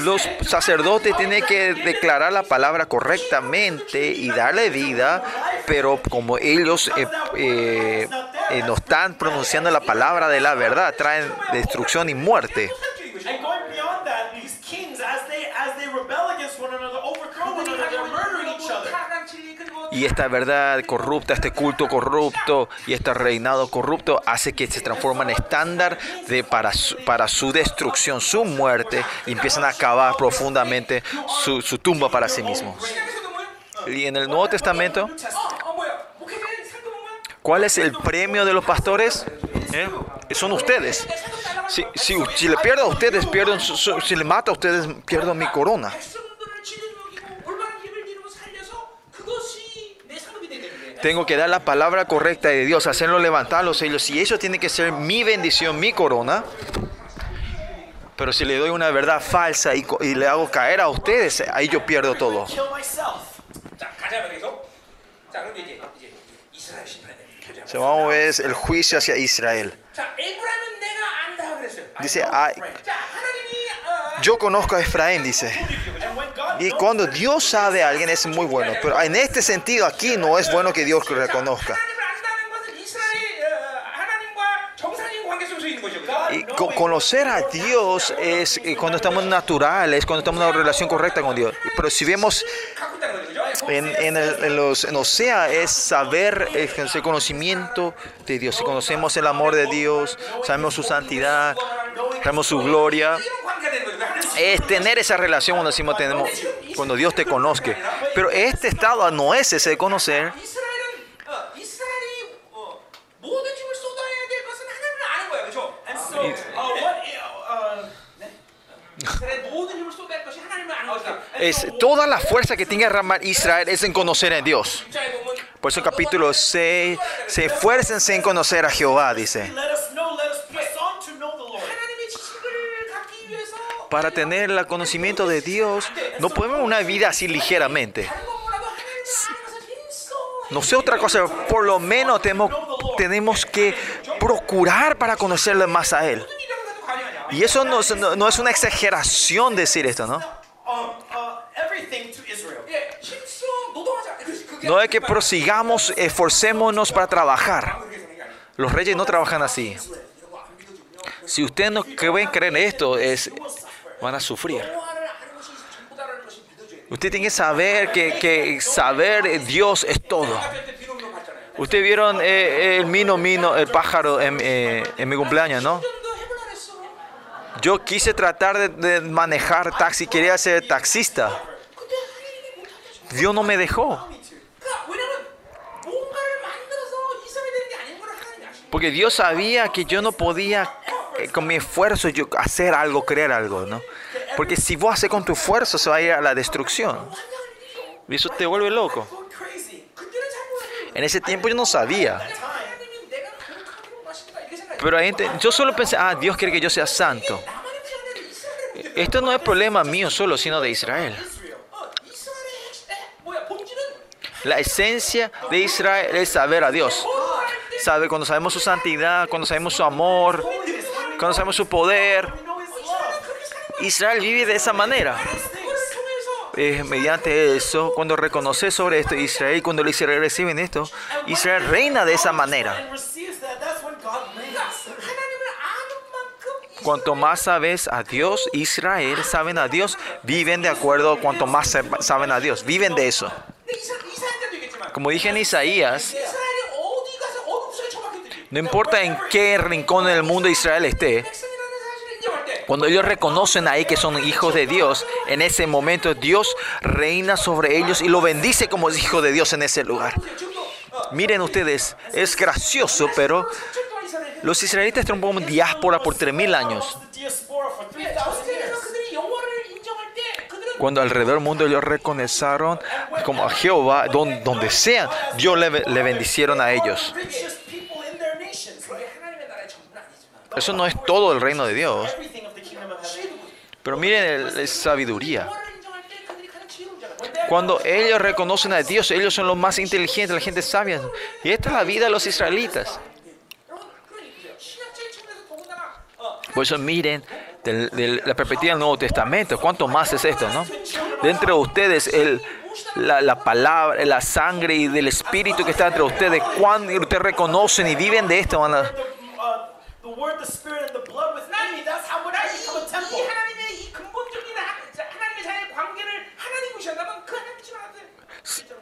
Los sacerdotes tienen que declarar la palabra correctamente y darle vida, pero como ellos eh, eh, eh, no están pronunciando la palabra de la verdad, traen destrucción y muerte. Y esta verdad corrupta, este culto corrupto y este reinado corrupto hace que se transforma en estándar de para, su, para su destrucción, su muerte, y empiezan a cavar profundamente su, tumba para sí mismos. Y en el Nuevo Testamento, ¿cuál es el premio de los pastores? ¿Eh? Son ustedes. Si, si, le pierdo a ustedes, pierdo, si le mato a ustedes, pierdo mi corona. tengo que dar la palabra correcta de Dios, hacerlo levantar los sellos. Y eso tiene que ser mi bendición, mi corona. Pero si le doy una verdad falsa y, le hago caer a ustedes, ahí yo pierdo todo. Se vamos a ver el juicio hacia Israel. Dice, ah, yo conozco a Efraín, dice. Y cuando Dios sabe a alguien es muy bueno. Pero en este sentido aquí no es bueno que Dios lo reconozca. Y conocer a Dios es eh, cuando estamos naturales, cuando estamos en una relación correcta con Dios. Pero si vemos en, en, el, en los, en Osea es saber eh, el conocimiento de Dios. Si conocemos el amor de Dios, sabemos su santidad, sabemos su gloria es tener esa relación cuando decimos tenemos, cuando Dios te conozca. Pero este estado no es ese de conocer. Es toda la fuerza que tiene que derramar Israel es en conocer a Dios. Por eso capítulo 6, se esfuércense en conocer a Jehová, dice. para tener el conocimiento de Dios, no podemos una vida así ligeramente. No sé otra cosa, por lo menos tenemos, tenemos que procurar para conocerle más a Él. Y eso no, es una exageración decir esto, ¿no? No es que prosigamos, esforcémonos para trabajar. Los reyes no trabajan así. Si ustedes no creen esto, es, van a sufrir. Usted tiene que saber que, que saber eh, Dios es todo. Ustedes vieron eh, eh, el mino mino, el pájaro en, eh, en, mi cumpleaños, ¿no? Yo quise tratar de, de manejar taxi, quería ser taxista. Dios no me dejó. Porque Dios sabía que yo no podía eh, con mi esfuerzo yo hacer algo, crear algo, ¿no? Porque si vos haces con tu esfuerzo se va a ir a la destrucción. Y eso te vuelve loco. En ese tiempo yo no sabía. Pero ahí yo solo pensé, ah, Dios quiere que yo sea santo. Esto no es problema mío solo, sino de Israel. La esencia de Israel es saber a Dios. Sabe cuando sabemos su santidad, cuando sabemos su amor, conocemos su poder. Israel vive de esa manera. Eh, mediante eso, cuando reconoce sobre esto Israel, cuando los Israel reciben esto, Israel reina de esa manera. Cuanto más sabes a Dios, Israel saben a Dios, viven de acuerdo, cuanto más saben a Dios, viven de eso. Como dije en Isaías, no importa en qué rincón del mundo Israel esté, cuando ellos reconocen ahí que son hijos de Dios, en ese momento Dios reina sobre ellos y lo bendice como hijo de Dios en ese lugar. Miren ustedes, es gracioso, pero los israelitas tromparon diáspora por 3.000 años. Cuando alrededor del mundo ellos reconocieron como a Jehová, donde, donde sea, Dios le, le bendicieron a ellos. Eso no es todo el reino de Dios. Pero miren la sabiduría. Cuando ellos reconocen a Dios, ellos son los más inteligentes, la gente sabia. Y esta es la vida de los israelitas. Por eso miren la perspectiva del Nuevo Testamento. ¿Cuánto más es esto, no? De ustedes, la, la, palabra, la sangre y del espíritu que está entre ustedes, cuando ustedes reconocen y viven de esto, van a Uh, word, the spirit, and the blood within me, that's how would I become a 이 temple. 하나님의 이 근본적인 하- 하나님의 자의 관계를 하나님 무시한다면 그 하나님 믿지 말아야 돼. 진짜로.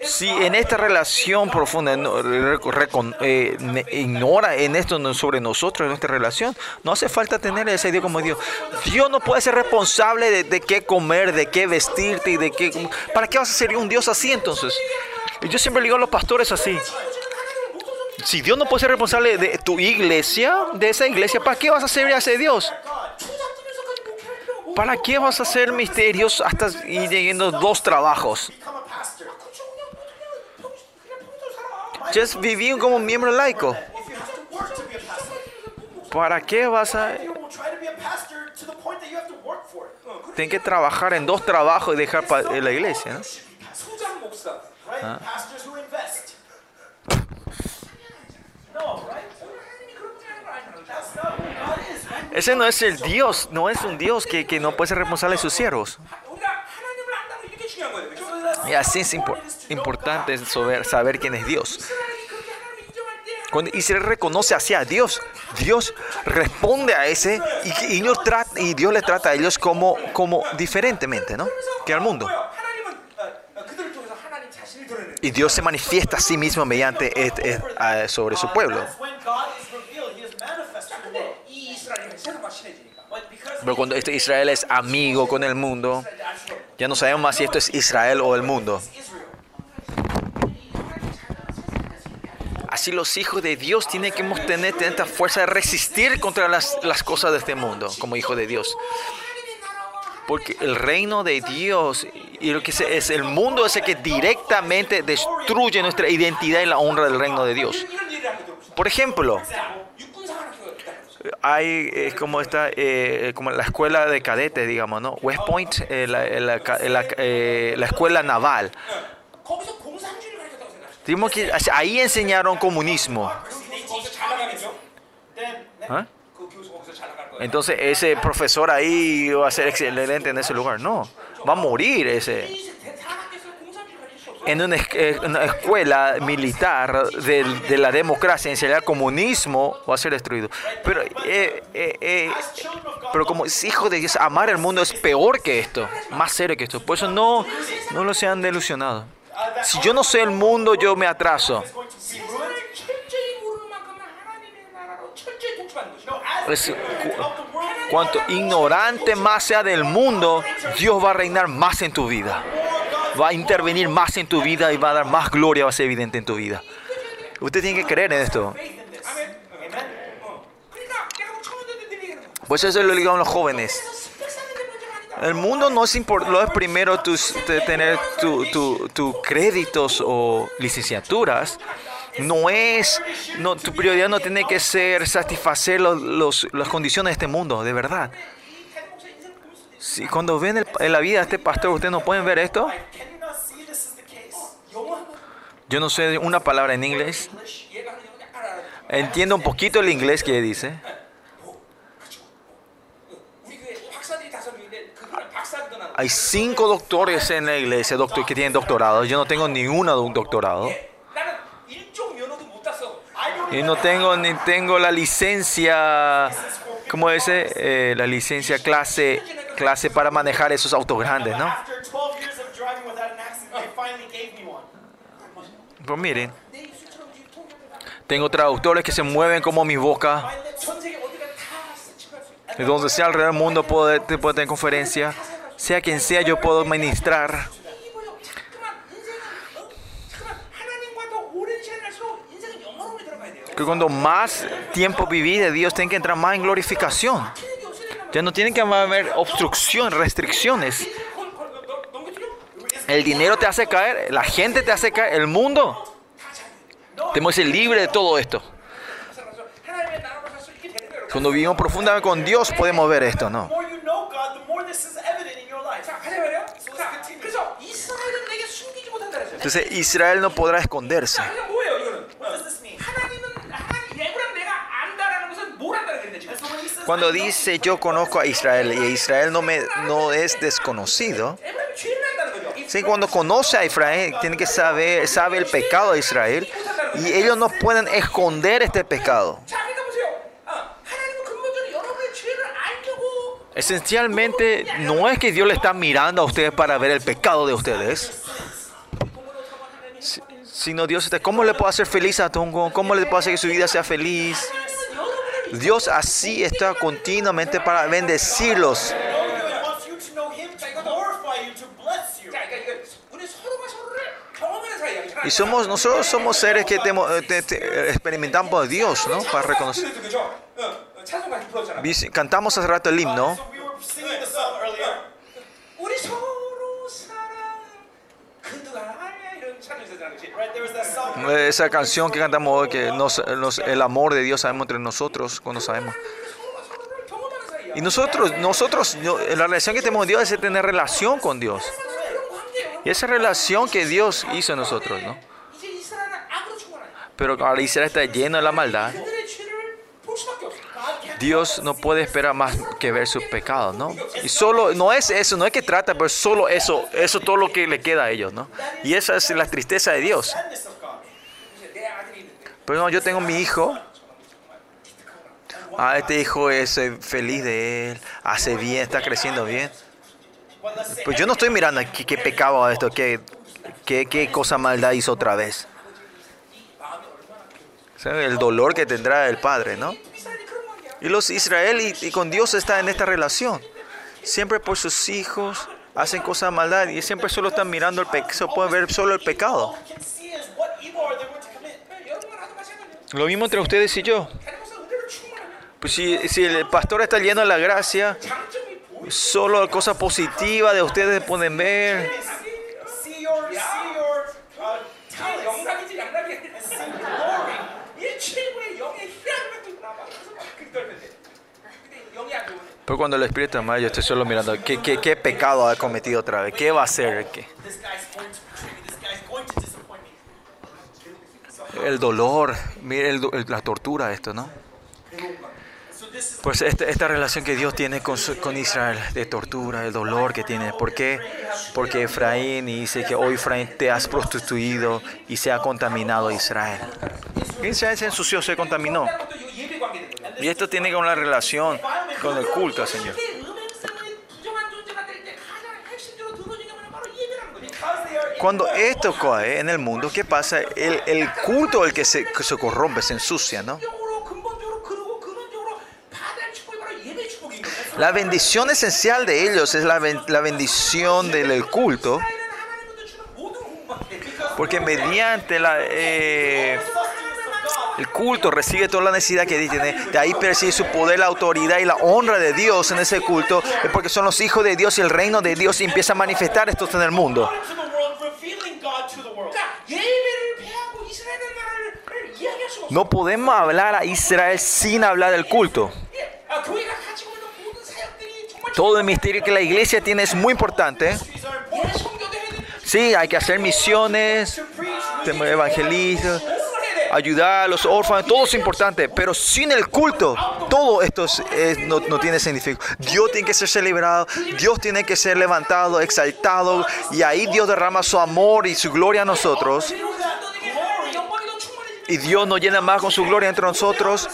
Si en esta relación profunda no, re- recon- eh, ignora en esto sobre nosotros, en nuestra relación, no hace falta tener ese Dios como Dios. Dios no puede ser responsable de, de qué comer, de qué vestirte y de qué... ¿Para qué vas a ser un Dios así entonces? Yo siempre le digo a los pastores así. Si Dios no puede ser responsable de tu iglesia, de esa iglesia, ¿para qué vas a ser ese Dios? ¿Para qué vas a hacer misterios hasta y teniendo dos trabajos? Just vivir como miembro laico. ¿Para qué vas a...? Tienes que trabajar en dos trabajos y dejar la iglesia, ¿no? ¿Ah? No, right? Ese no es el Dios, no es un Dios que, que no puede ser responsable de sus siervos. Y así es importante saber, quién es Dios. Cuando Israel reconoce así a Dios, Dios responde a ese y, Dios, trata, y Dios le trata a ellos como, como diferentemente ¿no? que al mundo. Y Dios se manifiesta a sí mismo mediante eh, eh, sobre su pueblo. Pero cuando este Israel es amigo con el mundo, ya no sabemos más si esto es Israel o el mundo. Así los hijos de Dios tienen que tener, tener esta fuerza de resistir contra las, las cosas de este mundo como hijos de Dios. Porque el reino de Dios y lo que es el mundo es el que directamente destruye nuestra identidad y la honra del reino de Dios. Por ejemplo, hay es como esta eh, como la escuela de cadetes digamos no West Point eh, la, eh, la, eh, la, escuela naval. Que ahí enseñaron comunismo. ¿Ah? Entonces ese profesor ahí va a ser excelente en ese lugar. No va a morir ese en una, eh, una escuela militar de, de, la democracia, enseñar comunismo, va a ser destruido. Pero, eh, eh, eh, pero como hijos de Dios, amar el mundo es peor que esto, más serio que esto. Por eso no, no lo sean delusionados. Si yo no sé el mundo, yo me atraso. Es, cuanto ignorante más sea del mundo, Dios va a reinar más en tu vida va a intervenir más en tu vida y va a dar más gloria, va a ser evidente en tu vida. Usted tiene que creer en esto. Pues eso lo digan los jóvenes. El mundo no es lo es primero tus, tener tus tu, tu créditos o licenciaturas. No es, no, tu prioridad no tiene que ser satisfacer los, los, las condiciones de este mundo, de verdad. Si cuando ven en la vida a este pastor, ¿ustedes no pueden ver esto? Yo no sé una palabra en inglés. Entiendo un poquito el inglés que dice. Hay cinco doctores en la iglesia doctor, que tienen doctorado. Yo no tengo ninguna de doctorado. Y no tengo ni tengo la licencia como ese, eh, la licencia clase, clase para manejar esos autos grandes, ¿no? Pues miren, tengo traductores que se mueven como mi boca. De donde sea alrededor del mundo puedo, puedo tener conferencia. Sea quien sea, yo puedo ministrar. que cuando más tiempo viví de Dios, tienen que entrar más en glorificación. Ya no tienen que haber obstrucción, restricciones. El dinero te hace caer, la gente te hace caer, el mundo. Tenemos que ser libre de todo esto. Cuando vivimos profundamente con Dios podemos ver esto, ¿no? Entonces Israel no podrá esconderse. Cuando dice yo conozco a Israel y Israel no, me, no es desconocido, ¿sí? cuando conoce a Israel, tiene que saber, sabe el pecado de Israel y ellos no pueden esconder este pecado. Esencialmente, no es que Dios le está mirando a ustedes para ver el pecado de ustedes, sino Dios está, ¿cómo le puedo hacer feliz a Tungo? ¿Cómo le puedo hacer que su vida sea feliz? Dios así está continuamente para bendecirlos. Y somos, nosotros somos seres que eh, experimentamos por Dios, ¿no? Para reconocer. Cantamos hace rato el himno. Esa canción que cantamos hoy, que el amor de Dios sabemos entre nosotros cuando sabemos. Y nosotros, nosotros, la relación que tenemos con Dios es tener relación con Dios. Y esa relación que Dios hizo en nosotros, ¿no? Pero ahora Israel está lleno de la maldad. Dios no puede esperar más que ver sus pecados, ¿no? Y solo, no es eso, no es que trata, pero solo eso, eso todo lo que le queda a ellos, ¿no? Y esa es la tristeza de Dios. Pero no, yo tengo mi hijo. Ah, este hijo es eh, feliz de él, hace bien, está creciendo bien. Pues yo no estoy mirando aquí qué pecado esto, qué, qué, qué cosa maldad hizo otra vez. El dolor que tendrá el padre, ¿no? Y los Israel y, con Dios está en esta relación. Siempre por sus hijos hacen cosas maldad y siempre solo están mirando el pecado, pueden ver solo el pecado. Lo mismo entre ustedes y yo. Pues si, si el pastor está lleno de la gracia, solo cosas positivas de ustedes pueden ver. Pero cuando el espíritu mal, yo estoy solo mirando, ¿qué, qué, qué pecado ha cometido otra vez? ¿Qué va a hacer? ¿Qué? el dolor, mire el, la tortura, esto, ¿no? Pues esta, esta relación que Dios tiene con, su, con, Israel, de tortura, el dolor que tiene. ¿Por qué? Porque Efraín dice que hoy Efraín te has prostituido y se ha contaminado Israel. Israel se ensució, se contaminó. Y esto tiene que ver con la relación con el culto, Señor. Cuando esto cae eh, en el mundo, ¿qué pasa? El, el culto el que se, corrompe, se ensucia, ¿no? La bendición esencial de ellos es la, bendición del culto. Porque mediante la... Eh, el culto recibe toda la necesidad que tiene. De ahí percibe su poder, la autoridad y la honra de Dios en ese culto. Porque son los hijos de Dios y el reino de Dios y empieza a manifestar esto en el mundo. No podemos hablar a Israel sin hablar del culto. Todo el misterio que la iglesia tiene es muy importante. Sí, hay que hacer misiones, evangelistas, ayudar a los órfanos, todo es importante, pero sin el culto, todo esto no, no, tiene significado. Dios tiene que ser celebrado, Dios tiene que ser levantado, exaltado, y ahí Dios derrama su amor y su gloria a nosotros. Y Dios nos llena más con su gloria entre nosotros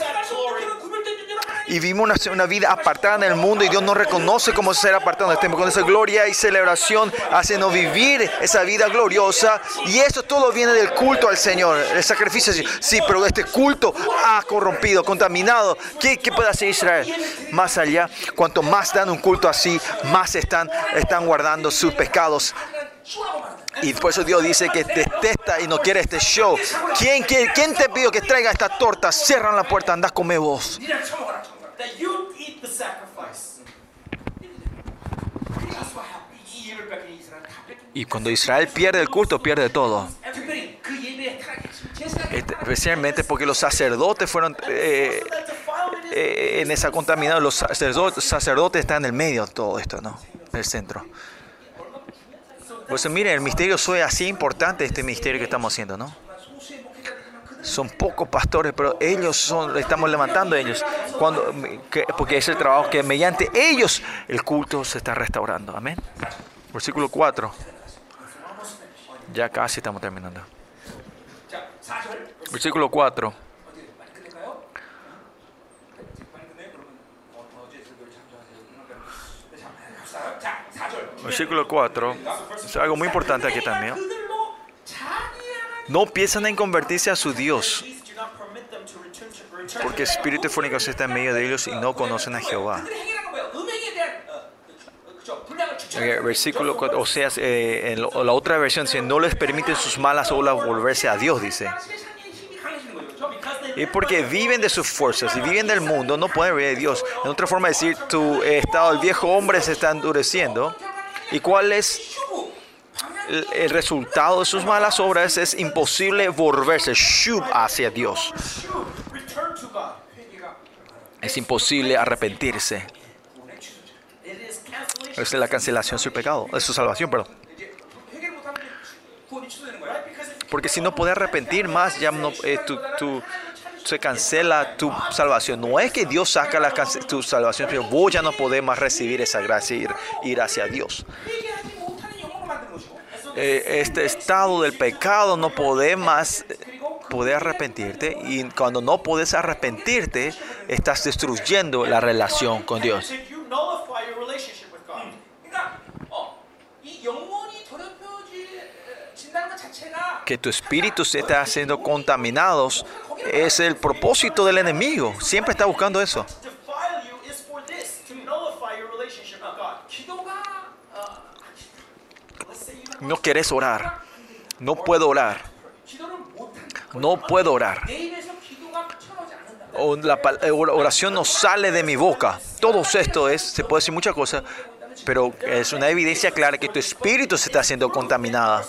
y vivimos una, una, vida apartada en el mundo y Dios nos reconoce como ser apartado en Con esa gloria y celebración hacenos vivir esa vida gloriosa y eso todo viene del culto al Señor, el sacrificio. Sí, pero este culto ha corrompido, contaminado. ¿Qué, qué puede hacer Israel? Más allá, cuanto más dan un culto así, más están, están guardando sus pecados. Y por eso Dios dice que detesta y no quiere este show. ¿Quién, quién, quién te pidió que traiga esta torta? Cierran la puerta, anda, come vos. Y cuando Israel pierde el culto, pierde todo. Especialmente porque los sacerdotes fueron eh, eh, en esa contaminación. Los sacerdotes, sacerdotes están en el medio de todo esto, ¿no? En el centro. Por eso, miren, el misterio soy así importante, este misterio que estamos haciendo, ¿no? son pocos pastores, pero ellos son, estamos levantando ellos, cuando, porque es el trabajo que mediante ellos el culto se está restaurando. Amén. Versículo 4. Ya casi estamos terminando. Versículo 4. Versículo 4. Es algo muy importante aquí también no piensan en convertirse a su Dios, porque espíritu fornicación está en medio de ellos y no conocen a Jehová. Versículo, o sea, eh, en la otra versión dice, no les permiten sus malas olas volverse a Dios, dice. Y porque viven de sus fuerzas y viven del mundo, no pueden ver de Dios. En otra forma de decir, tu estado, el viejo hombre se está endureciendo. ¿Y cuál es el resultado de sus malas obras es imposible volverse hacia Dios. Es imposible arrepentirse. Es la cancelación de su pecado, su salvación, perdón. Porque si no puedes arrepentir más, ya eh, tu, tu, se cancela tu salvación. No es que Dios saca la, tu salvación, pero vos ya no podés más recibir esa gracia y ir, ir hacia Dios. Eh, este estado del pecado, no podés más poder arrepentirte y cuando no podés arrepentirte, estás destruyendo la relación con Dios. Que tu espíritu se está haciendo contaminados es el propósito del enemigo. Siempre está buscando eso. no querés orar. No puedo orar. No puedo orar. O la eh, oración no sale de mi boca. Todo esto es, se puede decir muchas cosas, pero es una evidencia clara que tu espíritu se está siendo contaminada.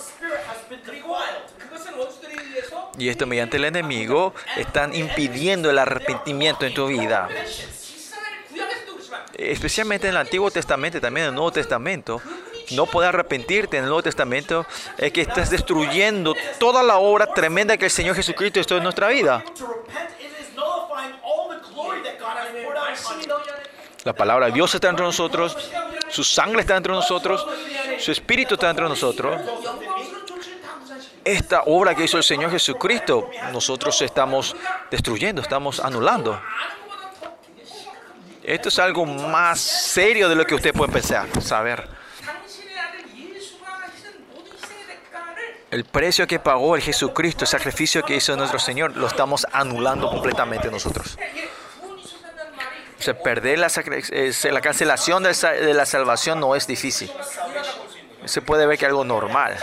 Y esto mediante el enemigo están impidiendo el arrepentimiento en tu vida. Especialmente en el Antiguo Testamento, también en el Nuevo Testamento, no puedes arrepentirte en el Nuevo Testamento, es que estás destruyendo toda la obra tremenda que el Señor Jesucristo hizo en nuestra vida. La palabra de Dios está entre nosotros, su sangre está entre nosotros, su espíritu está entre nosotros. Esta obra que hizo el Señor Jesucristo, nosotros estamos destruyendo, estamos anulando. Esto es algo más serio de lo que usted puede pensar, saber. El precio que pagó el Jesucristo, el sacrificio que hizo nuestro Señor, lo estamos anulando completamente nosotros. O sea, perder la, la cancelación de la salvación no es difícil. Se puede ver que es algo normal.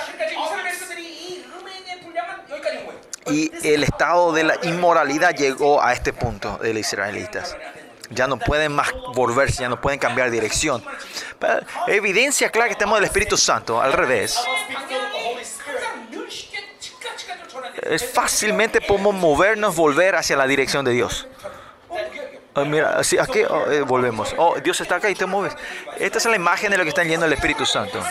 Y el estado de la inmoralidad llegó a este punto de los israelitas. Ya no pueden más volverse, ya no pueden cambiar dirección. Pero evidencia clara que estamos del Espíritu Santo, al revés es fácilmente podemos movernos, volver hacia la dirección de Dios. Oh, mira, aquí oh, eh, volvemos. Oh, Dios está acá y te mueves. Esta es la imagen de lo que está yendo el Espíritu Santo.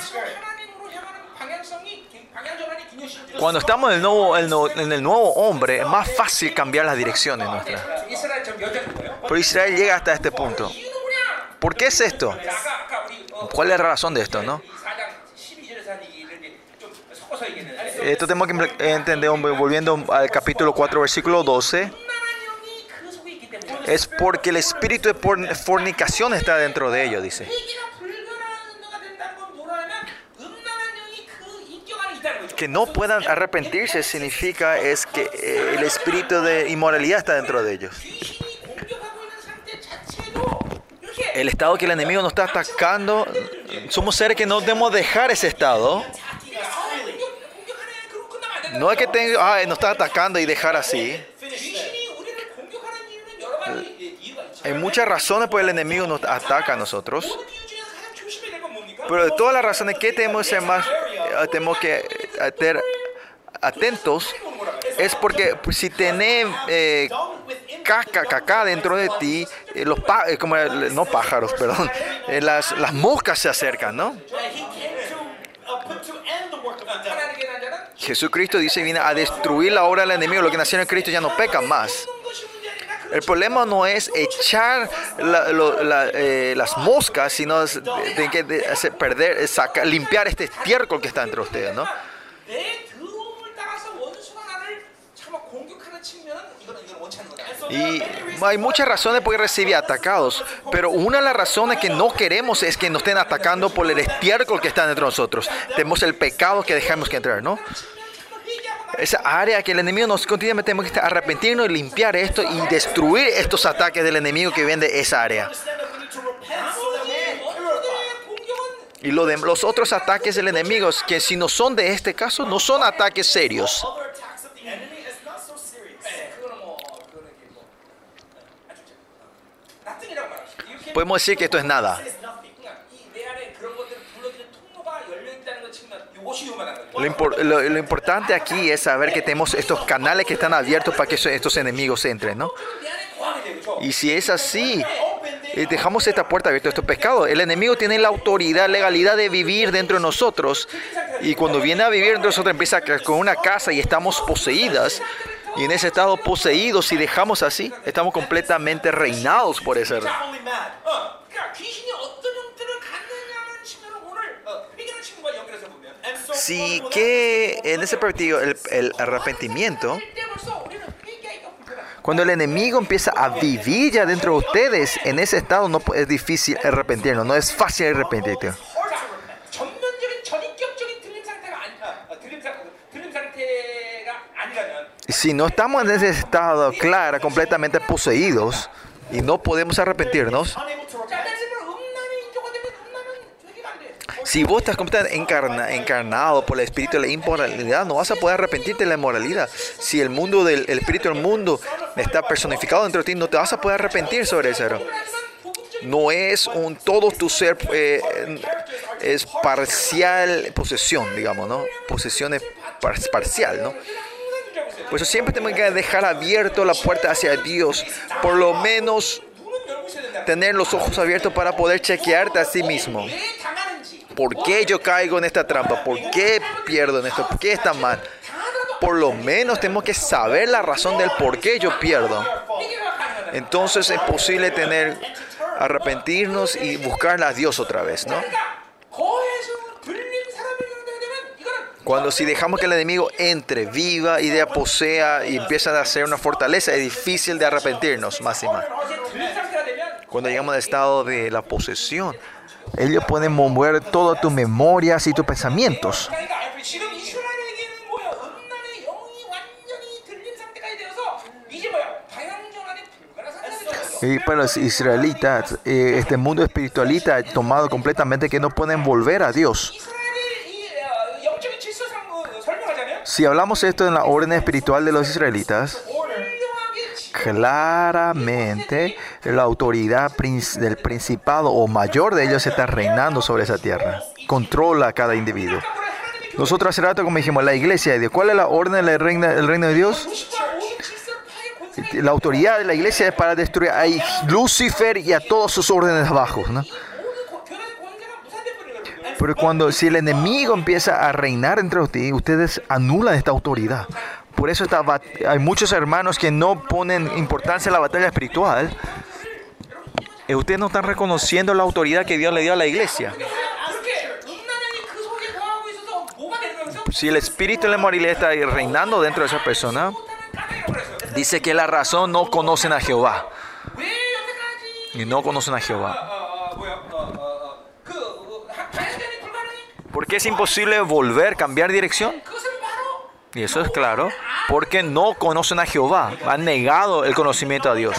Cuando estamos en el nuevo, en el nuevo hombre, es más fácil cambiar las direcciones nuestras. Pero Israel llega hasta este punto. ¿Por qué es esto? ¿Cuál es la razón de esto, no? Esto tenemos que eh, entender, volviendo al capítulo 4, versículo 12. Es porque el espíritu de fornicación está dentro de ellos, dice. Que no puedan arrepentirse significa es que eh, el espíritu de inmoralidad está dentro de ellos. El estado que el enemigo nos está atacando, somos seres que no debemos dejar ese estado no es que tenga, ah, nos está atacando y dejar así. Hay muchas razones por el enemigo nos ataca a nosotros. Pero de todas las razones eh, que eh, tenemos que ser más, tenemos que ser atentos, es porque pues, si tenés eh, caca, caca dentro de ti, eh, los pá eh, como, no pájaros, perdón, eh, las, las moscas se acercan, ¿no? Jesucristo dice, viene a destruir la obra del enemigo. Lo que nacieron en Cristo ya no pecan más. El problema no es echar eh, las moscas, sino que perder, eh, limpiar este estiércol que está entre ustedes, ¿no? Y hay muchas razones por recibir atacados, pero una de las razones que no queremos es que nos estén atacando por el estiércol que está dentro de nosotros. Tenemos el pecado que dejamos que entrar, ¿no? Esa área que el enemigo nos continuamente tenemos que arrepentirnos limpiar esto y destruir estos ataques del enemigo que viene de esa área. Y los otros ataques del enemigo, que si no son de este caso, no son ataques serios. podemos decir que esto es nada. Lo, lo, importante aquí es saber que tenemos estos canales que están abiertos para que estos enemigos entren, ¿no? Y si es así, eh, dejamos esta puerta abierta a estos pescados. El enemigo tiene la autoridad, legalidad de vivir dentro de nosotros. Y cuando viene a vivir dentro de nosotros, empieza con una casa y estamos poseídas. Y en ese estado poseídos, si dejamos así, estamos completamente reinados por ese rey. Así que en ese partido el, arrepentimiento cuando el enemigo empieza a vivir ya dentro de ustedes, en ese estado no es difícil arrepentirnos, no es fácil arrepentirte. Si no estamos en ese estado claro, completamente poseídos y no podemos arrepentirnos, Si vos estás completamente encarnado por el espíritu de la inmoralidad, no vas a poder arrepentirte de la inmoralidad. Si el mundo del el espíritu del mundo está personificado dentro de ti, no te vas a poder arrepentir sobre eso. No es un todo tu ser, eh, es parcial posesión, digamos, ¿no? Posesión es parcial, ¿no? Por eso siempre tenemos que dejar abierto la puerta hacia Dios. Por lo menos tener los ojos abiertos para poder chequearte a sí mismo. ¿Por qué yo caigo en esta trampa? ¿Por qué pierdo en esto? ¿Por qué está mal? Por lo menos tenemos que saber la razón del por qué yo pierdo. Entonces es posible tener arrepentirnos y buscar a Dios otra vez, ¿no? Cuando si dejamos que el enemigo entre, viva y de posea y empieza a hacer una fortaleza, es difícil de arrepentirnos más y más. Cuando llegamos al estado de la posesión, ellos pueden mover todas tus memorias y tus pensamientos. Y para los israelitas, eh, este mundo espiritualista tomado completamente que no pueden volver a Dios. Si hablamos esto en la orden espiritual de los israelitas, claramente la autoridad del principado o mayor de ellos está reinando sobre esa tierra. Controla a cada individuo. Nosotros hace rato, como dijimos, la iglesia de Dios. ¿Cuál es la orden del reino, del reino de Dios? La autoridad de la iglesia es para destruir a Lucifer y a todos sus órdenes abajo. ¿no? Pero cuando si el enemigo empieza a reinar entre ustedes, ustedes anulan esta autoridad. Por eso hay muchos hermanos que no ponen importancia a la batalla espiritual. Eh, ustedes no están reconociendo la autoridad que Dios le dio a la iglesia. Si el espíritu de la moralidad está reinando dentro de esa persona, dice que la razón no conocen a Jehová. Y no conocen a Jehová. Porque es imposible volver, cambiar dirección? Y eso es claro, porque no conocen a Jehová, han negado el conocimiento a Dios.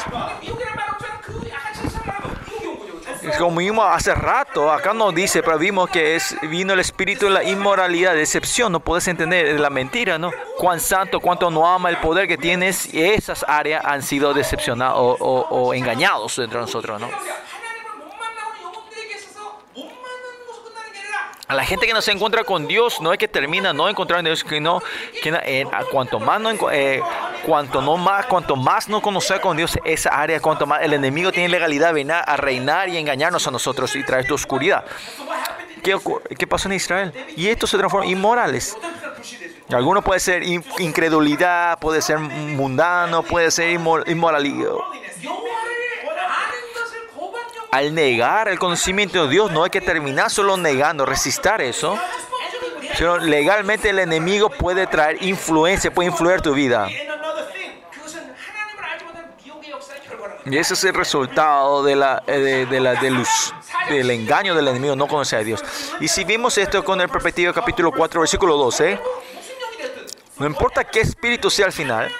Como vimos hace rato, acá nos dice, pero vimos que es, vino el espíritu de la inmoralidad, decepción, no puedes entender la mentira, ¿no? Cuán santo, cuánto no ama el poder que tienes, esas áreas han sido decepcionadas o, o, o engañados nosotros, ¿no? A la gente que no se encuentra con Dios, no es que termina no encontrar a Dios, que no, que, eh, cuanto más no, eh, cuanto no más, cuanto más no conocer con Dios esa área, cuanto más el enemigo tiene legalidad, ven a, reinar y engañarnos a nosotros y traer tu oscuridad. ¿Qué, ¿Qué pasó en Israel? Y esto se transforma en inmorales. Algunos puede ser incredulidad, puede ser mundano, puede ser inmoralidad al negar el conocimiento de Dios, no hay que terminar solo negando, resistar eso. Sino legalmente el enemigo puede traer influencia, puede influir tu vida. Y ese es el resultado de la, eh, de, de la, de luz, del engaño del enemigo, no conocer a Dios. Y si vemos esto con el perspectiva capítulo 4, versículo 12, no importa qué espíritu sea al final,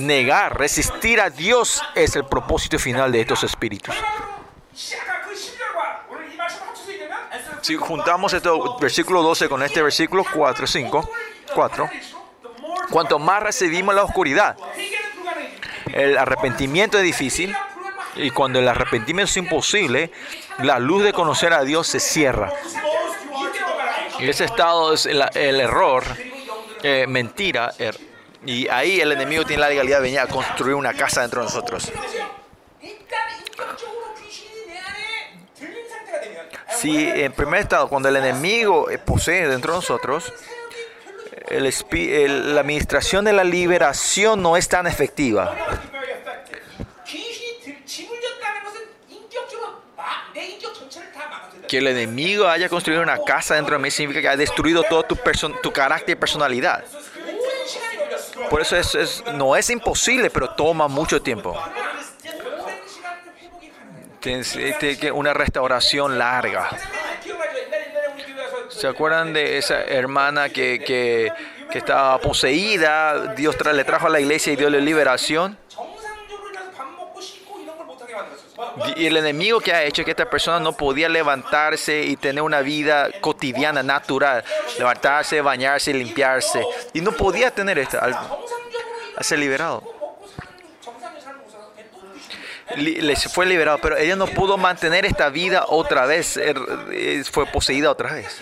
negar, resistir a Dios es el propósito final de estos espíritus. Si juntamos este versículo 12 con este versículo 4, 5, 4, cuanto más recibimos la oscuridad, el arrepentimiento es difícil y cuando el arrepentimiento es imposible, la luz de conocer a Dios se cierra. Y ese estado es el, error, eh, mentira, er, y ahí el enemigo tiene la legalidad de venir a construir una casa dentro de nosotros. Si en primer estado, cuando el enemigo eh, posee dentro de nosotros, el el, la administración de la liberación no es tan efectiva. Que el enemigo haya construido una casa dentro de mí significa que ha destruido todo tu, tu carácter y personalidad. Por eso es, es, no es imposible, pero toma mucho tiempo. Eh, una restauración larga. ¿Se acuerdan de esa hermana que, que, estaba poseída? Dios tra le trajo a la iglesia y diole liberación. Y el enemigo que ha hecho que esta persona no podía levantarse y tener una vida cotidiana, natural. Levantarse, bañarse, limpiarse. Y no podía tener esto al, al ser liberado. Les fue liberado, pero ella no pudo mantener esta vida otra vez. Er, eh, fue poseída otra vez.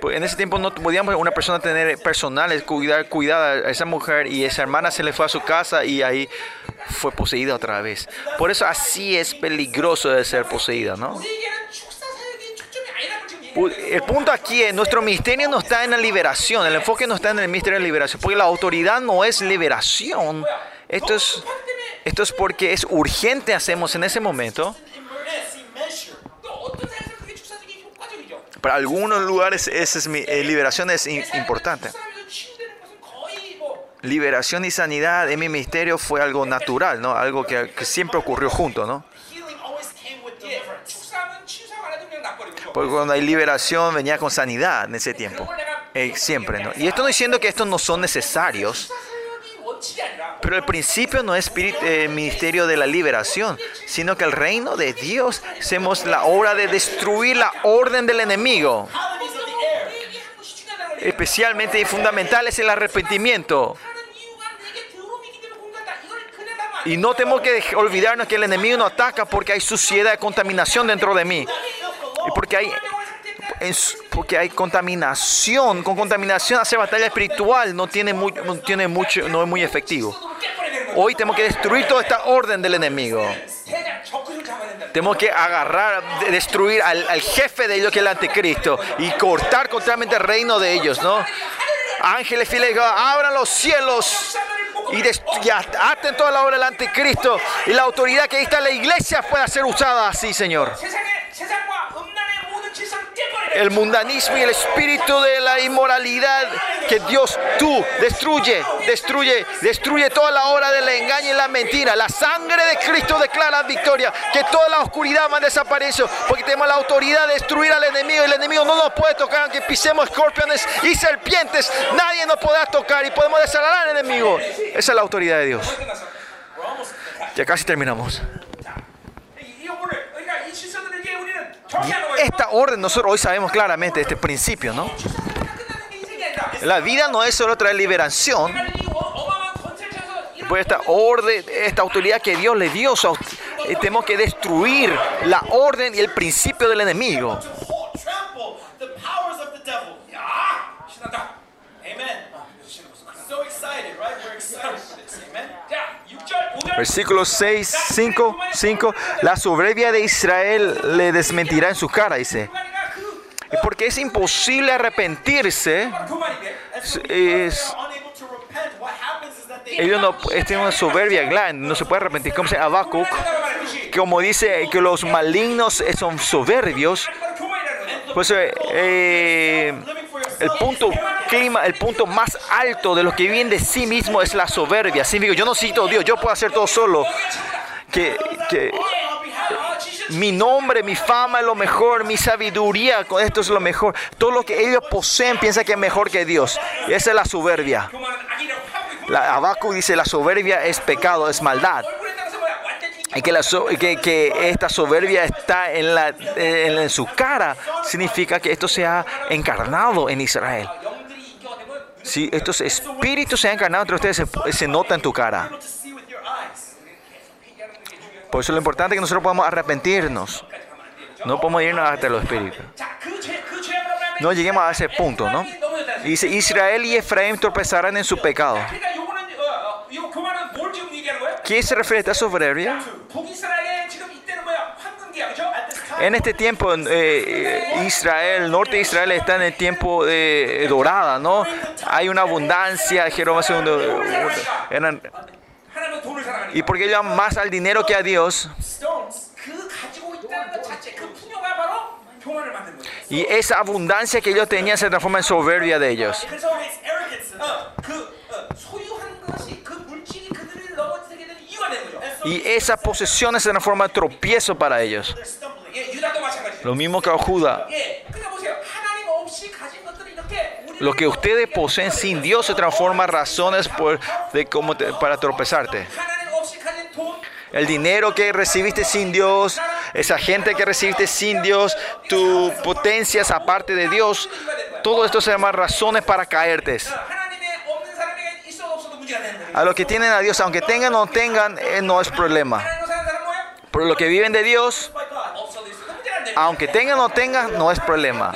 Pues, en ese tiempo no podíamos una persona tener personal, cuidar, cuidar a esa mujer y esa hermana se le fue a su casa y ahí fue poseída otra vez. Por eso así es peligroso de ser poseída, ¿no? Pues, el punto aquí es, nuestro misterio no está en la liberación, el enfoque no está en el misterio de liberación, porque la autoridad no es liberación. Esto es, esto es porque es urgente hacemos en ese momento. Para algunos lugares esa es mi, eh, liberación es importante. Liberación y sanidad en mi ministerio fue algo natural, ¿no? Algo que, siempre ocurrió junto, ¿no? Porque cuando hay liberación venía con sanidad en ese tiempo. Eh, siempre, ¿no? Y esto no diciendo que estos no son necesarios. Pero el principio no es eh, ministerio de la liberación, sino que el reino de Dios hacemos la obra de destruir la orden del enemigo. Especialmente y fundamental es el arrepentimiento. Y no tenemos que olvidarnos que el enemigo no ataca porque hay suciedad y contaminación dentro de mí. Y porque hay porque hay contaminación. Con contaminación hacer batalla espiritual no tiene, no tiene mucho, no es muy efectivo. Hoy tenemos que destruir toda esta orden del enemigo. Tenemos que agarrar, destruir al, jefe de ellos que es el anticristo y cortar completamente el reino de ellos, ¿no? Ángeles fieles, abran los cielos y, y aten toda la obra del anticristo y la autoridad que está en la iglesia pueda ser usada así, Señor el mundanismo y el espíritu de la inmoralidad que Dios tú destruye, destruye, destruye toda la hora del engaño y la mentira. La sangre de Cristo declara victoria, que toda la oscuridad va a desaparecer, porque tenemos la autoridad de destruir al enemigo el enemigo no nos puede tocar, aunque pisemos escorpiones y serpientes, nadie nos podrá tocar y podemos desarmar al enemigo. Esa es la autoridad de Dios. Ya casi terminamos. Esta orden nosotros hoy sabemos claramente este principio, ¿no? La vida no es solo traer liberación. Pues esta orden, esta autoridad que Dios le dio, tenemos que destruir la orden y el principio del enemigo. Versículo 6, 5, 5. La soberbia de Israel le desmentirá en su cara, dice. Porque es imposible arrepentirse. Ellos no tienen una soberbia grande, no se puede arrepentir. Como dice Habacuc, como dice que los malignos son soberbios, pues eh, eh, el punto clima, el punto más alto de los que viven de sí mismo es la soberbia. Yo no necesito Dios, yo puedo hacer todo solo. Que, que mi nombre, mi fama es lo mejor, mi sabiduría, con esto es lo mejor. Todo lo que ellos poseen piensa que es mejor que Dios. Esa es la soberbia. La, Abacu dice, la soberbia es pecado, es maldad que, la, que, esta soberbia está en, la, su cara, significa que esto se ha encarnado en Israel. Si estos espíritus se han encarnado entre ustedes, se, nota en tu cara. Por eso lo importante es que nosotros podamos arrepentirnos. No podemos irnos hasta los espíritus. No lleguemos a ese punto, ¿no? Dice, Israel y Efraín tropezarán en su pecado qué se refiere esta soberbia? En este tiempo, eh, eh, Israel, norte de Israel está en el tiempo de dorada, ¿no? Hay una abundancia, Jeroboam uh, II. y porque ellos más al dinero que a Dios. Y esa abundancia que ellos tenían se transforma en soberbia de ellos. Y esas posesiones en la forma tropiezo para ellos. Lo mismo que a Judá. Lo que ustedes poseen sin Dios se transforma en razones para tropezarte. El dinero que recibiste sin Dios, esa gente que recibiste sin Dios, tus potencias aparte de Dios, todo esto se llama razones para caerte. A los que tienen a Dios, aunque tengan o no tengan, eh, no es problema. Pero los que viven de Dios, aunque tengan o no tengan, no es problema.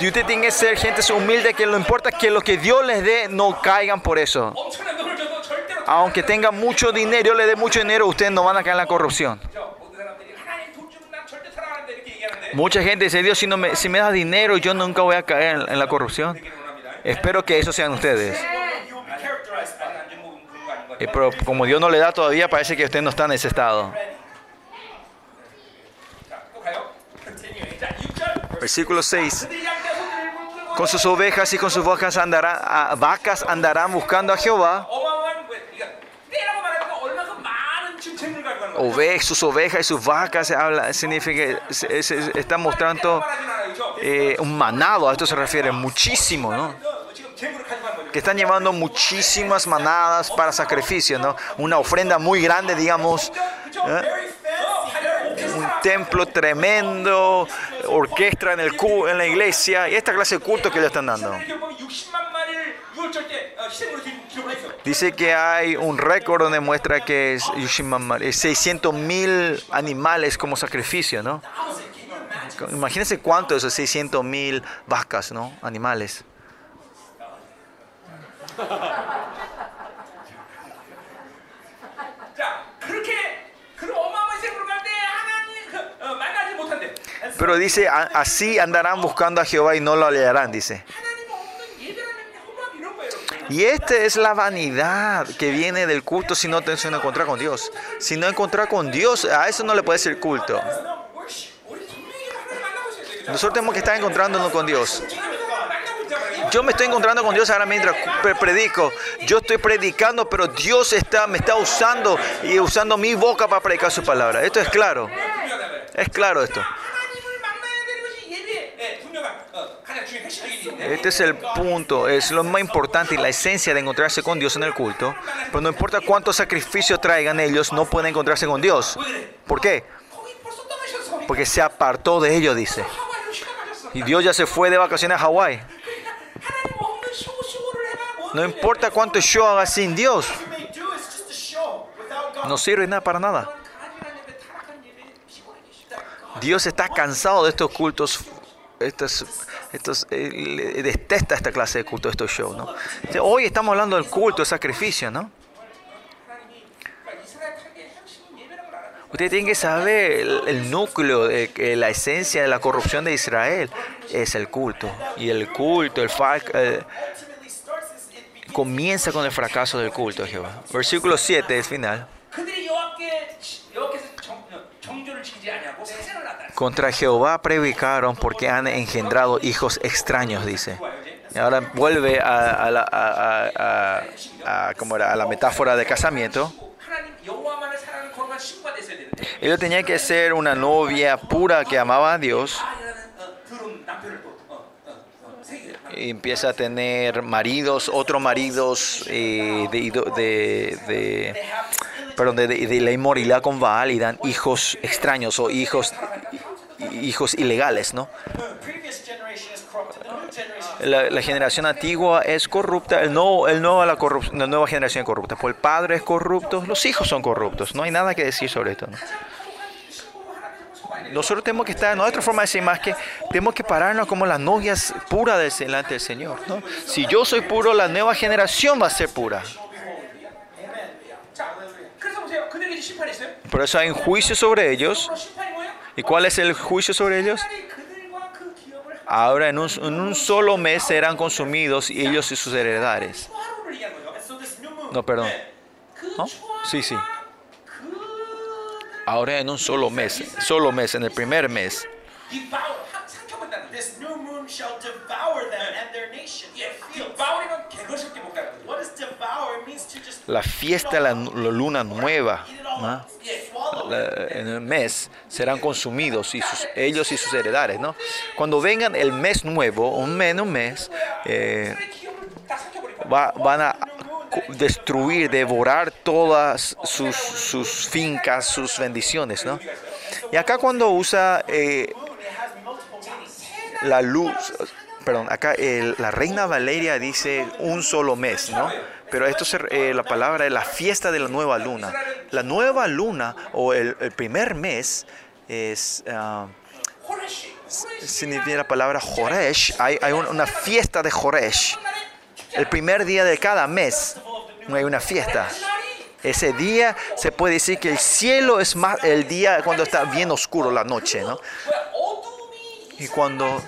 Y usted tiene que ser gente humilde que no importa que lo que Dios les dé no caigan por eso. Aunque tengan mucho dinero, le dé mucho dinero, ustedes no van a caer en la corrupción. Mucha gente dice, Dios, si, no me, si me das dinero, yo nunca voy a caer en la corrupción. Espero que esos sean ustedes. Eh, pero como Dios no le da todavía, parece que usted no está en ese estado. Versículo 6. Con sus ovejas y con sus vacas andarán, a, vacas andarán buscando a Jehová. Ove, sus ovejas y sus vacas significa, se, se, se, están mostrando eh, un manado, a esto se refiere muchísimo, ¿no? que están llevando muchísimas manadas para sacrificio, ¿no? Una ofrenda muy grande, digamos. ¿eh? Un templo tremendo, orquesta en, el cu, en la iglesia, y esta clase de culto que le están dando. Dice que hay un récord donde muestra que es 600 mil animales como sacrificio, ¿no? Imagínense cuánto esos 600 mil vacas, ¿no? Animales. Pero dice, así andarán buscando a Jehová y no lo hallarán, dice. Y esta es la vanidad que viene del culto si no te encuentras con Dios. Si no encontrar con Dios, a eso no le puede decir culto. Nosotros tenemos que estar encontrándonos con Dios. Yo me estoy encontrando con Dios ahora mientras predico. Yo estoy predicando, pero Dios está, me está usando y usando mi boca para predicar su palabra. Esto es claro. Es claro esto. Este es el punto, es lo más importante y la esencia de encontrarse con Dios en el culto. Pero no importa cuántos sacrificios traigan ellos, no pueden encontrarse con Dios. ¿Por qué? Porque se apartó de ellos, dice. Y Dios ya se fue de vacaciones a Hawái. No importa cuánto yo haga sin Dios. No sirve nada para nada. Dios está cansado de estos cultos. Estos, estos, eh, detesta esta clase de culto, estos shows. ¿no? Hoy estamos hablando del culto, del sacrificio, ¿no? Ustedes tienen que saber el, núcleo, de, de la esencia de la corrupción de Israel es el culto. Y el culto, el, el eh, comienza con el fracaso del culto de Jehová. Versículo 7, es final. Contra Jehová predicaron porque han engendrado hijos extraños, dice. Y ahora vuelve a, la, como era, a la metáfora de casamiento. Ella tenía que ser una novia pura que amaba a Dios. Y empieza a tener maridos, otros maridos eh, de, de, de, perdón, de, la inmoralidad con Baal y dan hijos extraños o hijos hijos ilegales, ¿no? La, la, generación antigua es corrupta, el no, el no a la, la nueva generación es corrupta, pues el padre es corrupto, los hijos son corruptos, no hay nada que decir sobre esto. ¿no? Nosotros tenemos que estar, no hay otra forma de decir más que tenemos que pararnos como las novias puras delante del Señor. ¿no? Si yo soy puro, la nueva generación va a ser pura. Por eso hay un juicio sobre ellos. ¿Y cuál es el juicio sobre ellos? Ahora en un, en un solo mes serán consumidos y ellos y sus heredades. No, perdón. ¿No? Sí, sí. Ahora en un solo mes, solo mes, en el primer mes la fiesta de la, luna nueva ¿no? en el mes serán consumidos y sus, ellos y sus heredares. ¿no? Cuando vengan el mes nuevo, un menos mes, eh, va, van a destruir, devorar todas sus, sus fincas, sus bendiciones. ¿no? Y acá cuando usa eh, la luz, perdón, acá la reina Valeria dice un solo mes, ¿no? Pero esto es eh, la palabra, de la fiesta de la nueva luna. La nueva luna o el, el primer mes es... Uh, significa la palabra Joresh. Hay, hay una fiesta de Joresh. El primer día de cada mes hay una fiesta. Ese día se puede decir que el cielo es más el día cuando está bien oscuro la noche, ¿no? Y cuando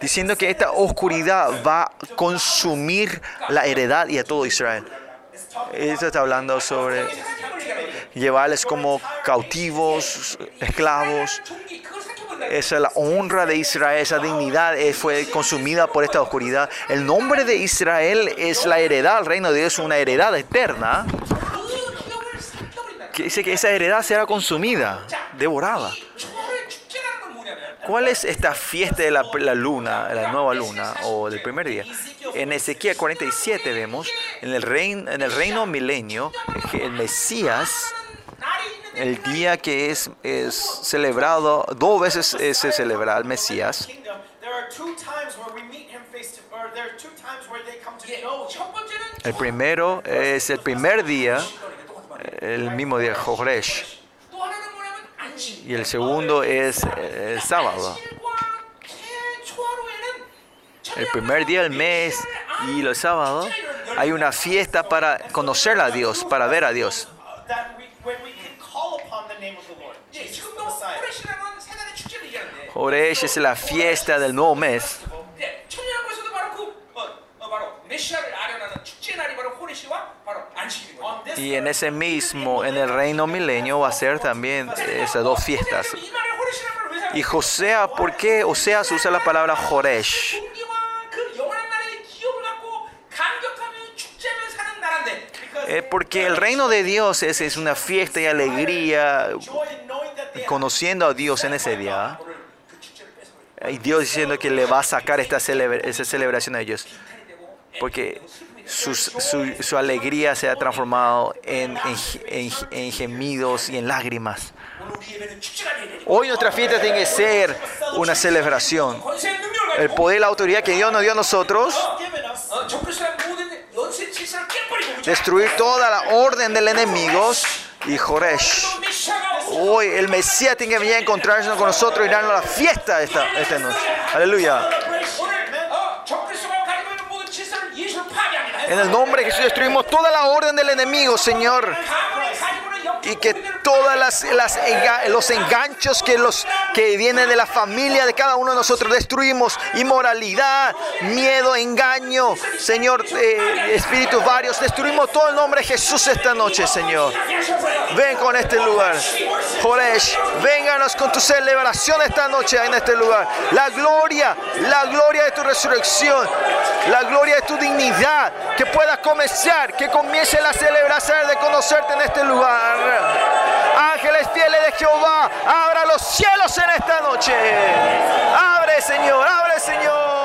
diciendo que esta oscuridad va a consumir la heredad y a todo Israel. Esto está hablando sobre llevarles como cautivos, esclavos. Esa la honra de Israel, esa dignidad fue consumida por esta oscuridad. El nombre de Israel es la heredad, el reino de Dios es una heredad eterna. Que dice que esa heredad será consumida, devorada. ¿Cuál es esta fiesta de la, la, luna, la nueva luna o del primer día? En Ezequiel 47 vemos, en el, reino, en el reino milenio, el Mesías, el día que es, es celebrado, dos veces se celebra el Mesías. El primero es el primer día, el mismo día, Joresh y el segundo es eh, el sábado. El primer día del mes y los sábados hay una fiesta para conocer a Dios, para ver a Dios. Es la fiesta del nuevo mes. Y en ese mismo, en el reino milenio, va a ser también esas dos fiestas. Y Josea, ¿por qué Osea usa la palabra Joresh? Eh, porque el reino de Dios es, es una fiesta y alegría, conociendo a Dios en ese día. Y Dios diciendo que le va a sacar esta esa celebración a ellos. Porque su, alegría se ha transformado en, gemidos y en lágrimas. Hoy nuestra fiesta tiene que ser una celebración. El poder y la autoridad que Dios nos dio a nosotros destruir toda la orden del enemigo y Joresh. Hoy el Mesías tiene que venir a encontrarse con nosotros y darnos la fiesta esta, esta noche. Aleluya. En el nombre de Jesús destruimos toda la orden del enemigo, Señor. Y que todas las, los enganchos que los que vienen de la familia de cada uno de nosotros destruimos inmoralidad, miedo, engaño, Señor, eh, espíritus varios, destruimos todo el nombre de Jesús esta noche, Señor. Ven con este lugar. Joresh, vénganos con tu celebración esta noche en este lugar. La gloria, la gloria de tu resurrección, la gloria de tu dignidad, que puedas comenzar, que comience la celebración de conocerte en este lugar. Ángeles fieles de Jehová, abra los cielos en esta noche. Abre, Señor, abre, Señor.